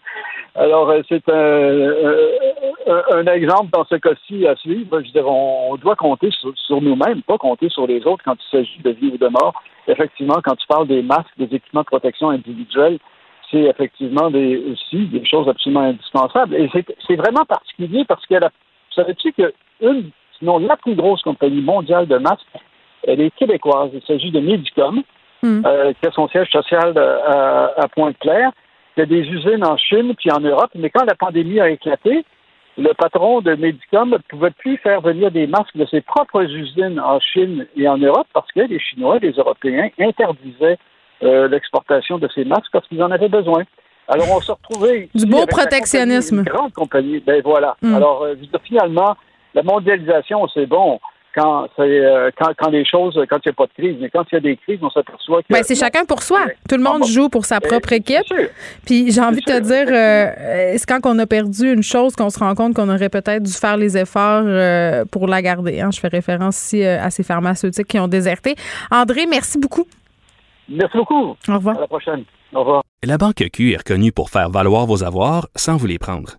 Alors, euh, c'est un, un, exemple dans ce cas-ci à suivre. Je dire, on, doit compter sur, nous-mêmes, pas compter sur les autres quand il s'agit de vie ou de mort. Effectivement, quand tu parles des masques, des équipements de protection individuels, c'est effectivement des, aussi des choses absolument indispensables. Et c'est vraiment particulier parce que, savais-tu qu'une, sinon la plus grosse compagnie mondiale de masques, elle est québécoise. Il s'agit de Medicom. Hmm. Euh, qui a son siège social euh, à, Pointe-Claire. Il y a des usines en Chine puis en Europe, mais quand la pandémie a éclaté, le patron de Medicom ne pouvait plus faire venir des masques de ses propres usines en Chine et en Europe parce que les Chinois, les Européens interdisaient euh, l'exportation de ces masques parce qu'ils en avaient besoin. Alors, on se retrouvait. Du beau protectionnisme. Une grande compagnie. Ben voilà. Hmm. Alors, finalement, la mondialisation, c'est bon quand, euh, quand, quand, les choses, quand il n'y a pas de crise. Mais quand il y a des crises, on s'aperçoit que. Ben, c'est chacun pour soi. Tout le monde joue pour sa propre équipe. Puis j'ai envie de te dire, euh, c'est quand on a perdu une chose qu'on se rend compte qu'on aurait peut-être dû faire les efforts euh, pour la garder. Hein. Je fais référence ici à ces pharmaceutiques qui ont déserté. André, merci beaucoup. Merci beaucoup. Au revoir. À la prochaine. Au revoir. La Banque Q est reconnue pour faire valoir vos avoirs sans vous les prendre.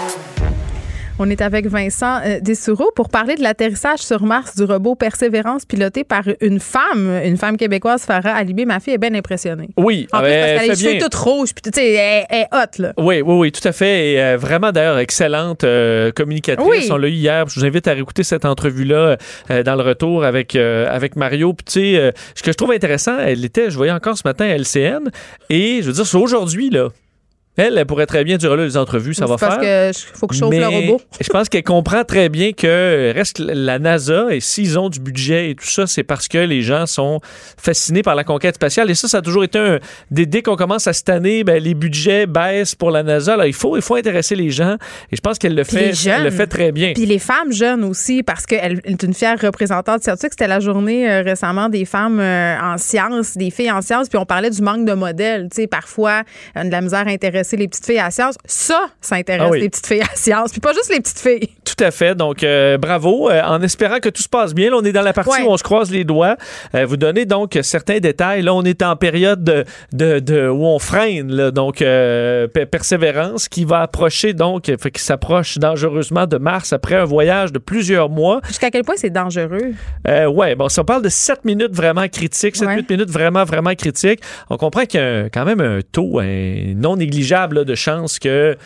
On est avec Vincent euh, Dessoureau pour parler de l'atterrissage sur Mars du robot Persévérance piloté par une femme, une femme québécoise, Farah Alibé. Ma fille est bien impressionnée. Oui, en plus, parce qu'elle cheveux toutes rouges, puis tu sais, elle, est hot, là. Oui, oui, oui, tout à fait. Et euh, vraiment, d'ailleurs, excellente euh, communicatrice. On l'a eu hier. Je vous invite à réécouter cette entrevue-là dans le retour avec, avec Mario. Puis, tu sais, ce que je trouve intéressant, elle était, je voyais encore ce matin à LCN, et je veux dire, c'est aujourd'hui, là. Elle, elle pourrait très bien dire là les entrevues, ça va faire. Parce faut que je chauffe le robot. (laughs) je pense qu'elle comprend très bien que reste la NASA et s'ils ont du budget et tout ça, c'est parce que les gens sont fascinés par la conquête spatiale. Et ça, ça a toujours été un. Dès, qu'on commence à cette année, ben, les budgets baissent pour la NASA. Alors, il faut, il faut intéresser les gens. Et je pense qu'elle le fait. Elle le fait très bien. Puis les femmes jeunes aussi, parce qu'elle est une fière représentante scientifique. C'était la journée euh, récemment des femmes euh, en sciences, des filles en sciences. Puis on parlait du manque de modèles. Tu sais, parfois, de la misère les petites filles à science. Ça, ça intéresse ah les petites filles à science, puis pas juste les petites filles. Tout à fait. Donc, euh, bravo. Euh, en espérant que tout se passe bien, là, on est dans la partie où on se croise les doigts. Euh, vous donnez donc certains détails. Là, on est en période de, de, où on freine, là, donc persévérance qui va approcher, donc, qui s'approche dangereusement de Mars après un voyage de plusieurs mois. Jusqu'à quel point c'est dangereux? ouais, bon, si on parle de 7 minutes vraiment critiques, 7-8 minutes vraiment, vraiment critiques, on comprend qu'il y a quand même un taux un non négligeable de chance que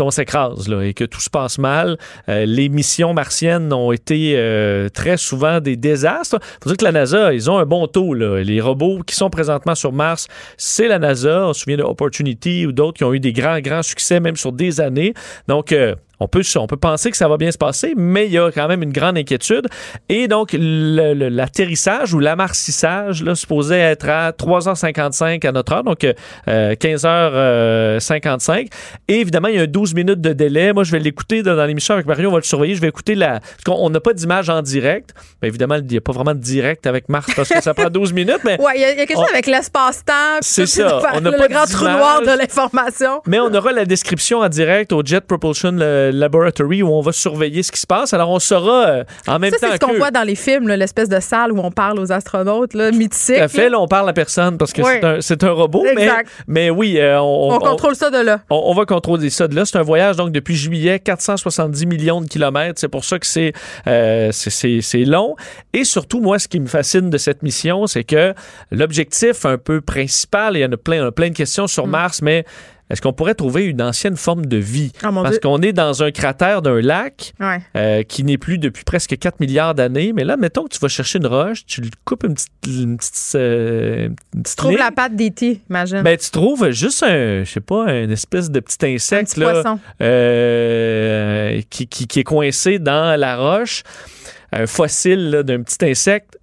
on s'écrase et que tout se passe mal. Euh, les missions martiennes ont été euh, très souvent des désastres. Faut dire que la NASA, ils ont un bon taux. Les robots qui sont présentement sur Mars, c'est la NASA. On se souvient de Opportunity ou d'autres qui ont eu des grands, grands succès même sur des années. Donc, euh, on peut, on peut penser que ça va bien se passer, mais il y a quand même une grande inquiétude. Et donc, l'atterrissage ou l'amarcissage, là, supposé être à 3h55 à notre heure, donc 15h55. Euh, Et évidemment, il y a 12 minutes de délai. Moi, je vais l'écouter dans, l'émission avec Mario, on va le surveiller. Je vais écouter la. Parce qu'on n'a pas d'image en direct. Mais évidemment, il n'y a pas vraiment de direct avec Mars parce que ça prend 12 minutes. Mais ouais, il y, a quelque chose avec l'espace-temps. C'est ça. On pas le grand trou noir de l'information. Mais on aura la description en direct au Jet Propulsion euh, laboratory où on va surveiller ce qui se passe. Alors, on saura euh, en même ça, temps c'est ce qu'on voit dans les films, l'espèce de salle où on parle aux astronautes, là, mythique. Tout à fait, là, on parle à personne parce que Oui. c'est un, robot, mais, Exact. mais oui, euh, on, On contrôle ça de là. On, on va contrôler ça de là. C'est un voyage donc depuis juillet, 470 millions de kilomètres. C'est pour ça que c'est c'est- long. Et surtout, moi, ce qui me fascine de cette mission, c'est que l'objectif un peu principal, il y en a plein, plein de questions sur Mars, mais est-ce qu'on pourrait trouver une ancienne forme de vie? Oh, Parce qu'on est dans un cratère d'un lac Ouais. euh, qui n'est plus depuis presque 4 milliards d'années. Mais là, mettons que tu vas chercher une roche, tu lui coupes une petite, une petite, euh, une petite Trouve ligne. la patte d'E.T., imagine. Ben, tu trouves juste un, je sais pas, une espèce de petit insecte petit là, euh, qui, qui- qui est coincé dans la roche, un fossile d'un petit insecte.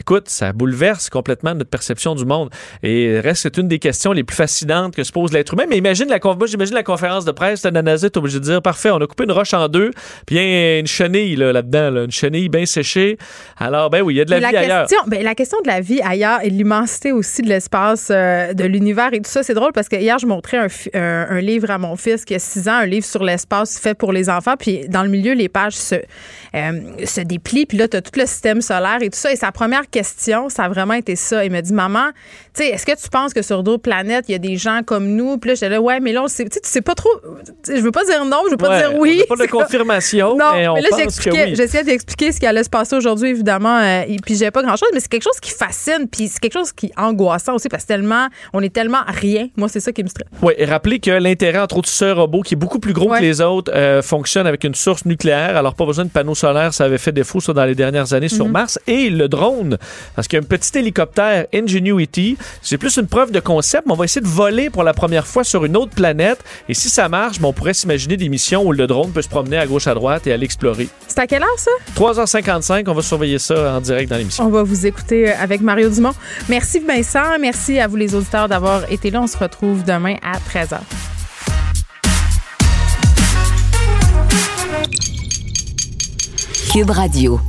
Écoute, ça bouleverse complètement notre perception du monde. Et reste, c'est une des questions les plus fascinantes que se pose l'être humain. Mais imagine la, moi, j'imagine la conférence de presse de la NASA, t'es obligé de dire, parfait, on a coupé une roche en deux, puis il y a une chenille là, là-dedans, là, une chenille bien séchée. Alors, ben oui, il y a de la Mais vie ailleurs. question, ben, la question de la vie ailleurs et l'immensité aussi de l'espace, euh, de l'univers et tout ça, c'est drôle parce que hier, je montrais un, fi- un- un livre à mon fils qui a 6 ans, un livre sur l'espace fait pour les enfants. Puis dans le milieu, les pages se, euh, se déplient. Puis là, tu as tout le système solaire et tout ça. Et sa première question, ça a vraiment été ça. Il m'a dit, maman, tu sais, est-ce que tu penses que sur d'autres planètes, il y a des gens comme nous? Puis là, j'étais là, ouais, mais là, on sait, tu sais, tu sais pas trop. Je veux pas dire non, je veux pas Ouais, dire on oui. n'a pas de (laughs) confirmation, non, mais on là, pense que j'expliquais- oui. j'essayais d'expliquer ce qui allait se passer aujourd'hui, évidemment. euh, et puis, j'ai pas grand-chose, mais c'est quelque chose qui fascine, puis c'est quelque chose qui est angoissant aussi, parce que tellement, on est tellement rien. Moi, c'est ça qui me stresse. Oui, et rappelez que l'intérêt, entre autres, ce robot, qui est beaucoup plus gros que les autres, euh, fonctionne avec une source nucléaire. Alors, pas besoin de panneaux solaires. Ça avait fait défaut, ça, dans les dernières années sur Mhm. Mars. Et le drone, parce qu'il y a un petit hélicoptère Ingenuity. C'est plus une preuve de concept, mais on va essayer de voler pour la première fois sur une autre planète. Et si ça marche, ben, on pourrait s'imaginer des missions où le drone peut se promener à gauche, à droite et aller explorer. C'est à quelle heure, ça? 3h55, on va surveiller ça en direct dans l'émission. On va vous écouter euh, avec Mario Dumont. Merci, Vincent. Merci à vous, les auditeurs, d'avoir été là. On se retrouve demain à 13h. Cube Radio.